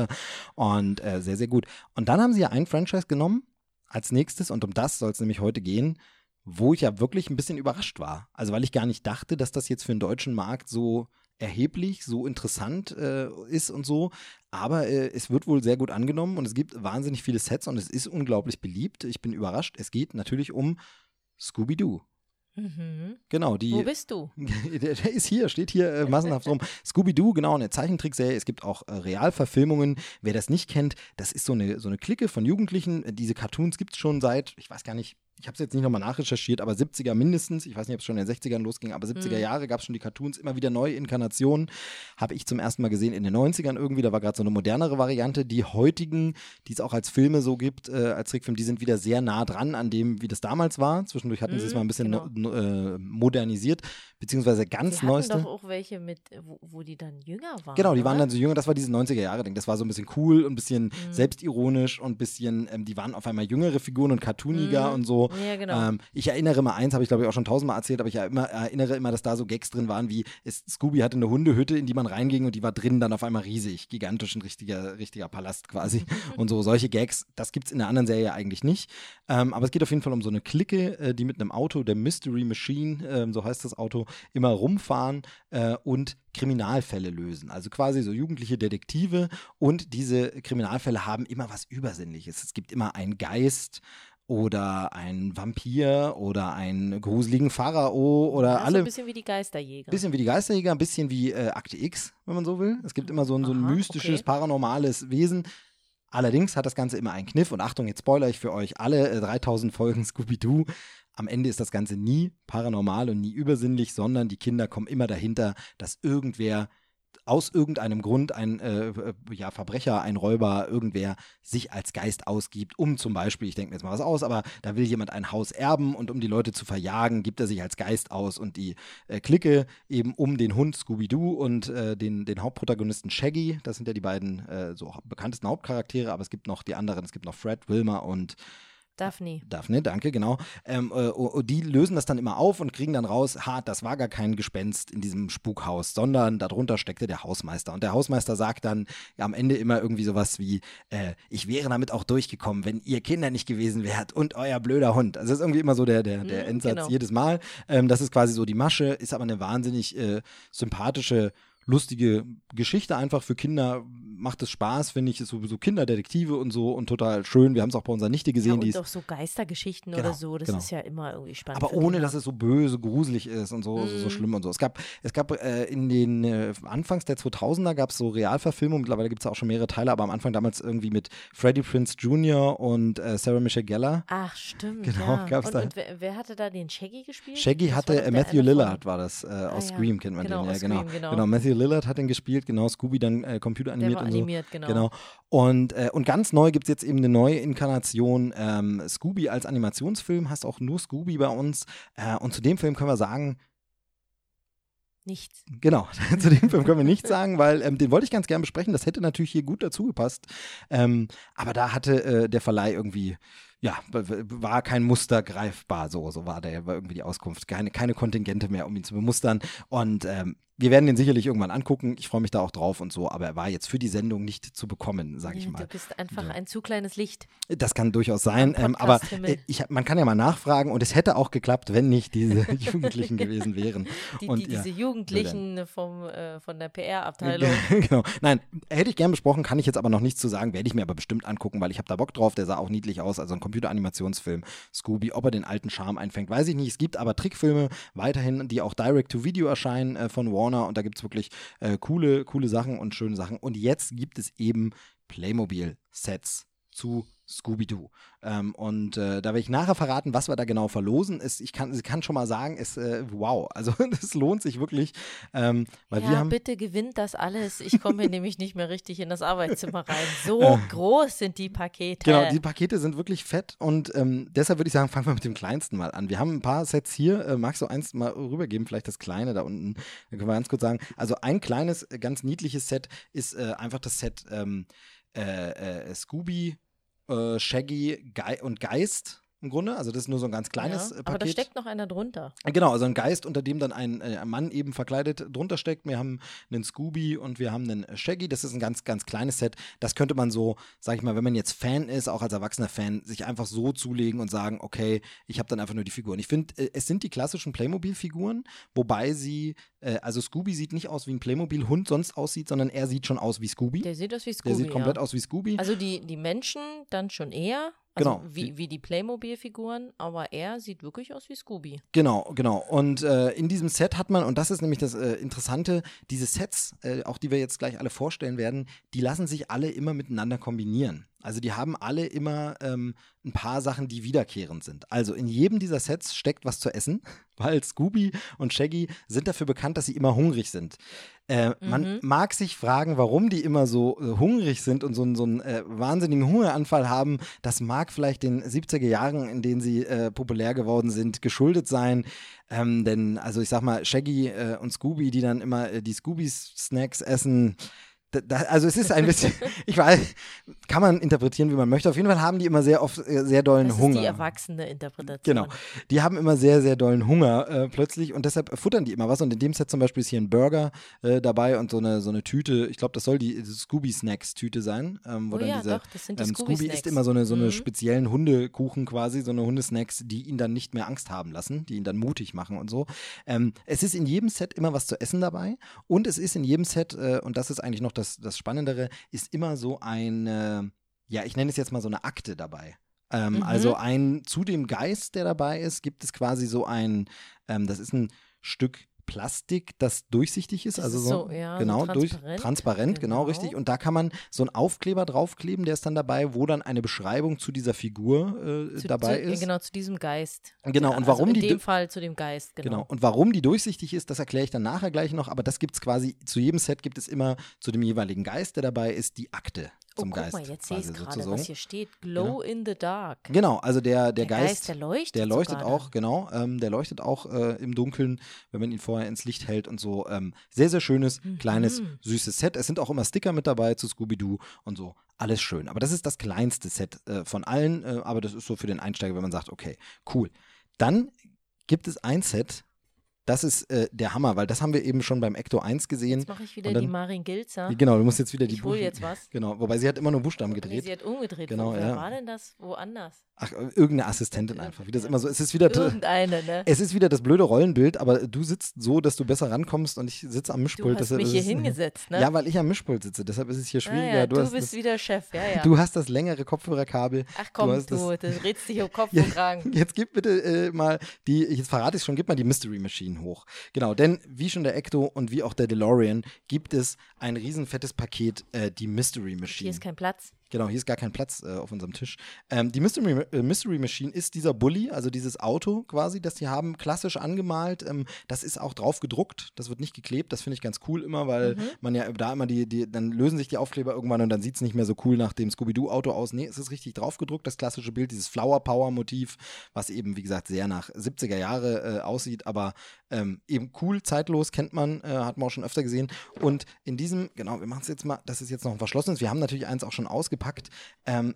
und äh, sehr, sehr gut. Und dann haben sie ja ein Franchise genommen als nächstes und um das soll es nämlich heute gehen, wo ich ja wirklich ein bisschen überrascht war. Also weil ich gar nicht dachte, dass das jetzt für den deutschen Markt so erheblich, so interessant äh, ist und so. Aber äh, es wird wohl sehr gut angenommen und es gibt wahnsinnig viele Sets und es ist unglaublich beliebt. Ich bin überrascht. Es geht natürlich um Scooby-Doo. Mhm. Genau, die. Wo bist du? Der, der ist hier, steht hier äh, massenhaft rum. Scooby-Doo, genau, eine Zeichentrickserie. Es gibt auch äh, Realverfilmungen. Wer das nicht kennt, das ist so eine, so eine Clique von Jugendlichen. Äh, Diese Cartoons gibt es schon seit, ich weiß gar nicht, ich habe es jetzt nicht nochmal nachrecherchiert, aber 70er mindestens, ich weiß nicht, ob es schon in den 60ern losging, aber 70er Mhm. Jahre gab es schon die Cartoons, immer wieder neue Inkarnationen. Habe ich zum ersten Mal gesehen in den 90ern irgendwie, da war gerade so eine modernere Variante. Die heutigen, die es auch als Filme so gibt, äh, als Trickfilm, die sind wieder sehr nah dran an dem, wie das damals war. Zwischendurch hatten sie es Mhm, mal ein bisschen genau. no, äh, modernisiert, beziehungsweise ganz Die neueste. doch auch welche mit, wo, wo die dann jünger waren. Genau, die waren oder? dann so jünger, das war dieses 90er-Jahre-Ding. Das war so ein bisschen cool und ein bisschen Mhm. selbstironisch und ein bisschen, ähm, die waren auf einmal jüngere Figuren und cartooniger Mhm. und so. Ja, genau. Ähm, ich erinnere mal eins, habe ich glaube ich auch schon tausendmal erzählt, aber ich erinnere immer, dass da so Gags drin waren, wie es, Scooby hatte eine Hundehütte, in die man reinging und die war drinnen dann auf einmal riesig, gigantisch, ein richtiger, richtiger Palast quasi. und so solche Gags, das gibt es in der anderen Serie eigentlich nicht. Ähm, aber es geht auf jeden Fall um so eine Clique, äh, die mit einem Auto, der Mystery Machine, ähm, so heißt das Auto, immer rumfahren äh, und Kriminalfälle lösen. Also quasi so jugendliche Detektive und diese Kriminalfälle haben immer was Übersinnliches. Es gibt immer einen Geist oder einen Vampir oder einen gruseligen Pharao oder alle. ein bisschen wie die Geisterjäger. Bisschen wie die Geisterjäger, ein bisschen wie äh, Akte X, wenn man so will. Es gibt immer so ein, so ein mystisches, okay. paranormales Wesen. Allerdings hat das Ganze immer einen Kniff und Achtung, jetzt spoiler ich für euch alle äh, 3000 Folgen Scooby-Doo. Am Ende ist das Ganze nie paranormal und nie übersinnlich, sondern die Kinder kommen immer dahinter, dass irgendwer aus irgendeinem Grund ein äh, äh, ja, Verbrecher, ein Räuber, irgendwer sich als Geist ausgibt, um zum Beispiel, ich denke mir jetzt mal was aus, aber da will jemand ein Haus erben und um die Leute zu verjagen, gibt er sich als Geist aus und die äh, Clique eben um den Hund Scooby-Doo und äh, den, den Hauptprotagonisten Shaggy, das sind ja die beiden äh, so bekanntesten Hauptcharaktere, aber es gibt noch die anderen, es gibt noch Fred, Wilma und Daphne. Daphne, danke, genau. Ähm, äh, und die lösen das dann immer auf und kriegen dann raus, ha, das war gar kein Gespenst in diesem Spukhaus, sondern darunter steckte der Hausmeister. Und der Hausmeister sagt dann am Ende immer irgendwie sowas wie, äh, ich wäre damit auch durchgekommen, wenn ihr Kinder nicht gewesen wärt und euer blöder Hund. Also das ist irgendwie immer so der, der, der Mhm, Endsatz genau. jedes Mal. Ähm, das ist quasi so die Masche, ist aber eine wahnsinnig äh, sympathische lustige Geschichte einfach für Kinder macht es Spaß, finde ich, ist so, so Kinderdetektive und so und total schön. Wir haben es auch bei unserer Nichte Ja, gesehen, die und ist auch so Geistergeschichten Genau, oder so, das genau. ist ja immer irgendwie spannend. aber ohne, dass es so böse, gruselig ist und so, so, so Mhm. schlimm und so. Es gab, es gab äh, in den äh, Anfangs der 2000er gab es so Realverfilmungen, mittlerweile gibt es auch schon mehrere Teile, aber am Anfang damals irgendwie mit Freddie Prince Jr. und äh, Sarah Michelle Gellar. Ach, stimmt. Genau, ja. gab's und, da- und wer, wer hatte da den Shaggy gespielt? Shaggy Das hatte äh, Matthew Lillard, war das, äh, aus Ah, ja. Scream kennt man Genau, den, ja, genau. Scream, genau. genau. Matthew Lillard hat den gespielt, genau, Scooby dann äh, Der computeranimiert war und so. animiert, genau. Genau. Und, äh, und ganz neu gibt es jetzt eben eine neue Inkarnation. Ähm, Scooby als Animationsfilm, hast auch nur Scooby bei uns. Äh, und zu dem Film können wir sagen, Nichts. Genau, zu dem Film können wir nichts sagen, weil ähm, den wollte ich ganz gern besprechen. Das hätte natürlich hier gut dazu gepasst. Ähm, aber da hatte äh, der Verleih irgendwie, ja, war kein Muster greifbar. So, so war der, war irgendwie die Auskunft. Keine, keine Kontingente mehr, um ihn zu bemustern. Und ähm, wir werden den sicherlich irgendwann angucken. Ich freue mich da auch drauf und so. Aber er war jetzt für die Sendung nicht zu bekommen, sage ich Ja, mal. Du bist einfach Ja. ein zu kleines Licht. Das kann durchaus sein, ähm, aber äh, ich, man kann ja mal nachfragen und es hätte auch geklappt, wenn nicht diese Jugendlichen gewesen wären. Die, und die, ja, diese Jugendlichen vom, äh, von der PR-Abteilung. genau. Nein, hätte ich gern besprochen, kann ich jetzt aber noch nichts zu sagen, werde ich mir aber bestimmt angucken, weil ich habe da Bock drauf. Der sah auch niedlich aus, also ein Computeranimationsfilm. Scooby, ob er den alten Charme einfängt, weiß ich nicht. Es gibt aber Trickfilme weiterhin, die auch Direct-to-Video erscheinen äh, von Warner und da gibt es wirklich äh, coole, coole Sachen und schöne Sachen. Und jetzt gibt es eben Playmobil-Sets zu Scooby-Doo. Ähm, und äh, da werde ich nachher verraten, was wir da genau verlosen. Es, ich kann, kann schon mal sagen, es, äh, wow, also das lohnt sich wirklich, ähm, weil ja, wir haben bitte gewinnt das alles. Ich komme hier nämlich nicht mehr richtig in das Arbeitszimmer rein. So groß sind die Pakete. Äh. Genau, die Pakete sind wirklich fett und ähm, deshalb würde ich sagen, fangen wir mit dem kleinsten mal an. Wir haben ein paar Sets hier. Äh, magst du eins mal rübergeben, vielleicht das kleine da unten? Dann können wir ganz kurz sagen. Also ein kleines, äh, ganz niedliches Set ist äh, einfach das Set ähm, äh, äh, Scooby, äh, Shaggy Ge und Geist im Grunde. Also das ist nur so ein ganz kleines ja, äh, aber da Paket. steckt noch einer drunter. Genau, also ein Geist, unter dem dann ein, äh, Mann eben verkleidet drunter steckt. Wir haben einen Scooby und wir haben einen Shaggy. Das ist ein ganz, ganz kleines Set. Das könnte man so, sag ich mal, wenn man jetzt Fan ist, auch als erwachsener Fan, sich einfach so zulegen und sagen, okay, ich habe dann einfach nur die Figuren. Ich finde, äh, es sind die klassischen Playmobil-Figuren, wobei sie, äh, also Scooby sieht nicht aus wie ein Playmobil-Hund sonst aussieht, sondern er sieht schon aus wie Scooby. Der sieht aus wie Scooby. Der sieht komplett ja. aus wie Scooby. Also die, die Menschen dann schon eher. Also Genau. Wie, wie die Playmobil-Figuren, aber er sieht wirklich aus wie Scooby. Genau, genau. Und äh, in diesem Set hat man, und das ist nämlich das äh, Interessante, diese Sets, äh, auch die wir jetzt gleich alle vorstellen werden, die lassen sich alle immer miteinander kombinieren. Also die haben alle immer ähm, ein paar Sachen, die wiederkehrend sind. Also in jedem dieser Sets steckt was zu essen, weil Scooby und Shaggy sind dafür bekannt, dass sie immer hungrig sind. Äh, mhm. Man mag sich fragen, warum die immer so äh, hungrig sind und so, so einen äh, wahnsinnigen Hungeranfall haben. Das mag vielleicht den 70er Jahren, in denen sie äh, populär geworden sind, geschuldet sein. Ähm, denn, also ich sag mal, Shaggy äh, und Scooby, die dann immer äh, die Scooby-Snacks essen, da, also es ist ein bisschen, ich weiß, kann man interpretieren, wie man möchte. Auf jeden Fall haben die immer sehr oft äh, sehr dollen das Hunger. Das ist die erwachsene Interpretation. Genau. Die haben immer sehr, sehr dollen Hunger äh, plötzlich und deshalb futtern die immer was. Und in dem Set zum Beispiel ist hier ein Burger äh, dabei und so eine, so eine Tüte, ich glaube, das soll die Scooby-Snacks-Tüte sein. Ähm, wo oh dann ja, diese, doch, das sind die ähm, Scooby, Scooby isst immer so eine, so eine mhm. speziellen Hundekuchen quasi, so eine Hundesnacks, die ihn dann nicht mehr Angst haben lassen, die ihn dann mutig machen und so. Ähm, es ist in jedem Set immer was zu essen dabei und es ist in jedem Set, äh, und das ist eigentlich noch das, das Spannendere, ist immer so eine, ja, ich nenne es jetzt mal so eine Akte dabei. Ähm, mhm. Also ein, zu dem Geist, der dabei ist, gibt es quasi so ein, ähm, das ist ein Stück Plastik, das durchsichtig ist, das also ist so, so ja, genau so durch transparent, transparent, genau. genau. richtig. Und da kann man so einen Aufkleber draufkleben, der ist dann dabei, wo dann eine Beschreibung zu dieser Figur äh, zu, dabei zu, ist. Genau zu diesem Geist. Genau. Und warum also in die dem Fall zu dem Geist. Genau. genau. Und warum die durchsichtig ist, das erkläre ich dann nachher gleich noch. Aber das gibt es quasi zu jedem Set gibt es immer zu dem jeweiligen Geist, der dabei ist, die Akte zum oh, guck Geist. Mal, jetzt sehe ich gerade, was hier steht. Glow genau. in the dark. Genau, also der, der, der Geist, Geist, der leuchtet. Der leuchtet auch, dann. genau. Ähm, der leuchtet auch äh, im Dunkeln, wenn man ihn vorher ins Licht hält und so. Ähm, sehr, sehr schönes, Mhm. kleines, süßes Set. Es sind auch immer Sticker mit dabei zu Scooby-Doo und so. Alles schön. Aber das ist das kleinste Set äh, von allen. Äh, aber das ist so für den Einsteiger, wenn man sagt, okay, cool. Dann gibt es ein Set, das ist äh, der Hammer, weil das haben wir eben schon beim Ecto 1 gesehen. Jetzt mache ich wieder dann- die Marin Gilzer. Genau, du musst jetzt wieder die Ich hole Buch- jetzt was. Genau, wobei sie hat immer nur Buchstaben Nee, gedreht. sie hat umgedreht. Genau, Wo, wer ja. war denn das? Woanders? Ach, äh, irgendeine Assistentin einfach, wie das immer so. Es ist wieder Irgendeine, ne? Es ist wieder das blöde Rollenbild, aber du sitzt so, dass du besser rankommst und ich sitze am Du Mischpult. hast deshalb mich ist hier es, hingesetzt, ne? Ja, weil ich am Mischpult sitze, deshalb ist es hier Ah schwieriger. ja, du, du, bist das, wieder Chef, ja, ja. du hast das längere Kopfhörerkabel. Ach komm, hast du, das- das redst dich um Kopf und Kragen. Jetzt gib bitte äh, mal die, jetzt verrate ich schon, gib mal die Mystery Machine hoch. Genau, denn wie schon der Ecto und wie auch der DeLorean gibt es ein riesenfettes Paket, äh, die Mystery Machine. Hier ist kein Platz. Genau, hier ist gar kein Platz äh, auf unserem Tisch. Ähm, die Mystery, äh, Mystery Machine ist dieser Bully, also dieses Auto quasi, das die haben, klassisch angemalt. Ähm, das ist auch drauf gedruckt, das wird nicht geklebt. Das finde ich ganz cool immer, weil Mhm. man ja da immer die, die, dann lösen sich die Aufkleber irgendwann und dann sieht es nicht mehr so cool nach dem Scooby-Doo-Auto aus. Nee, es ist richtig drauf gedruckt, das klassische Bild, dieses Flower Power-Motiv, was eben, wie gesagt, sehr nach 70er Jahre äh, aussieht, aber ähm, eben cool, zeitlos, kennt man, äh, hat man auch schon öfter gesehen. Und in diesem, genau, wir machen es jetzt mal, das ist jetzt noch ein verschlossenes, wir haben natürlich eins auch schon ausgepackt. Ähm,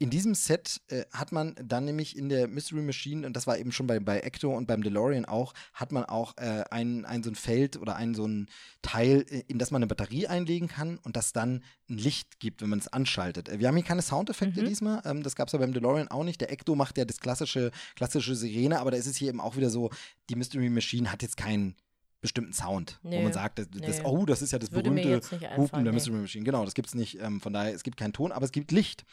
in diesem Set äh, hat man dann nämlich in der Mystery Machine, und das war eben schon bei, bei Ecto und beim DeLorean auch, hat man auch äh, ein, ein so ein Feld oder ein so ein Teil, äh, in das man eine Batterie einlegen kann und das dann ein Licht gibt, wenn man es anschaltet. Äh, Wir haben hier keine Soundeffekte Mhm. diesmal, ähm, das gab es ja beim DeLorean auch nicht. Der Ecto macht ja das klassische, klassische Sirene, aber da ist es hier eben auch wieder so, die Mystery Machine hat jetzt keinen bestimmten Sound, wo Nee, man sagt, das, das, nee. oh, das ist ja das Würde berühmte Hupen der nee. Mystery Machine. Genau, das gibt es nicht. Ähm, von daher, es gibt keinen Ton, aber es gibt Licht.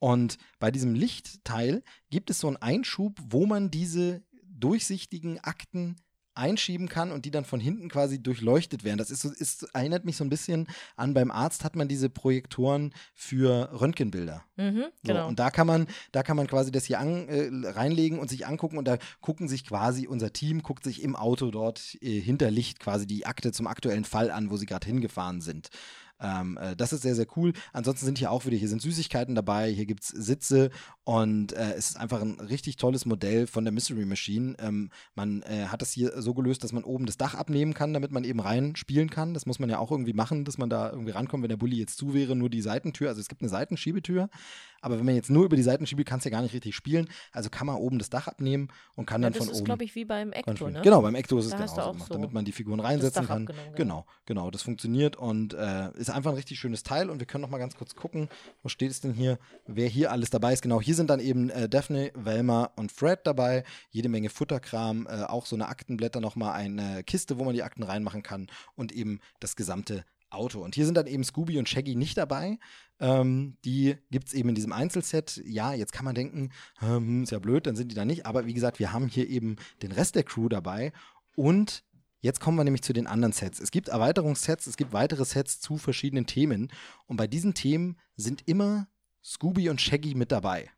Und bei diesem Lichtteil gibt es so einen Einschub, wo man diese durchsichtigen Akten einschieben kann und die dann von hinten quasi durchleuchtet werden. Das ist so, ist, erinnert mich so ein bisschen an, beim Arzt hat man diese Projektoren für Röntgenbilder. Mhm, So, genau. und da kann man, da kann man quasi das hier an, äh, reinlegen und sich angucken und da gucken sich quasi, unser Team guckt sich im Auto dort äh, hinter Licht quasi die Akte zum aktuellen Fall an, wo sie gerade hingefahren sind. Ähm, äh, das ist sehr, sehr cool. Ansonsten sind hier auch wieder, hier sind Süßigkeiten dabei, hier gibt es Sitze und äh, es ist einfach ein richtig tolles Modell von der Mystery Machine. Ähm, man äh, hat das hier so gelöst, dass man oben das Dach abnehmen kann, damit man eben rein spielen kann. Das muss man ja auch irgendwie machen, dass man da irgendwie rankommt, wenn der Bulli jetzt zu wäre, nur die Seitentür. Also es gibt eine Seitenschiebetür, aber wenn man jetzt nur über die Seiten schiebt, kannst du ja gar nicht richtig spielen. Also kann man oben das Dach abnehmen und kann ja, dann das von ist, oben. glaube ich, wie beim Ecto, ne? Genau, beim Ecto ist es Da du genauso gemacht, so damit man die Figuren reinsetzen kann. Genau, genau. genau, das funktioniert und äh, ist einfach ein richtig schönes Teil und wir können noch mal ganz kurz gucken, wo steht es denn hier, wer hier alles dabei ist. Genau, hier sind dann eben äh, Daphne, Velma und Fred dabei, jede Menge Futterkram, äh, auch so eine Aktenblätter noch mal eine Kiste, wo man die Akten reinmachen kann und eben das gesamte Auto. Und hier sind dann eben Scooby und Shaggy nicht dabei. Ähm, die gibt es eben in diesem Einzelset. Ja, jetzt kann man denken, hm, ist ja blöd, dann sind die da nicht. Aber wie gesagt, wir haben hier eben den Rest der Crew dabei. Und jetzt kommen wir nämlich zu den anderen Sets. Es gibt Erweiterungssets, es gibt weitere Sets zu verschiedenen Themen. Und bei diesen Themen sind immer Scooby und Shaggy mit dabei.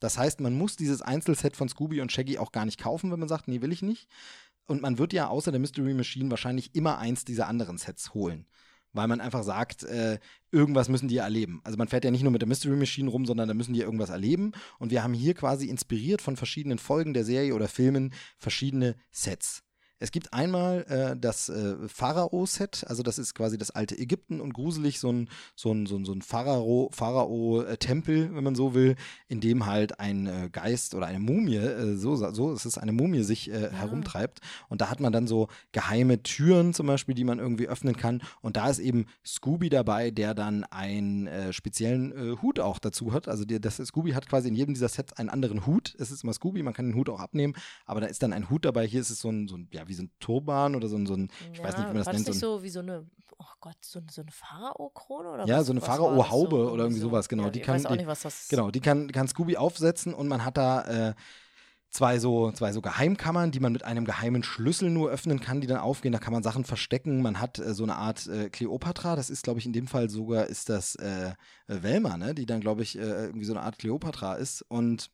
Das heißt, man muss dieses Einzelset von Scooby und Shaggy auch gar nicht kaufen, wenn man sagt, nee, will ich nicht. Und man wird ja außer der Mystery Machine wahrscheinlich immer eins dieser anderen Sets holen. Weil man einfach sagt, äh, irgendwas müssen die erleben. Also man fährt ja nicht nur mit der Mystery Machine rum, sondern da müssen die irgendwas erleben. Und wir haben hier quasi inspiriert von verschiedenen Folgen der Serie oder Filmen verschiedene Sets. Es gibt einmal äh, das äh, Pharao-Set, also das ist quasi das alte Ägypten und gruselig so ein, so ein, so ein, so ein Pharao, Pharao-Tempel, wenn man so will, in dem halt ein äh, Geist oder eine Mumie, äh, so, so ist es, eine Mumie sich äh, ja. herumtreibt. Und da hat man dann so geheime Türen zum Beispiel, die man irgendwie öffnen kann. Und da ist eben Scooby dabei, der dann einen äh, speziellen Hut auch dazu hat. Also die, das Scooby hat quasi in jedem dieser Sets einen anderen Hut. Es ist immer Scooby, man kann den Hut auch abnehmen, aber da ist dann ein Hut dabei. Hier ist es so ein, so ein ja, wie so ein Turban oder so ein, so ein ich ja, weiß nicht, wie man das war nennt. Das nicht so, wie so eine, oh Gott, so, so eine Pharao-Krone oder Ja, was, so eine Pharao-Haube so? oder irgendwie sowas, genau. Ja, die ich kann, weiß auch die, nicht, was das Genau, die kann, kann Scooby aufsetzen und man hat da äh, zwei so, zwei so Geheimkammern, die man mit einem geheimen Schlüssel nur öffnen kann, die dann aufgehen. Da kann man Sachen verstecken. Man hat äh, so eine Art äh, Kleopatra. Das ist, glaube ich, in dem Fall sogar ist das äh, Velma, ne? die dann, glaube ich, äh, irgendwie so eine Art Kleopatra ist. Und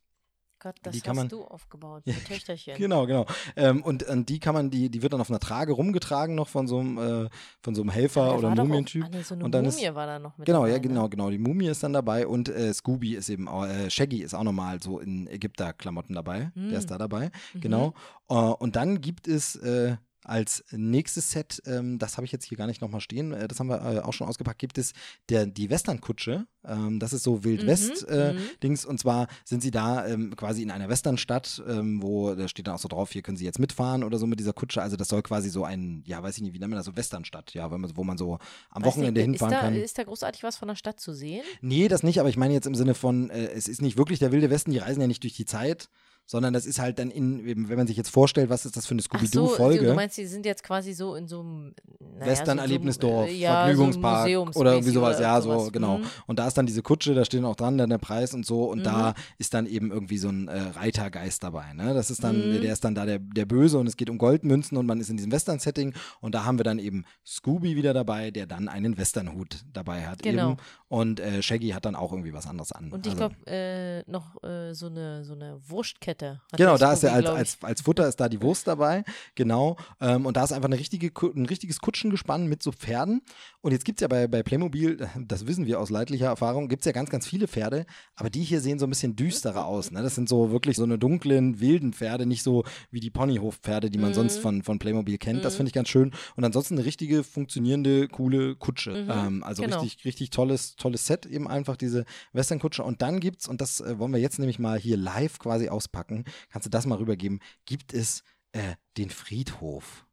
Gott, das die kann hast man, du aufgebaut, ja, Töchterchen. Genau, genau. Ähm, und, und die kann man, die, die wird dann auf einer Trage rumgetragen noch von so einem, äh, von so einem Helfer Ja, oder doch auch- Mumientyp. Ah, nee, so eine Und dann Mumie ist- war da noch mit Genau, dabei, ja, ne? genau, genau. Die Mumie ist dann dabei und äh, Scooby ist eben, auch, äh, Shaggy ist auch nochmal so in Ägypter-Klamotten dabei. Der ist da dabei, Mhm. genau. Äh, und dann gibt es äh, als nächstes Set, ähm, das habe ich jetzt hier gar nicht nochmal stehen, äh, das haben wir äh, auch schon ausgepackt, gibt es der, die Westernkutsche. Ähm, das ist so Wild Mhm, West äh, mhm. Und zwar sind sie da ähm, quasi in einer Westernstadt, ähm, wo da steht dann auch so drauf, hier können sie jetzt mitfahren oder so mit dieser Kutsche. Also das soll quasi so ein, ja, weiß ich nicht, wie nennt man das, so Westernstadt, ja, wenn man, wo man so am Weiß Wochenende nicht, hinfahren da, kann. Ist da großartig was von der Stadt zu sehen? Nee, das nicht, aber ich meine jetzt im Sinne von, äh, es ist nicht wirklich der Wilde Westen, die reisen ja nicht durch die Zeit, sondern das ist halt dann in, wenn man sich jetzt vorstellt, was ist das für eine Ach so, Scooby-Doo-Folge? du meinst, die sind jetzt quasi so in so einem naja, Western-Erlebnisdorf, so, so, ja, Vergnügungspark so oder irgendwie sowas, ja, so, sowas. genau. Mhm. Und da ist dann diese Kutsche, da steht auch dran, dann der Preis und so, und Mhm. da ist dann eben irgendwie so ein äh, Reitergeist dabei, ne? Das ist dann, Mhm. der ist dann da der, der Böse und es geht um Goldmünzen und man ist in diesem Western-Setting und da haben wir dann eben Scooby wieder dabei, der dann einen Western-Hut dabei hat Genau. eben. Und äh, Shaggy hat dann auch irgendwie was anderes an. Und ich Also- glaube, äh, noch äh, so, eine, so eine Wurstkette. Hat Genau, da ist Scooby, als, als, als Futter ist da die Wurst dabei, genau. Ähm, und da ist einfach eine richtige, ein richtiges Kutschengespann mit so Pferden. Und jetzt gibt es ja bei, bei Playmobil, das wissen wir aus leidlicher Erfahrung, gibt es ja ganz, ganz viele Pferde, aber die hier sehen so ein bisschen düsterer aus. Ne? Das sind so wirklich so eine dunklen, wilden Pferde, nicht so wie die Ponyhofpferde, die man Mhm. sonst von, von Playmobil kennt. Das Mhm. finde ich ganz schön. Und ansonsten eine richtige, funktionierende, coole Kutsche. Mhm, Ähm, also genau. richtig, richtig tolles, tolles Set, eben einfach diese Westernkutsche. Und dann gibt's, und das äh, wollen wir jetzt nämlich mal hier live quasi auspacken, kannst du das mal rübergeben, gibt es äh, den Friedhof.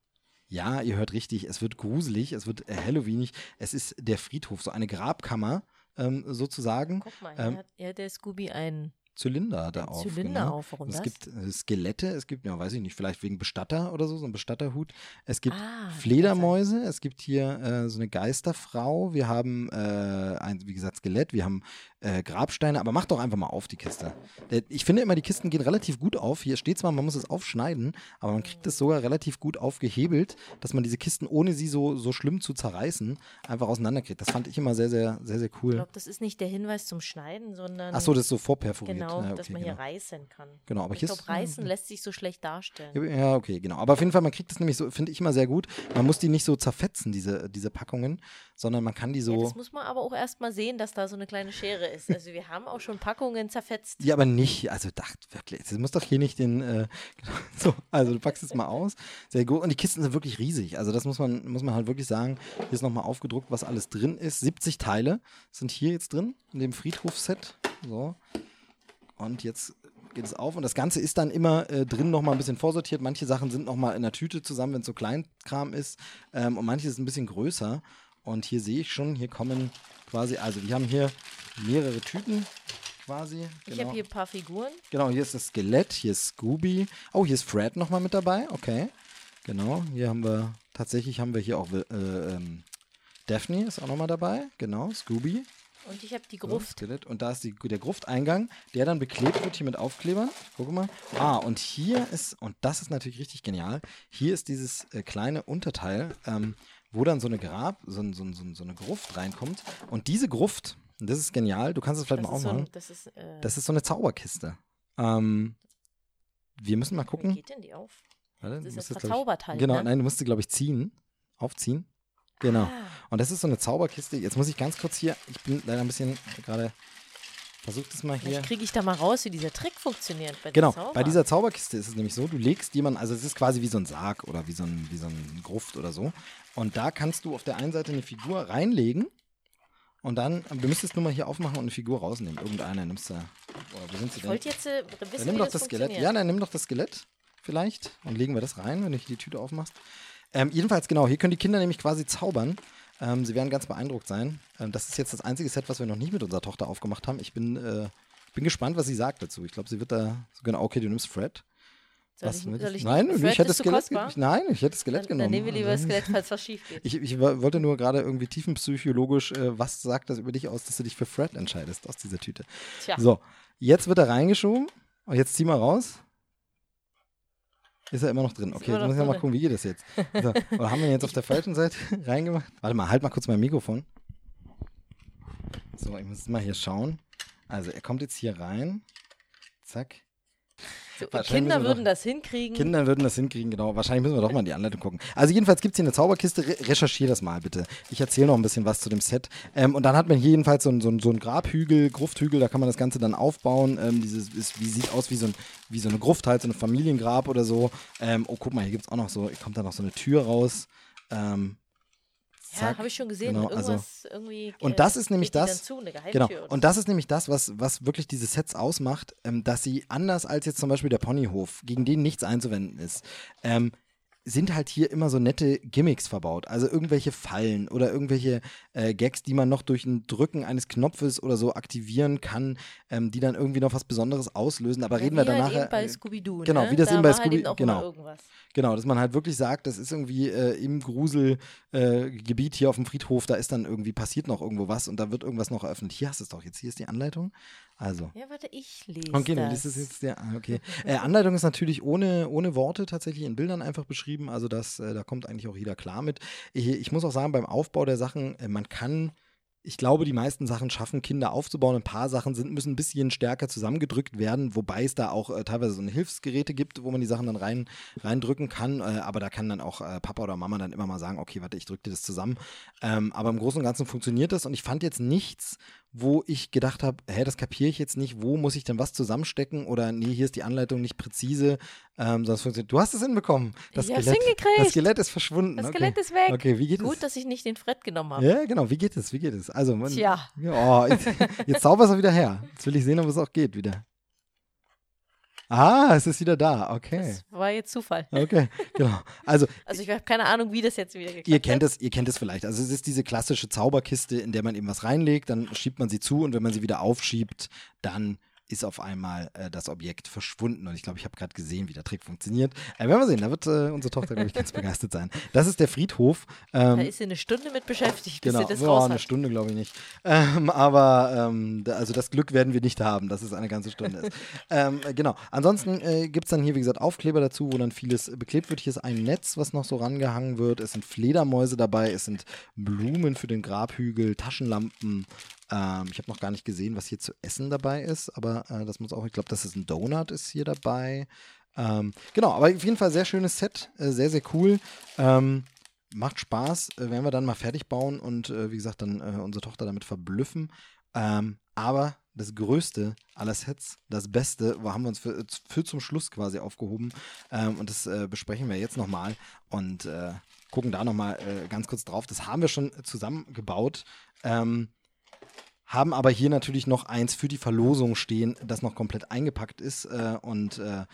Ja, ihr hört richtig, es wird gruselig, es wird äh, Halloweenig. Es ist der Friedhof, so eine Grabkammer ähm, sozusagen. Guck mal, ähm, hier hat, hier hat der Scooby einen Zylinder da auf. Zylinder genau. auf. Warum es gibt äh, Skelette, es gibt, ja, weiß ich nicht, vielleicht wegen Bestatter oder so, so ein Bestatterhut. Es gibt ah, Fledermäuse, es gibt hier äh, so eine Geisterfrau, wir haben äh, ein, wie gesagt, Skelett, wir haben äh, Grabsteine, aber mach doch einfach mal auf die Kiste. Ich finde immer, die Kisten gehen relativ gut auf. Hier steht zwar, man muss es aufschneiden, aber man kriegt es sogar relativ gut aufgehebelt, dass man diese Kisten, ohne sie so, so schlimm zu zerreißen, einfach auseinanderkriegt. Das fand ich immer sehr, sehr, sehr, sehr Ich cool. glaube, das ist nicht der Hinweis zum Schneiden, sondern Achso, das ist so vorperforiert. genau, ja, dass okay, man genau. hier reißen kann. Genau, aber ich hier glaube, ist- reißen lässt sich so schlecht darstellen. Ja, okay, genau. Aber auf jeden Fall, man kriegt das nämlich so, finde ich immer sehr gut. Man muss die nicht so zerfetzen, diese, diese Packungen, sondern man kann die Ja, so. das muss man aber auch erstmal sehen, dass da so eine kleine Schere ist. Also wir haben auch schon Packungen zerfetzt. Ja, aber nicht, also dacht wirklich, das muss doch hier nicht den, äh, so, also du packst es mal aus, sehr gut, und die Kisten sind wirklich riesig, also das muss man, muss man halt wirklich sagen, hier ist nochmal aufgedruckt, was alles drin ist, 70 Teile sind hier jetzt drin, in dem Friedhofset, so, und jetzt geht es auf. Und das Ganze ist dann immer äh, drin nochmal ein bisschen vorsortiert, manche Sachen sind nochmal in der Tüte zusammen, wenn es so Kleinkram ist, ähm, und manche sind ein bisschen größer, und hier sehe ich schon, hier kommen quasi, also wir haben hier mehrere Tüten, quasi. Ich habe hier ein paar Figuren. Genau, hier ist das Skelett, hier ist Scooby. Oh, hier ist Fred nochmal mit dabei. Okay. Genau, hier haben wir, tatsächlich haben wir hier auch äh, ähm, Daphne ist auch nochmal dabei. Genau, Scooby. Und ich habe die So, Gruft. Skelett. Und da ist die, der Grufteingang, der dann beklebt wird hier mit Aufklebern. Guck mal. Ah, und hier ist, und das ist natürlich richtig genial, hier ist dieses äh, kleine Unterteil, ähm, wo dann so eine Grab, so, so, so, so eine Gruft reinkommt. Und diese Gruft, das ist genial. Du kannst es vielleicht das mal aufmachen. das ist, äh, das ist so eine Zauberkiste. Ähm, wir müssen mal wie gucken. geht denn die auf? Warte, Das ist musst ich- verzaubert halt. Genau, ne? nein, du musst sie, glaube ich, ziehen. Aufziehen. Genau. Ah, Und das ist so eine Zauberkiste. Jetzt muss ich ganz kurz hier, ich bin leider ein bisschen gerade, versuch das mal hier. vielleicht kriege ich da mal raus, wie dieser Trick funktioniert. Bei Genau, bei dieser Zauberkiste ist es nämlich so, du legst jemanden, also es ist quasi wie so ein Sarg oder wie so ein, wie so ein Gruft oder so. Und da kannst du auf der einen Seite eine Figur reinlegen und dann, du müsstest nur mal hier aufmachen und eine Figur rausnehmen. Irgendeine nimmst du. Boah, wo sind sie Ich denn? wollte jetzt äh, Dann wissen, nimm wie doch das, Skelett. Ja, dann nimm doch das Skelett vielleicht und legen wir das rein, wenn du hier die Tüte aufmachst. Ähm, jedenfalls, genau, hier können die Kinder nämlich quasi zaubern. Ähm, sie werden ganz beeindruckt sein. Ähm, das ist jetzt das einzige Set, was wir noch nicht mit unserer Tochter aufgemacht haben. Ich bin, äh, bin gespannt, was sie sagt dazu. Ich glaube, sie wird da, genau, okay, du nimmst Fred. Soll Was ich, soll ich nein, ich hätte Skelett. nein, ich hätte Skelett Dann, genommen. dann nehmen wir lieber das Also, Skelett, falls was schief geht. Ich, ich wollte nur gerade irgendwie tiefenpsychologisch, äh, was sagt das über dich aus, dass du dich für Fred entscheidest aus dieser Tüte? Tja, So, jetzt wird er reingeschoben. Und jetzt zieh mal raus. Ist er immer noch drin? Okay, jetzt muss ich mal gucken, wie geht das jetzt? So, oder haben wir ihn jetzt auf der falschen Seite reingemacht? Warte mal, halt mal kurz mein Mikrofon. So, ich muss mal hier schauen. Also, er kommt jetzt hier rein. Zack. So, Kinder würden das hinkriegen. Kinder würden das hinkriegen, genau. Wahrscheinlich müssen wir doch mal in die Anleitung gucken. Also jedenfalls gibt es hier eine Zauberkiste. Re recherchier das mal bitte. Ich erzähle noch ein bisschen was zu dem Set. Ähm, und dann hat man hier jedenfalls so einen so ein- so ein Grabhügel, Grufthügel, da kann man das Ganze dann aufbauen. Ähm, dieses ist, wie, sieht aus wie so, ein, wie so eine Gruft, halt so ein Familiengrab oder so. Ähm, oh, guck mal, hier gibt es auch noch so, kommt da noch so eine Tür raus. Ähm, ja, habe ich schon gesehen. Genau, Irgendwas also- irgendwie. Und das ist nämlich das- zu, Genau. Und das ist nämlich das, was, was wirklich diese Sets ausmacht, ähm, dass sie anders als jetzt zum Beispiel der Ponyhof, gegen den nichts einzuwenden ist, ähm, sind halt hier immer so nette Gimmicks verbaut. Also irgendwelche Fallen oder irgendwelche äh, Gags, die man noch durch ein Drücken eines Knopfes oder so aktivieren kann, ähm, die dann irgendwie noch was Besonderes auslösen. Aber Ja, reden wir dann halt eben bei äh, Scooby-Doo. genau, ne? wie das da eben bei war halt genau. Genau, dass man halt wirklich sagt, das ist irgendwie äh, im Gruselgebiet hier auf dem Friedhof, da ist dann irgendwie, passiert noch irgendwo was und da wird irgendwas noch eröffnet. Hier hast du es doch jetzt, hier ist die Anleitung. Also. Ja, warte, ich lese Okay, du das. liest es jetzt ja, ah, okay. Äh, Anleitung ist natürlich ohne, ohne Worte tatsächlich in Bildern einfach beschrieben, also das, äh, da kommt eigentlich auch jeder klar mit. Ich, ich muss auch sagen, beim Aufbau der Sachen, äh, man kann, ich glaube, die meisten Sachen schaffen Kinder aufzubauen. Ein paar Sachen sind, müssen ein bisschen stärker zusammengedrückt werden, wobei es da auch äh, teilweise so eine Hilfsgeräte gibt, wo man die Sachen dann rein, reindrücken kann. Äh, aber da kann dann auch äh, Papa oder Mama dann immer mal sagen, okay, warte, ich drücke dir das zusammen. Ähm, aber im Großen und Ganzen funktioniert das und ich fand jetzt nichts, wo ich gedacht habe, hä, das kapiere ich jetzt nicht, wo muss ich denn was zusammenstecken oder nee, hier ist die Anleitung nicht präzise, ähm, sonst funktioniert. Du hast es hinbekommen. Das Ich Skelett, hingekriegt. das Skelett ist verschwunden. Das okay. Skelett ist weg. Okay, wie geht Gut, es? dass ich nicht den Fred genommen habe. Ja, genau, wie geht es? Wie geht es? Also, man, Tja. Ja, oh, jetzt, jetzt zauberst du wieder her. Jetzt will ich sehen, ob es auch geht wieder. Ah, es ist wieder da. Okay. Das war jetzt Zufall. Okay, genau. Also, Also ich habe keine Ahnung, wie das jetzt wieder geklappt Ihr kennt es, ihr kennt es vielleicht. Also es ist diese klassische Zauberkiste, in der man eben was reinlegt, dann schiebt man sie zu und wenn man sie wieder aufschiebt, dann ist auf einmal äh, das Objekt verschwunden. Und ich glaube, ich habe gerade gesehen, wie der Trick funktioniert. Äh, werden wir sehen, da wird äh, unsere Tochter, glaube ich, ganz begeistert sein. Das ist der Friedhof. Ähm, Da ist sie eine Stunde mit beschäftigt, bis Genau, sie das raus eine. Stunde glaube ich nicht. Ähm, aber ähm, da, also das Glück werden wir nicht haben, dass es eine ganze Stunde ist. ähm, äh, genau. Ansonsten äh, gibt es dann hier, wie gesagt, Aufkleber dazu, wo dann vieles beklebt wird. Hier ist ein Netz, was noch so rangehangen wird. Es sind Fledermäuse dabei, es sind Blumen für den Grabhügel, Taschenlampen. Ähm, ich habe noch gar nicht gesehen, was hier zu essen dabei ist, aber äh, das muss auch, ich glaube, das ist ein Donut, ist hier dabei. Ähm, genau, aber auf jeden Fall sehr schönes Set, äh, sehr, sehr cool. Ähm, macht Spaß, äh, werden wir dann mal fertig bauen und äh, wie gesagt, dann äh, unsere Tochter damit verblüffen. Ähm, aber das Größte aller Sets, das Beste, haben wir uns für, für zum Schluss quasi aufgehoben. Ähm, und das äh, besprechen wir jetzt nochmal und äh, gucken da nochmal äh, ganz kurz drauf. Das haben wir schon zusammengebaut. Ähm, haben aber hier natürlich noch eins für die Verlosung stehen, das noch komplett eingepackt ist. Äh, und äh,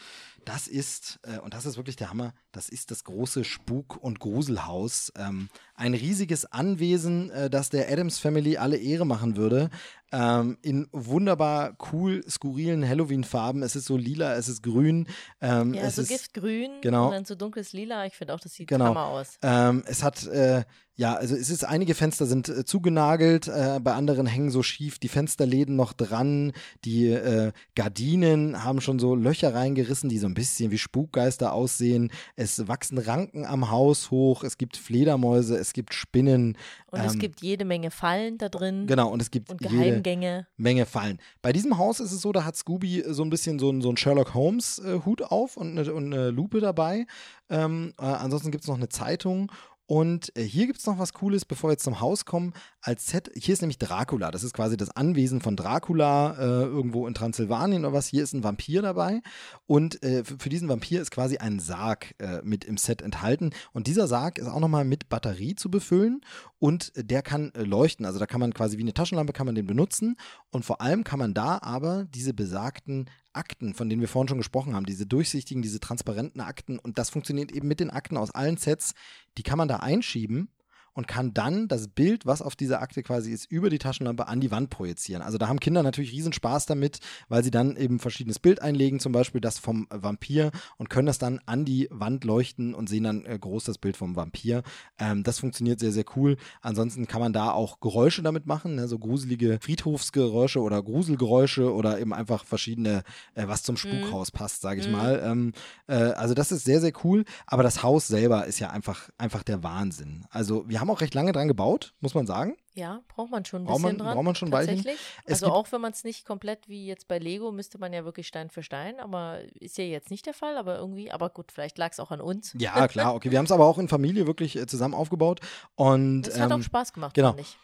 das ist, äh, und das ist wirklich der Hammer, das ist das große Spuk- und Gruselhaus. Ähm, ein riesiges Anwesen, äh, das der Adams Family alle Ehre machen würde. Ähm, in wunderbar cool, skurrilen Halloween-Farben. Es ist so lila, es ist grün. Ähm, Ja, es so ist, Giftgrün genau. und dann so dunkles Lila. Ich finde auch, das sieht Genau. Hammer aus. ähm, es hat, äh, Ja, also es ist, einige Fenster sind äh, zugenagelt, äh, bei anderen hängen so schief die Fensterläden noch dran, die äh, Gardinen haben schon so Löcher reingerissen, die so ein bisschen wie Spukgeister aussehen. Es wachsen Ranken am Haus hoch, es gibt Fledermäuse, es gibt Spinnen. Und es gibt jede Menge Fallen da drin. Genau, und es gibt Und jede Geheimgänge. Menge Fallen. Bei diesem Haus ist es so, da hat Scooby so ein bisschen so so einen Sherlock Holmes-Hut auf und eine, und eine Lupe dabei. Ähm, äh, ansonsten gibt es noch eine Zeitung und äh, hier gibt es noch was Cooles, bevor wir jetzt zum Haus kommen. Als Set, hier ist nämlich Dracula. Das ist quasi das Anwesen von Dracula äh, irgendwo in Transsilvanien oder was. Hier ist ein Vampir dabei. Und äh, für, diesen Vampir ist quasi ein Sarg äh, mit im Set enthalten. Und dieser Sarg ist auch nochmal mit Batterie zu befüllen. Und äh, der kann äh, leuchten. Also da kann man quasi wie eine Taschenlampe kann man den benutzen. Und vor allem kann man da aber diese besagten Akten, von denen wir vorhin schon gesprochen haben, diese durchsichtigen, diese transparenten Akten, und das funktioniert eben mit den Akten aus allen Sets, die kann man da einschieben und kann dann das Bild, was auf dieser Akte quasi ist, über die Taschenlampe an die Wand projizieren. Also da haben Kinder natürlich riesen Spaß damit, weil sie dann eben verschiedenes Bild einlegen, zum Beispiel das vom Vampir und können das dann an die Wand leuchten und sehen dann äh, groß das Bild vom Vampir. Ähm, das funktioniert sehr, sehr cool. Ansonsten kann man da auch Geräusche damit machen, ne? so gruselige Friedhofsgeräusche oder Gruselgeräusche oder eben einfach verschiedene, äh, was zum Spukhaus passt, sage ich Mhm. mal. Ähm, äh, also das ist sehr, sehr cool. Aber das Haus selber ist ja einfach, einfach der Wahnsinn. Also wir haben auch recht lange dran gebaut, muss man sagen. Ja, braucht man schon ein Braucht bisschen man- dran. braucht man schon tatsächlich. Es Also auch wenn man es nicht komplett wie jetzt bei Lego, müsste man ja wirklich Stein für Stein, aber ist ja jetzt nicht der Fall, aber irgendwie, aber gut, vielleicht lag es auch an uns. Ja, klar, okay. Wir haben es aber auch in Familie wirklich äh, zusammen aufgebaut. Und, Das hat ähm, auch Spaß gemacht, genau. fand ich.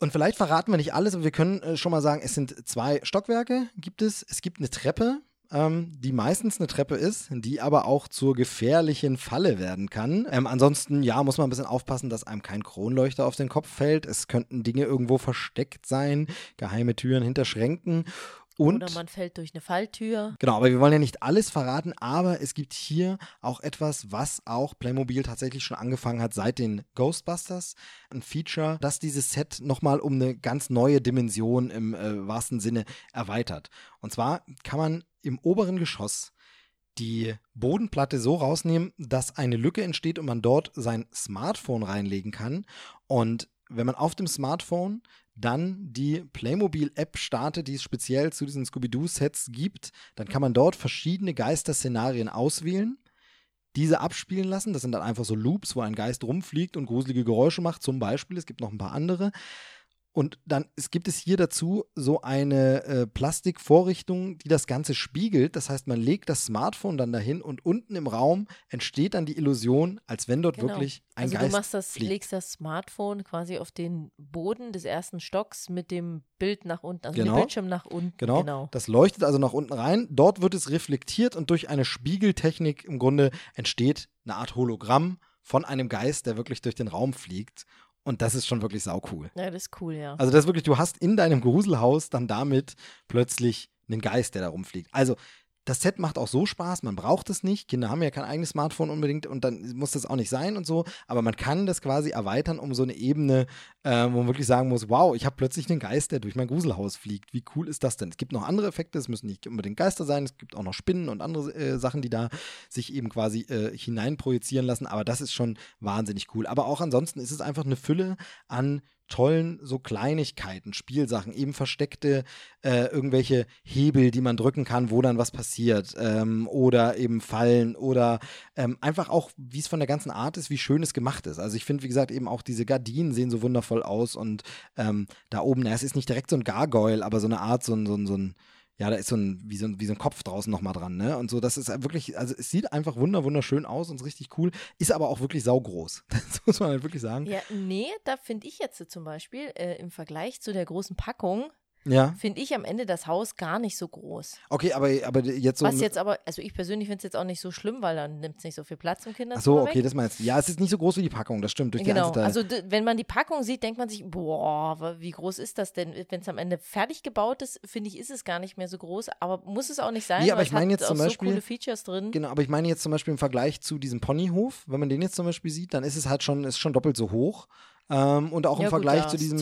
und vielleicht verraten wir nicht alles, aber wir können äh, schon mal sagen, es sind zwei Stockwerke, gibt es. Es gibt eine Treppe, ähm, die meistens eine Treppe ist, die aber auch zur gefährlichen Falle werden kann. Ähm, ansonsten, ja, muss man ein bisschen aufpassen, dass einem kein Kronleuchter auf den Kopf fällt. Es könnten Dinge irgendwo versteckt sein, geheime Türen hinter Schränken. Und Oder man fällt durch eine Falltür. Genau, aber wir wollen ja nicht alles verraten, aber es gibt hier auch etwas, was auch Playmobil tatsächlich schon angefangen hat seit den Ghostbusters. Ein Feature, das dieses Set nochmal um eine ganz neue Dimension im äh, wahrsten Sinne erweitert. Und zwar kann man im oberen Geschoss die Bodenplatte so rausnehmen, dass eine Lücke entsteht und man dort sein Smartphone reinlegen kann. Und wenn man auf dem Smartphone dann die Playmobil-App startet, die es speziell zu diesen Scooby-Doo-Sets gibt, dann kann man dort verschiedene Geisterszenarien auswählen, diese abspielen lassen. Das sind dann einfach so Loops, wo ein Geist rumfliegt und gruselige Geräusche macht, zum Beispiel. Es gibt noch ein paar andere. Und dann es gibt es hier dazu so eine äh, Plastikvorrichtung, die das Ganze spiegelt. Das heißt, man legt das Smartphone dann dahin und unten im Raum entsteht dann die Illusion, als wenn dort Genau. wirklich ein also Geist du machst das, fliegt. legst das Smartphone quasi auf den Boden des ersten Stocks mit dem Bild nach unten, also Genau. mit dem Bildschirm nach unten. Genau. genau. Das leuchtet also nach unten rein. Dort wird es reflektiert und durch eine Spiegeltechnik im Grunde entsteht eine Art Hologramm von einem Geist, der wirklich durch den Raum fliegt. Und das ist schon wirklich saucool. Ja, das ist cool, ja. Also das ist wirklich, du hast in deinem Gruselhaus dann damit plötzlich einen Geist, der da rumfliegt. Also das Set macht auch so Spaß, man braucht es nicht. Kinder haben ja kein eigenes Smartphone unbedingt und dann muss das auch nicht sein und so. Aber man kann das quasi erweitern um so eine Ebene, äh, wo man wirklich sagen muss, wow, ich habe plötzlich einen Geist, der durch mein Gruselhaus fliegt. Wie cool ist das denn? Es gibt noch andere Effekte, es müssen nicht unbedingt Geister sein, es gibt auch noch Spinnen und andere äh, Sachen, die da sich eben quasi äh, hineinprojizieren lassen. Aber das ist schon wahnsinnig cool. Aber auch ansonsten ist es einfach eine Fülle an tollen so Kleinigkeiten, Spielsachen, eben versteckte äh, irgendwelche Hebel, die man drücken kann, wo dann was passiert ähm, oder eben Fallen oder ähm, einfach auch, wie es von der ganzen Art ist, wie schön es gemacht ist. Also ich finde, wie gesagt, eben auch diese Gardinen sehen so wundervoll aus und ähm, da oben, na, es ist nicht direkt so ein Gargoyle, aber so eine Art, so ein, so ein, so ein ja, da ist so ein, wie so ein, wie so ein Kopf draußen nochmal dran, ne? Und so, das ist wirklich, also es sieht einfach wunder, wunderschön aus und ist richtig cool, ist aber auch wirklich saugroß. Das muss man halt wirklich sagen. Ja, nee, da finde ich jetzt zum Beispiel äh, im Vergleich zu der großen Packung, Ja. finde ich am Ende das Haus gar nicht so groß. Okay, aber, aber jetzt so. Was jetzt aber, also ich persönlich finde es jetzt auch nicht so schlimm, weil dann nimmt es nicht so viel Platz im Ach Kinderzimmer so, okay, weg. das meinst du. Ja, es ist nicht so groß wie die Packung, das stimmt. Durch die Genau, also wenn man die Packung sieht, denkt man sich, boah, wie groß ist das denn? Wenn es am Ende fertig gebaut ist, finde ich, ist es gar nicht mehr so groß, aber muss es auch nicht sein, Nee, aber ich es meine jetzt zum Beispiel- so coole Features drin. Genau, aber ich meine jetzt zum Beispiel im Vergleich zu diesem Ponyhof, wenn man den jetzt zum Beispiel sieht, dann ist es halt schon, ist schon doppelt so hoch. Ähm, und auch im Ja, gut, Vergleich ja, zu, diesem,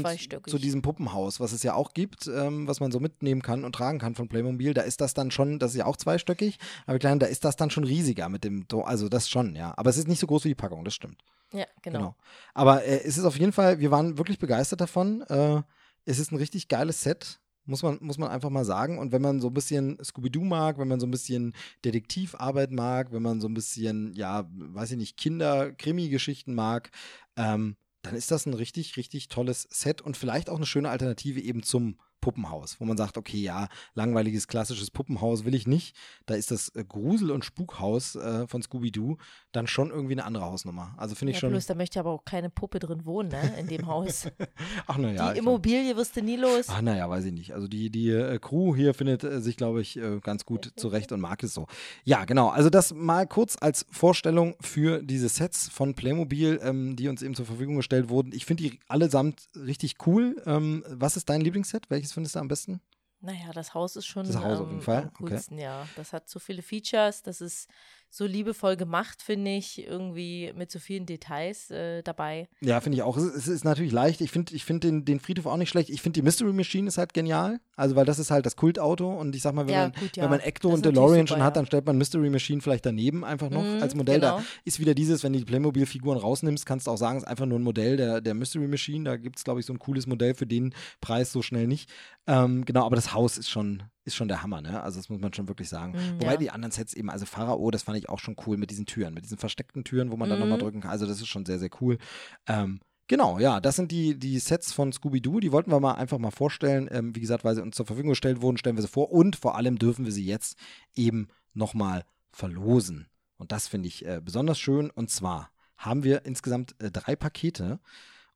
zu diesem Puppenhaus, was es ja auch gibt, ähm, was man so mitnehmen kann und tragen kann von Playmobil, da ist das dann schon, das ist ja auch zweistöckig, aber klein, da ist das dann schon riesiger mit dem, also das schon, ja. Aber es ist nicht so groß wie die Packung, das stimmt. Ja, genau. genau. Aber äh, es ist auf jeden Fall, wir waren wirklich begeistert davon. Äh, es ist ein richtig geiles Set. Muss man, muss man einfach mal sagen. Und wenn man so ein bisschen Scooby-Doo mag, wenn man so ein bisschen Detektivarbeit mag, wenn man so ein bisschen, ja, weiß ich nicht, Kinder-Krimi-Geschichten mag, ähm, dann ist das ein richtig, richtig tolles Set und vielleicht auch eine schöne Alternative eben zum Puppenhaus, wo man sagt, okay, ja, langweiliges klassisches Puppenhaus will ich nicht. Da ist das äh, Grusel- und Spukhaus äh, von Scooby-Doo dann schon irgendwie eine andere Hausnummer. Also finde ich ja, schon. Bloß, da möchte aber auch keine Puppe drin wohnen, ne, in dem Haus. Ach naja. Die Immobilie wirst du nie los. Ach naja, weiß ich nicht. Also die, die äh, Crew hier findet äh, sich, glaube ich, äh, ganz gut zurecht und mag es so. Ja, genau. Also das mal kurz als Vorstellung für diese Sets von Playmobil, ähm, die uns eben zur Verfügung gestellt wurden. Ich finde die allesamt richtig cool. Ähm, was ist dein Lieblingsset? Welches findest du am besten? Naja, das Haus ist schon das Haus ähm, auf jeden Fall. am coolsten, okay. ja. Das hat so viele Features, das ist so liebevoll gemacht, finde ich, irgendwie mit so vielen Details äh, dabei. Ja, finde ich auch. Es, es, ist natürlich leicht. Ich finde ich find den, den Friedhof auch nicht schlecht. Ich finde die Mystery Machine ist halt genial. Also, weil das ist halt das Kultauto. Und ich sag mal, wenn, ja, man, gut, ja. wenn man Ecto und DeLorean schon hat, dann stellt man Mystery Machine vielleicht daneben einfach noch mm, als Modell. Genau. Da ist wieder dieses, wenn du die Playmobil-Figuren rausnimmst, kannst du auch sagen, es ist einfach nur ein Modell der, der Mystery Machine. Da gibt es, glaube ich, so ein cooles Modell für den Preis so schnell nicht. Ähm, genau, aber das Haus ist schon, ist schon der Hammer, ne? Also das muss man schon wirklich sagen. Mm, Wobei ja. die anderen Sets eben, also Pharao, das fand ich auch schon cool mit diesen Türen, mit diesen versteckten Türen, wo man mm. dann nochmal mhm. drücken kann. Also das ist schon sehr, sehr cool. Ähm, Genau, ja, das sind die, die Sets von Scooby-Doo. Die wollten wir mal einfach mal vorstellen. Ähm, wie gesagt, weil sie uns zur Verfügung gestellt wurden, stellen wir sie vor. Und vor allem dürfen wir sie jetzt eben nochmal verlosen. Und das finde ich äh, besonders schön. Und zwar haben wir insgesamt äh, drei Pakete.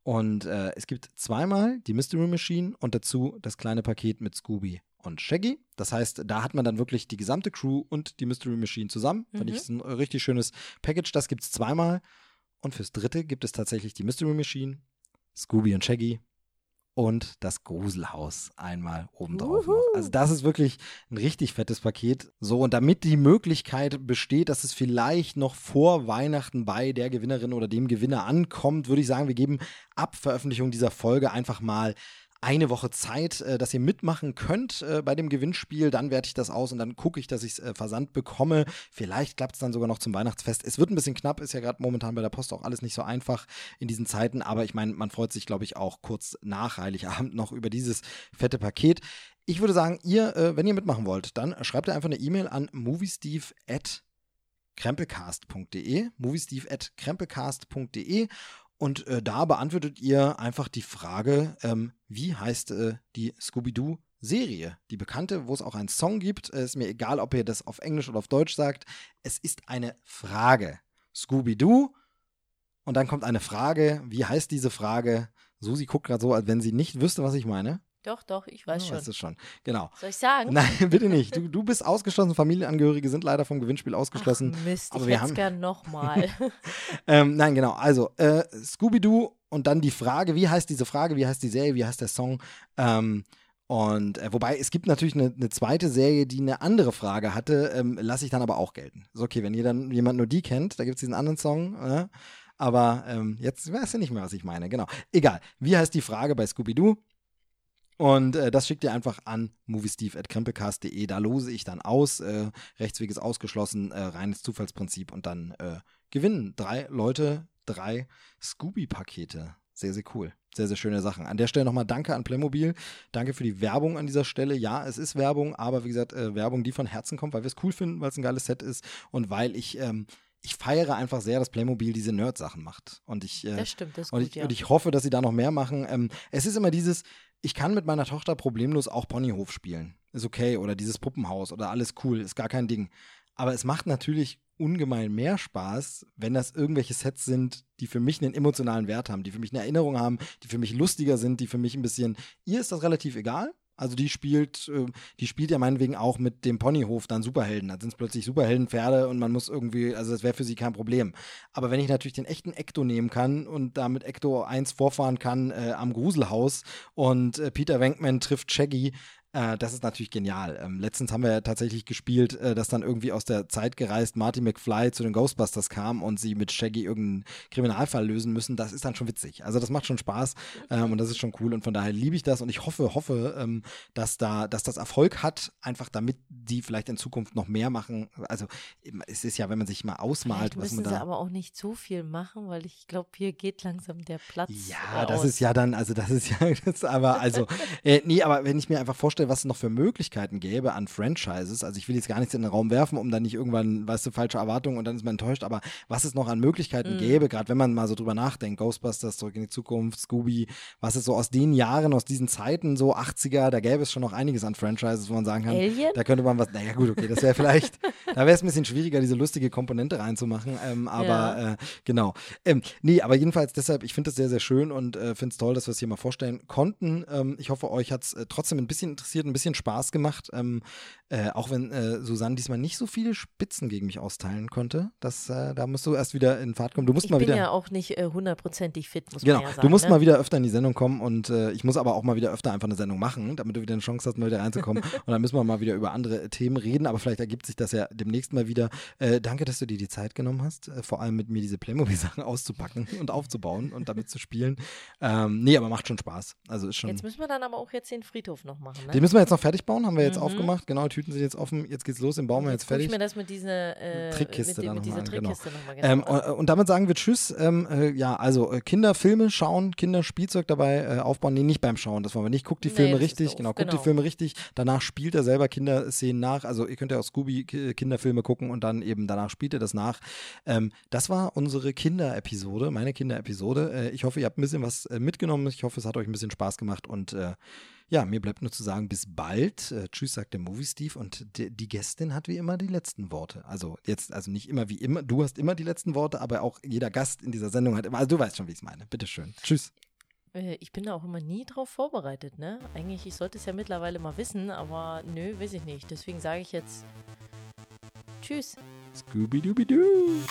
Und äh, es gibt zweimal die Mystery Machine und dazu das kleine Paket mit Scooby und Shaggy. Das heißt, da hat man dann wirklich die gesamte Crew und die Mystery Machine zusammen. Mhm. Finde ich, ist ein richtig schönes Package. Das gibt es zweimal. Und fürs dritte gibt es tatsächlich die Mystery Machine, Scooby und Shaggy und das Gruselhaus einmal obendrauf noch. Also das ist wirklich ein richtig fettes Paket. So, und damit die Möglichkeit besteht, dass es vielleicht noch vor Weihnachten bei der Gewinnerin oder dem Gewinner ankommt, würde ich sagen, wir geben ab Veröffentlichung dieser Folge einfach mal eine Woche Zeit, äh, dass ihr mitmachen könnt äh, bei dem Gewinnspiel. Dann werte ich das aus und dann gucke ich, dass ich es äh, versandt bekomme. Vielleicht klappt es dann sogar noch zum Weihnachtsfest. Es wird ein bisschen knapp, ist ja gerade momentan bei der Post auch alles nicht so einfach in diesen Zeiten. Aber ich meine, man freut sich, glaube ich, auch kurz nach Heiligabend noch über dieses fette Paket. Ich würde sagen, ihr, äh, wenn ihr mitmachen wollt, dann schreibt ihr einfach eine E-Mail an moviesteve@krempelcast.de, moviesteve@krempelcast.de und äh, da beantwortet ihr einfach die Frage, ähm, wie heißt äh, die Scooby-Doo-Serie? Die bekannte, wo es auch einen Song gibt. Äh, ist mir egal, ob ihr das auf Englisch oder auf Deutsch sagt. Es ist eine Frage. Scooby-Doo. Und dann kommt eine Frage. Wie heißt diese Frage? Susi guckt gerade so, als wenn sie nicht wüsste, was ich meine. Doch, doch, ich weiß du schon. Weißt es schon, genau. Soll ich sagen? Nein, bitte nicht. Du, du bist ausgeschlossen. Familienangehörige sind leider vom Gewinnspiel ausgeschlossen. Ach Mist, aber ich hätte es gern nochmal. ähm, nein, genau. Also, äh, Scooby-Doo und dann die Frage, wie heißt diese Frage, wie heißt die Serie, wie heißt der Song? Ähm, und äh, wobei es gibt natürlich eine, eine, zweite Serie, die eine andere Frage hatte, ähm, lasse ich dann aber auch gelten. Ist okay, wenn ihr dann jemand nur die kennt, da gibt es diesen anderen Song. Äh, aber ähm, jetzt weißt du nicht mehr, was ich meine. Genau. Egal. Wie heißt die Frage bei Scooby-Doo? Und äh, das schickt ihr einfach an moviesteve.krempelcast.de. Da lose ich dann aus. Äh, Rechtsweg ist ausgeschlossen, äh, reines Zufallsprinzip. Und dann äh, gewinnen drei Leute drei Scooby-Pakete. Sehr, sehr cool. Sehr, sehr schöne Sachen. An der Stelle nochmal Danke an Playmobil. Danke für die Werbung an dieser Stelle. Ja, es ist Werbung, aber wie gesagt, äh, Werbung, die von Herzen kommt, weil wir es cool finden, weil es ein geiles Set ist und weil ich. Ähm, ich feiere einfach sehr, dass Playmobil diese Nerd-Sachen macht. Und ich, äh, das stimmt, das ist und, gut, ich ja. und ich hoffe, dass sie da noch mehr machen. Ähm, es ist immer dieses, ich kann mit meiner Tochter problemlos auch Ponyhof spielen. Ist okay. Oder dieses Puppenhaus oder alles cool, ist gar kein Ding. Aber es macht natürlich ungemein mehr Spaß, wenn das irgendwelche Sets sind, die für mich einen emotionalen Wert haben, die für mich eine Erinnerung haben, die für mich lustiger sind, die für mich ein bisschen. Ihr ist das relativ egal. Also die spielt, äh, die spielt ja meinetwegen auch mit dem Ponyhof dann Superhelden. Da sind es plötzlich Superheldenpferde und man muss irgendwie, also das wäre für sie kein Problem. Aber wenn ich natürlich den echten Ecto nehmen kann und damit Ecto 1 vorfahren kann äh, am Gruselhaus und äh, Peter Wenkman trifft Shaggy, Äh, das ist natürlich genial. Ähm, letztens haben wir ja tatsächlich gespielt, äh, dass dann irgendwie aus der Zeit gereist Marty McFly zu den Ghostbusters kam und sie mit Shaggy irgendeinen Kriminalfall lösen müssen. Das ist dann schon witzig. Also das macht schon Spaß ähm, und das ist schon cool und von daher liebe ich das und ich hoffe, hoffe, ähm, dass da, dass das Erfolg hat, einfach damit die vielleicht in Zukunft noch mehr machen. Also es ist ja, wenn man sich mal ausmalt, was man da. sie aber auch nicht zu viel machen, weil ich glaube, hier geht langsam der Platz. Ja, das aus. ist ja dann, also das ist ja, das aber also äh, nee, aber wenn ich mir einfach vorstelle vorstelle, was es noch für Möglichkeiten gäbe an Franchises. Also ich will jetzt gar nichts in den Raum werfen, um dann nicht irgendwann, weißt du, falsche Erwartungen und dann ist man enttäuscht, aber was es noch an Möglichkeiten mhm. gäbe, gerade wenn man mal so drüber nachdenkt, Ghostbusters, Zurück in die Zukunft, Scooby, was es so aus den Jahren, aus diesen Zeiten, so 80er, da gäbe es schon noch einiges an Franchises, wo man sagen kann, Alien? da könnte man was, naja gut, okay, das wäre vielleicht, da wäre es ein bisschen schwieriger, diese lustige Komponente reinzumachen, ähm, aber ja. äh, genau. Ähm, nee, aber jedenfalls deshalb, ich finde es sehr, sehr schön und äh, finde es toll, dass wir es hier mal vorstellen konnten. Ähm, ich hoffe, euch hat es äh, trotzdem ein bisschen interessiert, ein bisschen Spaß gemacht. Ähm, äh, auch wenn äh, Susanne diesmal nicht so viele Spitzen gegen mich austeilen konnte. Das, äh, da musst du erst wieder in Fahrt kommen. Du musst ich mal wieder. bin ja auch nicht äh, hundertprozentig fit, muss genau, man ja sagen. Du musst ne? mal wieder öfter in die Sendung kommen und äh, ich muss aber auch mal wieder öfter einfach eine Sendung machen, damit du wieder eine Chance hast, mal wieder reinzukommen. und dann müssen wir mal wieder über andere Themen reden, aber vielleicht ergibt sich das ja demnächst mal wieder. Äh, danke, dass du dir die Zeit genommen hast, vor allem mit mir diese Playmobil-Sachen auszupacken und aufzubauen und damit zu spielen. Ähm, nee, aber macht schon Spaß. Also ist schon. Jetzt müssen wir dann aber auch jetzt den Friedhof noch machen. Ne? Den müssen wir jetzt noch fertig bauen, haben wir jetzt mhm. aufgemacht. Genau, die Tüten sind jetzt offen. Jetzt geht's los, den bauen wir jetzt, fertig. Ich mir das mit dieser äh, Trickkiste mit, mit dieser genau. Trickkiste genau. nochmal genau. Ähm, und, und, damit sagen wir Tschüss. Ähm, äh, ja, also äh, Kinderfilme schauen, Kinderspielzeug dabei äh, aufbauen. Nee, nicht beim Schauen, das wollen wir nicht. Guckt die Filme nee, richtig, genau, guckt genau. die Filme richtig. Danach spielt er selber Kinderszenen nach. Also ihr könnt ja auch Scooby Kinderfilme gucken und dann eben danach spielt er das nach. Ähm, das war unsere Kinderepisode, meine Kinderepisode. Äh, ich hoffe, ihr habt ein bisschen was äh, mitgenommen. Ich hoffe, es hat euch ein bisschen Spaß gemacht und ja, mir bleibt nur zu sagen, bis bald. Äh, tschüss, sagt der Movie Steve. Und die, Gästin hat wie immer die letzten Worte. Also jetzt, also nicht immer wie immer, du hast immer die letzten Worte, aber auch jeder Gast in dieser Sendung hat immer, also du weißt schon, wie ich es meine. Bitteschön. Tschüss. Äh, ich bin da auch immer nie drauf vorbereitet, ne? Eigentlich, ich sollte es ja mittlerweile mal wissen, aber nö, weiß ich nicht. Deswegen sage ich jetzt Tschüss. Scooby-Dooby-Doo.